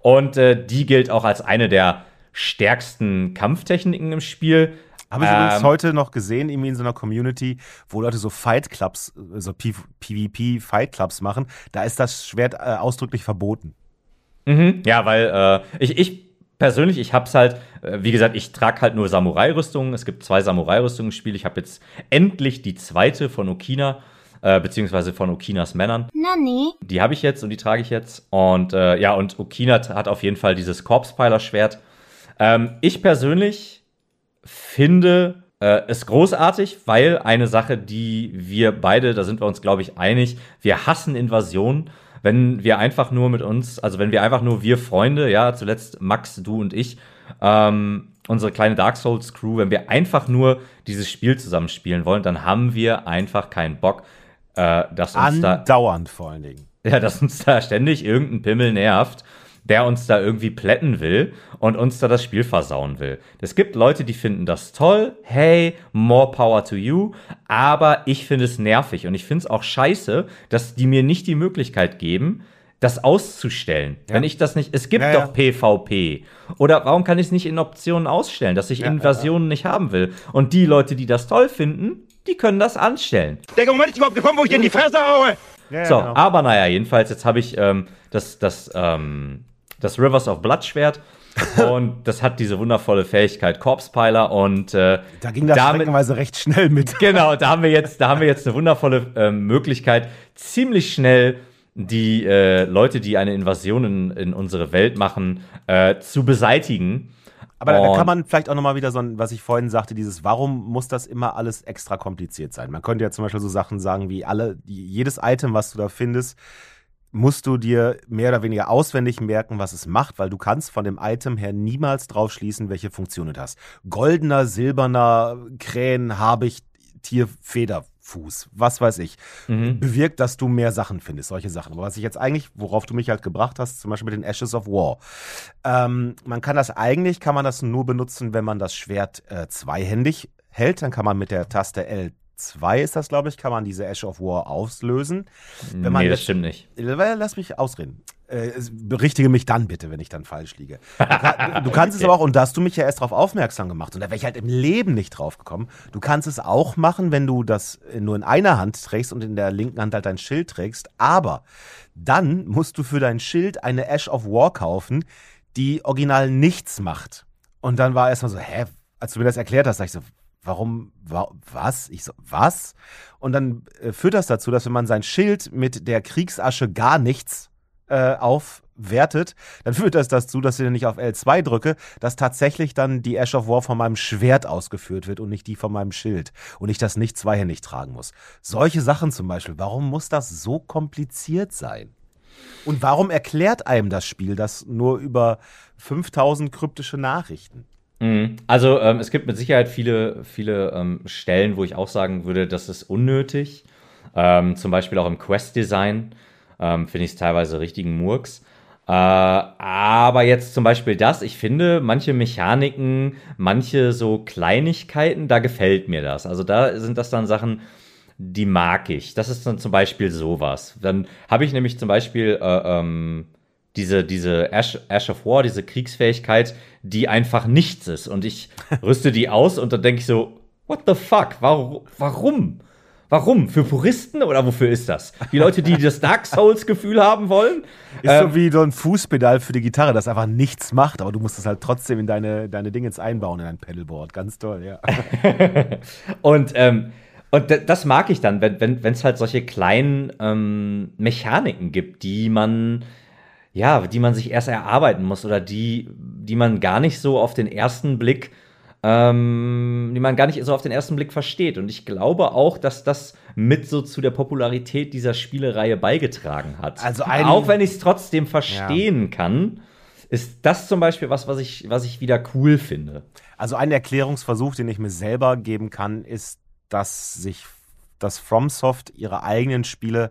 Und äh, die gilt auch als eine der stärksten Kampftechniken im Spiel.
Habe ich übrigens
Ähm,
heute noch gesehen, irgendwie in so einer Community, wo Leute so Fight Clubs, so PvP Fight Clubs machen. Da ist das Schwert äh, ausdrücklich verboten.
Mhm, ja, weil äh, ich, ich persönlich, ich hab's halt, äh, wie gesagt, ich trage halt nur Samurai-Rüstungen. Es gibt zwei Samurai-Rüstungen im Spiel. Ich habe jetzt endlich die zweite von Okina, äh, beziehungsweise von Okinas Männern.
Nani?
Die habe ich jetzt und die trage ich jetzt. Und äh, ja, und Okina hat auf jeden Fall dieses Corpse-Piler-Schwert. Ähm, ich persönlich finde äh, es großartig, weil eine Sache, die wir beide, da sind wir uns, glaube ich, einig, wir hassen Invasion. Wenn wir einfach nur mit uns, also wenn wir einfach nur wir Freunde, ja, zuletzt Max, du und ich, ähm, unsere kleine Dark Souls Crew, wenn wir einfach nur dieses Spiel zusammen spielen wollen, dann haben wir einfach keinen Bock, äh, dass uns da
Andauernd vor allen Dingen.
ja, dass uns da ständig irgendein Pimmel nervt, der uns da irgendwie plätten will und uns da das Spiel versauen will. Es gibt Leute, die finden das toll. Hey, more power to you. Aber ich finde es nervig und ich finde es auch scheiße, dass die mir nicht die Möglichkeit geben, das auszustellen. Wenn ich das nicht, es gibt
Ja,
doch
ja.
PvP. Oder warum kann ich es nicht in Optionen ausstellen, dass ich Invasionen nicht haben will? Und die Leute, die das toll finden, die können das anstellen.
Der Moment ist überhaupt gekommen, wo ich dir in die Fresse haue.
Ja,
So,
ja, genau.
aber naja, jedenfalls, jetzt habe ich ähm, das, das, ähm, das Rivers of Blood Schwert <laughs> und das hat diese wundervolle Fähigkeit Corpse Piler und äh,
Da ging das
damit,
recht schnell mit. <laughs>
genau, da haben wir jetzt, da haben wir jetzt eine wundervolle ähm, Möglichkeit, ziemlich schnell die äh, Leute, die eine Invasion in, in unsere Welt machen, äh, zu beseitigen.
Aber da, da kann man vielleicht auch nochmal wieder so ein, was ich vorhin sagte, dieses, warum muss das immer alles extra kompliziert sein? Man könnte ja zum Beispiel so Sachen sagen wie alle, die, jedes Item, was du da findest, musst du dir mehr oder weniger auswendig merken, was es macht, weil du kannst von dem Item her niemals drauf schließen, welche Funktion es hast. Goldener, silberner, Krähen, Habicht, Tier, Federfuß, was weiß ich, bewirkt, dass du mehr Sachen findest, solche Sachen. Aber was ich jetzt eigentlich, worauf du mich halt gebracht hast, zum Beispiel mit den Ashes of War. Ähm, man kann das eigentlich, kann man das nur benutzen, wenn man das Schwert äh, zweihändig hält. Dann kann man mit der Taste L2 ist das, glaube ich, kann man diese Ash of War auslösen. Wenn man
nee, das stimmt nicht.
Äh, Lass mich ausreden. Äh, berichtige mich dann bitte, wenn ich dann falsch liege. Du, kann, du <laughs> kannst es aber auch, und da hast du mich ja erst darauf aufmerksam gemacht, und da wäre ich halt im Leben nicht drauf gekommen. Du kannst es auch machen, wenn du das nur in einer Hand trägst und in der linken Hand halt dein Schild trägst. Aber dann musst du für dein Schild eine Ash of War kaufen, die original nichts macht. Und dann war erstmal so, hä, als du mir das erklärt hast, sag ich so, warum, wa, was? Ich so, was? Und dann äh, führt das dazu, dass wenn man sein Schild mit der Kriegsasche gar nichts äh, aufwertet, dann <laughs> führt das dazu, dass ich ich auf L2 drücke, dass tatsächlich dann die Ash of War von meinem Schwert ausgeführt wird und nicht die von meinem Schild und ich das nicht zweihändig tragen muss. Solche Sachen zum Beispiel, warum muss das so kompliziert sein? Und warum erklärt einem das Spiel das nur über 5000 kryptische Nachrichten?
Mhm. Also ähm, es gibt mit Sicherheit viele, viele ähm, Stellen, wo ich auch sagen würde, das ist unnötig. Ähm, zum Beispiel auch im Quest-Design ähm, finde ich es teilweise richtigen Murks. Äh, aber jetzt zum Beispiel das, ich finde, manche Mechaniken, manche so Kleinigkeiten, da gefällt mir das. Also da sind das dann Sachen, die mag ich. Das ist dann zum Beispiel sowas. Dann habe ich nämlich zum Beispiel äh, ähm, diese, diese Ash, Ash of War, diese Kriegsfähigkeit, die einfach nichts ist. Und ich <laughs> rüste die aus und dann denke ich so, what the fuck? Warum? Warum? Warum? Für Puristen oder wofür ist das? Die Leute, die das Dark Souls-Gefühl haben wollen?
Ist ähm, so wie so ein Fußpedal für die Gitarre, das einfach nichts macht, aber du musst es halt trotzdem in deine, deine Dinge einbauen, in dein Pedalboard. Ganz toll, ja. <laughs>
und ähm, und das mag ich dann, wenn es wenn, halt solche kleinen ähm, Mechaniken gibt, die man, ja, die man sich erst erarbeiten muss oder die, die man gar nicht so auf den ersten Blick ähm, die man gar nicht so auf den ersten Blick versteht. Und ich glaube auch, dass das mit so zu der Popularität dieser Spielereihe beigetragen hat.
Also
auch wenn ich es trotzdem verstehen ja. kann, ist das zum Beispiel was, was ich, was ich wieder cool finde.
Also ein Erklärungsversuch, den ich mir selber geben kann, ist, dass sich dass FromSoft ihre eigenen Spiele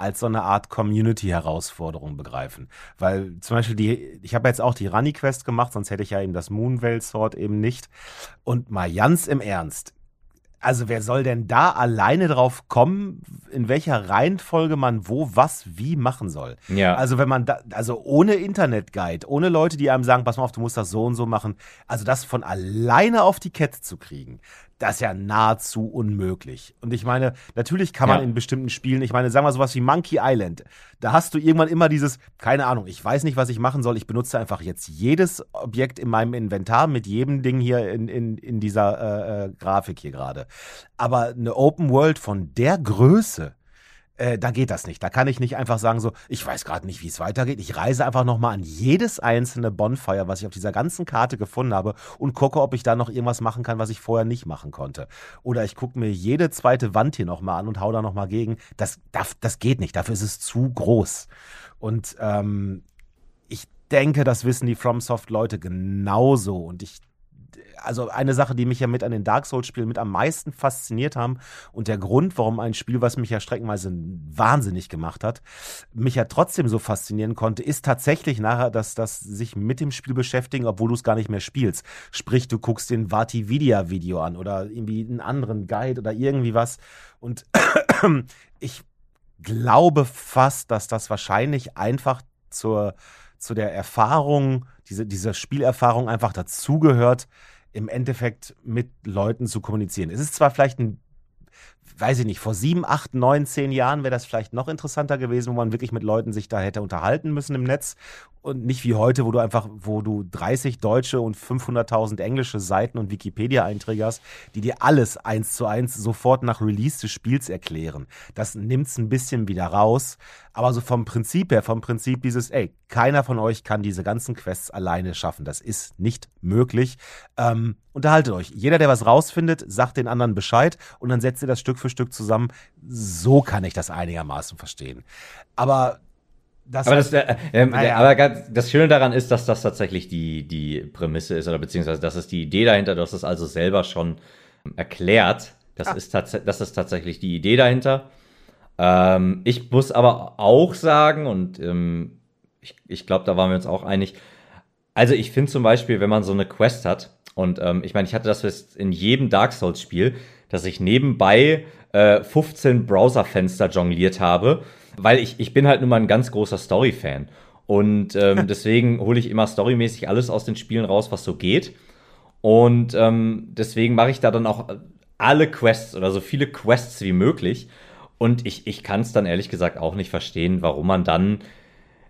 als so eine Art Community-Herausforderung begreifen. Weil zum Beispiel die, ich habe jetzt auch die Runny Quest gemacht, sonst hätte ich ja eben das Moonveil Sword eben nicht. Und mal ganz im Ernst, also wer soll denn da alleine drauf kommen, in welcher Reihenfolge man wo was wie machen soll?
Ja.
Also wenn man da, also ohne Internetguide, ohne Leute, die einem sagen, pass mal auf, du musst das so und so machen, also das von alleine auf die Kette zu kriegen, das ist ja nahezu unmöglich. Und ich meine, natürlich kann man ja. in bestimmten Spielen, ich meine, sagen wir sowas wie Monkey Island, da hast du irgendwann immer dieses, keine Ahnung, ich weiß nicht, was ich machen soll, ich benutze einfach jetzt jedes Objekt in meinem Inventar mit jedem Ding hier in, in, in dieser äh, äh, Grafik hier gerade. Aber eine Open World von der Größe, äh, da geht das nicht. Da kann ich nicht einfach sagen, so, ich weiß gerade nicht, wie es weitergeht. Ich reise einfach nochmal an jedes einzelne Bonfire, was ich auf dieser ganzen Karte gefunden habe und gucke, ob ich da noch irgendwas machen kann, was ich vorher nicht machen konnte. Oder ich gucke mir jede zweite Wand hier nochmal an und hau da nochmal gegen. Das, das, das geht nicht. Dafür ist es zu groß. Und ähm, ich denke, das wissen die FromSoft-Leute genauso. Und ich also eine Sache, die mich ja mit an den Dark Souls-Spielen mit am meisten fasziniert haben und der Grund, warum ein Spiel, was mich ja streckenweise wahnsinnig gemacht hat, mich ja trotzdem so faszinieren konnte, ist tatsächlich nachher, dass das sich mit dem Spiel beschäftigen, obwohl du es gar nicht mehr spielst. Sprich, du guckst den Vati-Video-Video an oder irgendwie einen anderen Guide oder irgendwie was. Und <clears throat> ich glaube fast, dass das wahrscheinlich einfach zur, zu der Erfahrung, diese, diese Spielerfahrung einfach dazugehört, im Endeffekt mit Leuten zu kommunizieren. Es ist zwar vielleicht ein weiß ich nicht, vor sieben, acht, neun, zehn Jahren wäre das vielleicht noch interessanter gewesen, wo man wirklich mit Leuten sich da hätte unterhalten müssen im Netz und nicht wie heute, wo du einfach, wo du 30 deutsche und 500.000 englische Seiten und Wikipedia-Einträge hast, die dir alles eins zu eins sofort nach Release des Spiels erklären. Das nimmt es ein bisschen wieder raus, aber so vom Prinzip her, vom Prinzip dieses, ey, keiner von euch kann diese ganzen Quests alleine schaffen. Das ist nicht möglich. Ähm, unterhaltet euch. Jeder, der was rausfindet, sagt den anderen Bescheid und dann setzt ihr das Stück für Stück zusammen. So kann ich das einigermaßen verstehen. Aber das
aber, das, äh, äh, naja. aber das Schöne daran ist, dass das tatsächlich die, die Prämisse ist, oder beziehungsweise das ist die Idee dahinter, du hast es also selber schon erklärt. Das, ah. ist, das ist tatsächlich die Idee dahinter. Ähm, ich muss aber auch sagen, und ähm, ich, ich glaube, da waren wir uns auch einig, also ich finde zum Beispiel, wenn man so eine Quest hat, und ähm, ich meine, ich hatte das in jedem Dark Souls-Spiel, dass ich nebenbei äh, 15 Browserfenster jongliert habe, weil ich, ich bin halt nun mal ein ganz großer Story-Fan. Und ähm, <laughs> deswegen hole ich immer storymäßig alles aus den Spielen raus, was so geht. Und ähm, deswegen mache ich da dann auch alle Quests oder so viele Quests wie möglich. Und ich, ich kann es dann ehrlich gesagt auch nicht verstehen, warum man dann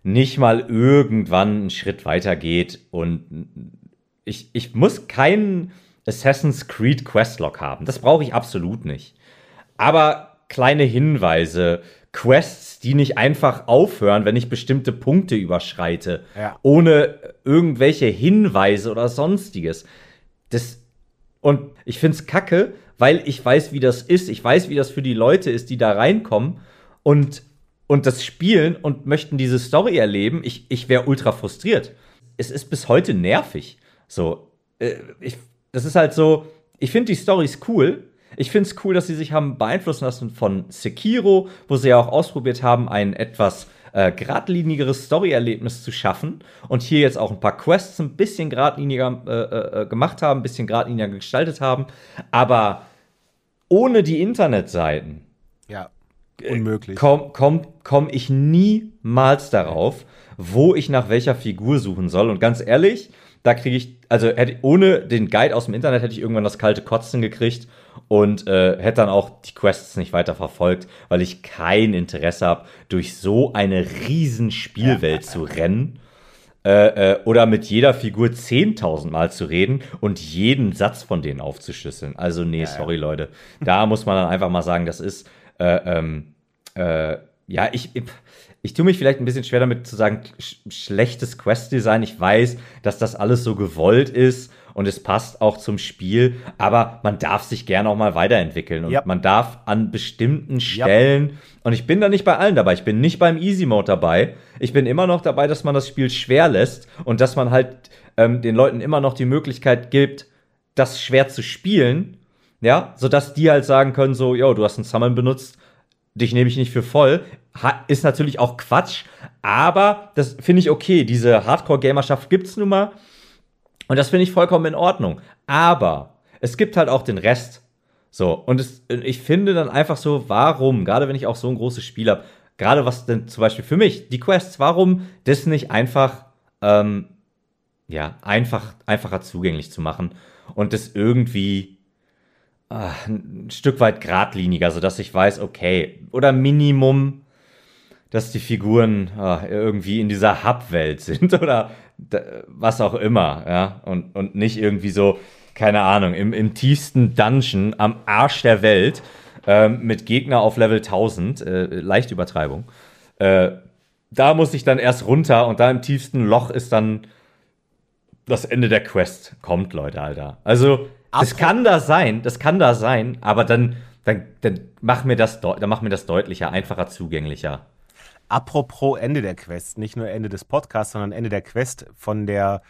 nicht mal irgendwann einen Schritt weiter geht. Und ich, ich muss keinen Assassin's Creed Questlog haben. Das brauche ich absolut nicht. Aber kleine Hinweise, Quests, die nicht einfach aufhören, wenn ich bestimmte Punkte überschreite, ja. ohne irgendwelche Hinweise oder sonstiges. Das und ich finde es kacke, weil ich weiß, wie das ist. Ich weiß, wie das für die Leute ist, die da reinkommen und, und das spielen und möchten diese Story erleben. Ich, ich wäre ultra frustriert. Es ist bis heute nervig. So, äh, ich, das ist halt so, ich finde die Storys cool, ich finde es cool, dass sie sich haben beeinflussen lassen von Sekiro, wo sie ja auch ausprobiert haben, ein etwas äh, geradlinigeres Story-Erlebnis zu schaffen und hier jetzt auch ein paar Quests ein bisschen geradliniger äh, äh, gemacht haben, ein bisschen geradliniger gestaltet haben, aber ohne die Internetseiten.
Ja. Unmöglich.
komme komm, komm ich niemals darauf, wo ich nach welcher Figur suchen soll. Und ganz ehrlich, da kriege ich, also hätte, ohne den Guide aus dem Internet hätte ich irgendwann das kalte Kotzen gekriegt und äh, hätte dann auch die Quests nicht weiter verfolgt, weil ich kein Interesse habe, durch so eine riesen Spielwelt zu rennen. Äh, äh, oder mit jeder Figur 10.000 Mal zu reden und jeden Satz von denen aufzuschlüsseln. Also, nee, sorry, Leute. Da <laughs> muss man dann einfach mal sagen, das ist, äh, ähm, äh, ja, ich, ich, ich tue mich vielleicht ein bisschen schwer damit zu sagen, sch schlechtes Quest-Design. Ich weiß, dass das alles so gewollt ist und es passt auch zum Spiel, aber man darf sich gerne auch mal weiterentwickeln und
Ja.
man darf an bestimmten Stellen, und ich bin da nicht bei allen dabei, ich bin nicht beim Easy Mode dabei, ich bin immer noch dabei, dass man das Spiel schwer lässt und dass man halt ähm, den Leuten immer noch die Möglichkeit gibt, das schwer zu spielen, ja, sodass die halt sagen können, so, yo, du hast ein Summon benutzt, dich nehme ich nicht für voll. Ha ist natürlich auch Quatsch, aber das finde ich okay. Diese Hardcore-Gamerschaft gibt's nun mal. Und das finde ich vollkommen in Ordnung. Aber es gibt halt auch den Rest. So, und es, ich finde dann einfach so, warum, gerade wenn ich auch so ein großes Spiel habe, gerade was denn zum Beispiel für mich, die Quests, warum das nicht einfach, ähm, ja, einfach, einfacher zugänglich zu machen und das irgendwie ah, ein Stück weit geradliniger, sodass ich weiß, okay, oder Minimum, dass die Figuren ah, irgendwie in dieser Hub-Welt <laughs> sind oder was auch immer, ja, und, und nicht irgendwie so, keine Ahnung, im, im tiefsten Dungeon am Arsch der Welt ähm, mit Gegner auf Level 1000, äh, leicht Übertreibung. Äh, da muss ich dann erst runter und da im tiefsten Loch ist dann das Ende der Quest. Kommt, Leute, Alter. Also, das
Apro-
kann da sein, das kann da sein, aber dann, dann, dann mach mir das, dann mach mir das deutlicher, einfacher zugänglicher.
Apropos Ende der Quest, nicht nur Ende des Podcasts, sondern Ende der Quest von der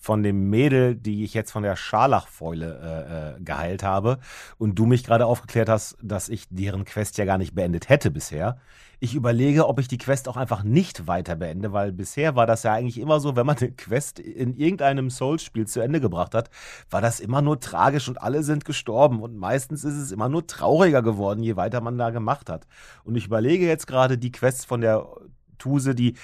von dem Mädel, die ich jetzt von der Scharlachfäule äh, äh, geheilt habe und du mich gerade aufgeklärt hast, dass ich deren Quest ja gar nicht beendet hätte bisher. Ich überlege, ob ich die Quest auch einfach nicht weiter beende, weil bisher war das ja eigentlich immer so, wenn man eine Quest in irgendeinem Souls-Spiel zu Ende gebracht hat, war das immer nur tragisch und alle sind gestorben und meistens ist es immer nur trauriger geworden, je weiter man da gemacht hat. Und ich überlege jetzt gerade die Quests von der Tuse, die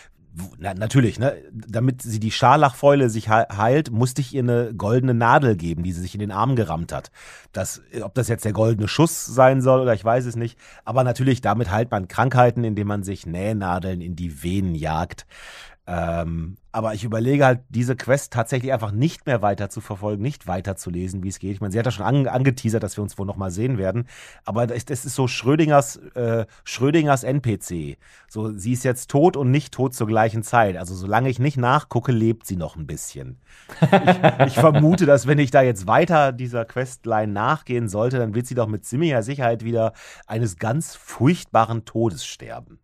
na, natürlich, ne? Damit sie die Scharlachfäule sich he- heilt, musste ich ihr eine goldene Nadel geben, die sie sich in den Arm gerammt hat. Das, ob das jetzt der goldene Schuss sein soll oder ich weiß es nicht. Aber natürlich, damit heilt man Krankheiten, indem man sich Nähnadeln in die Venen jagt. Ähm, aber ich überlege halt, diese Quest tatsächlich einfach nicht mehr weiter zu verfolgen, nicht weiter zu lesen, wie es geht. Ich meine, sie hat ja schon ange angeteasert, dass wir uns wohl nochmal sehen werden. Aber das, das ist so Schrödingers, äh, Schrödingers NPC. So, sie ist jetzt tot und nicht tot zur gleichen Zeit. Also solange ich nicht nachgucke, lebt sie noch ein bisschen. Ich, ich vermute, dass wenn ich da jetzt weiter dieser Questline nachgehen sollte, dann wird sie doch mit ziemlicher Sicherheit wieder eines ganz furchtbaren Todes sterben.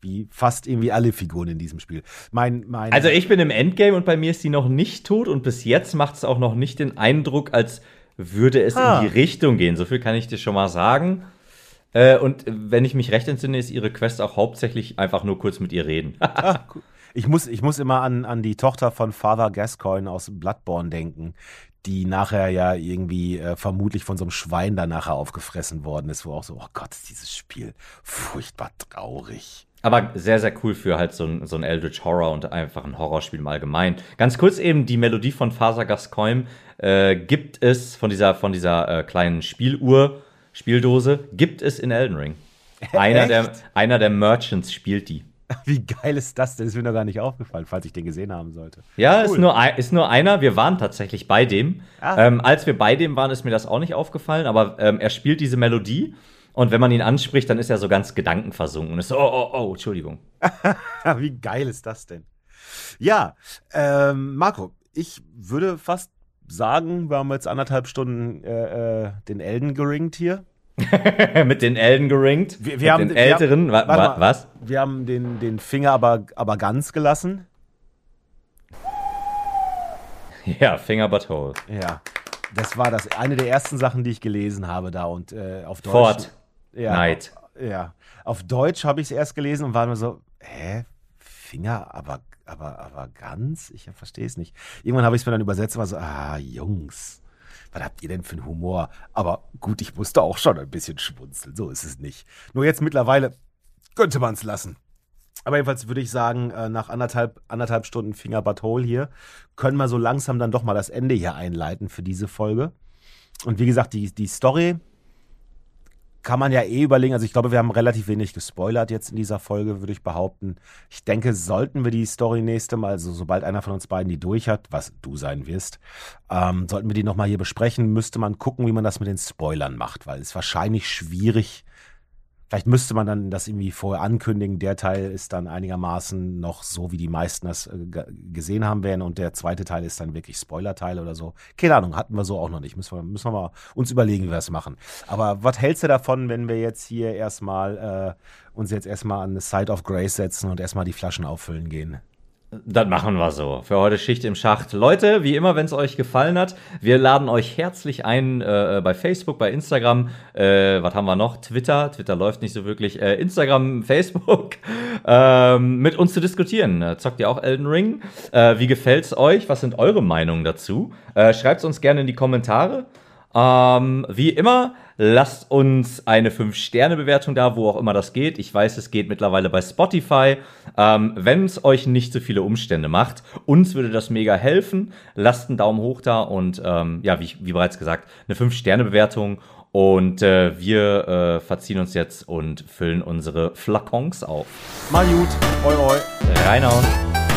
Wie fast irgendwie alle Figuren in diesem Spiel. Mein, mein
Also ich bin im Endgame und bei mir ist die noch nicht tot und bis jetzt macht es auch noch nicht den Eindruck, als würde es
Ah.
in die Richtung gehen. So viel kann ich dir schon mal sagen. Äh, und wenn ich mich recht entsinne, ist ihre Quest auch hauptsächlich einfach nur kurz mit ihr reden. <laughs>
Ah, cool. Ich muss, ich muss immer an, an die Tochter von Father Gascoigne aus Bloodborne denken, die nachher ja irgendwie äh, vermutlich von so einem Schwein da nachher aufgefressen worden ist, wo auch so, oh Gott, ist dieses Spiel furchtbar traurig.
Aber sehr, sehr cool für halt so ein, so ein Eldritch Horror und einfach ein Horrorspiel im Allgemeinen. Ganz kurz eben, die Melodie von Father Gascoigne äh, gibt es von dieser, von dieser äh, kleinen Spieluhr, Spieldose, gibt es in Elden Ring. <laughs> Einer
Echt?
der, einer der Merchants spielt die.
Wie geil ist das denn? Ist mir noch gar nicht aufgefallen, falls ich den gesehen haben sollte.
Ja,
Cool.
ist, nur, ein- ist nur einer. Wir waren tatsächlich bei dem.
Ah.
Ähm, als wir bei dem waren, ist mir das auch nicht aufgefallen, aber ähm, er spielt diese Melodie und wenn man ihn anspricht, dann ist er so ganz gedankenversunken und ist so, oh, oh, oh, Entschuldigung. <laughs>
Wie geil ist das denn? Ja, ähm, Marco, ich würde fast sagen, wir haben jetzt anderthalb Stunden äh, äh, den Elden geringt hier. <laughs>
Mit den Elden geringt.
Wir,
mit
wir haben
den Älteren.
Wir,
wa,
warte
wa,
mal,
was?
Wir haben den, den Finger aber, aber ganz gelassen. <laughs>
Ja, Finger but hole.
Ja. Das war das eine der ersten Sachen, die ich gelesen habe da und äh, auf Deutsch.
Fort.
Ja,
Night.
Ja. Auf Deutsch habe ich es erst gelesen und war nur so, hä? Finger, aber, aber, aber ganz? Ich verstehe es nicht. Irgendwann habe ich es mir dann übersetzt und war so, ah, Jungs. was habt ihr denn für einen Humor? Aber gut, ich musste auch schon ein bisschen schmunzeln, so ist es nicht. Nur jetzt mittlerweile könnte man es lassen. Aber jedenfalls würde ich sagen, äh, nach anderthalb, anderthalb Stunden Finger Hole hier, können wir so langsam dann doch mal das Ende hier einleiten für diese Folge. Und wie gesagt, die, die Story kann man ja eh überlegen. Also ich glaube, wir haben relativ wenig gespoilert jetzt in dieser Folge, würde ich behaupten. Ich denke, sollten wir die Story nächste Mal, also sobald einer von uns beiden die durch hat, was du sein wirst, ähm, sollten wir die nochmal hier besprechen, müsste man gucken, wie man das mit den Spoilern macht, weil es wahrscheinlich schwierig Vielleicht müsste man dann das irgendwie vorher ankündigen. Der Teil ist dann einigermaßen noch so, wie die meisten das äh, gesehen haben werden. Und der zweite Teil ist dann wirklich Spoiler-Teil oder so. Keine Ahnung, hatten wir so auch noch nicht. Müssen wir, müssen wir mal uns überlegen, wie wir das machen. Aber was hältst du davon, wenn wir jetzt hier erstmal äh, uns jetzt erstmal an the Side of Grace setzen und erstmal die Flaschen auffüllen gehen?
Das machen wir so. Für heute Schicht im Schacht. Leute, wie immer, wenn es euch gefallen hat, wir laden euch herzlich ein äh, bei Facebook, bei Instagram. Äh, was haben wir noch? Twitter. Twitter läuft nicht so wirklich. Äh, Instagram, <laughs> Facebook. Ähm, mit uns zu diskutieren. Äh, zockt ihr auch Elden Ring? Äh, wie gefällt's euch? Was sind eure Meinungen dazu? Äh, Schreibt es uns gerne in die Kommentare. Ähm, wie immer, lasst uns eine 5-Sterne-Bewertung da, wo auch immer das geht. Ich weiß, es geht mittlerweile bei Spotify. Ähm, Wenn es euch nicht so viele Umstände macht, uns würde das mega helfen. Lasst einen Daumen hoch da und ähm, ja, wie, wie, bereits gesagt, eine 5-Sterne-Bewertung. Und äh, wir äh, verziehen uns jetzt und füllen unsere Flakons auf.
Mal gut, oi oi.
Reinhauen.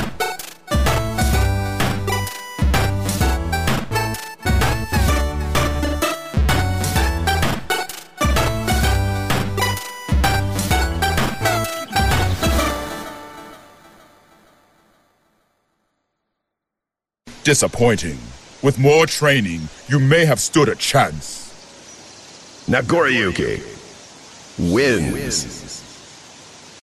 Disappointing. With more training, you may have stood a chance.
Nagoriyuki wins.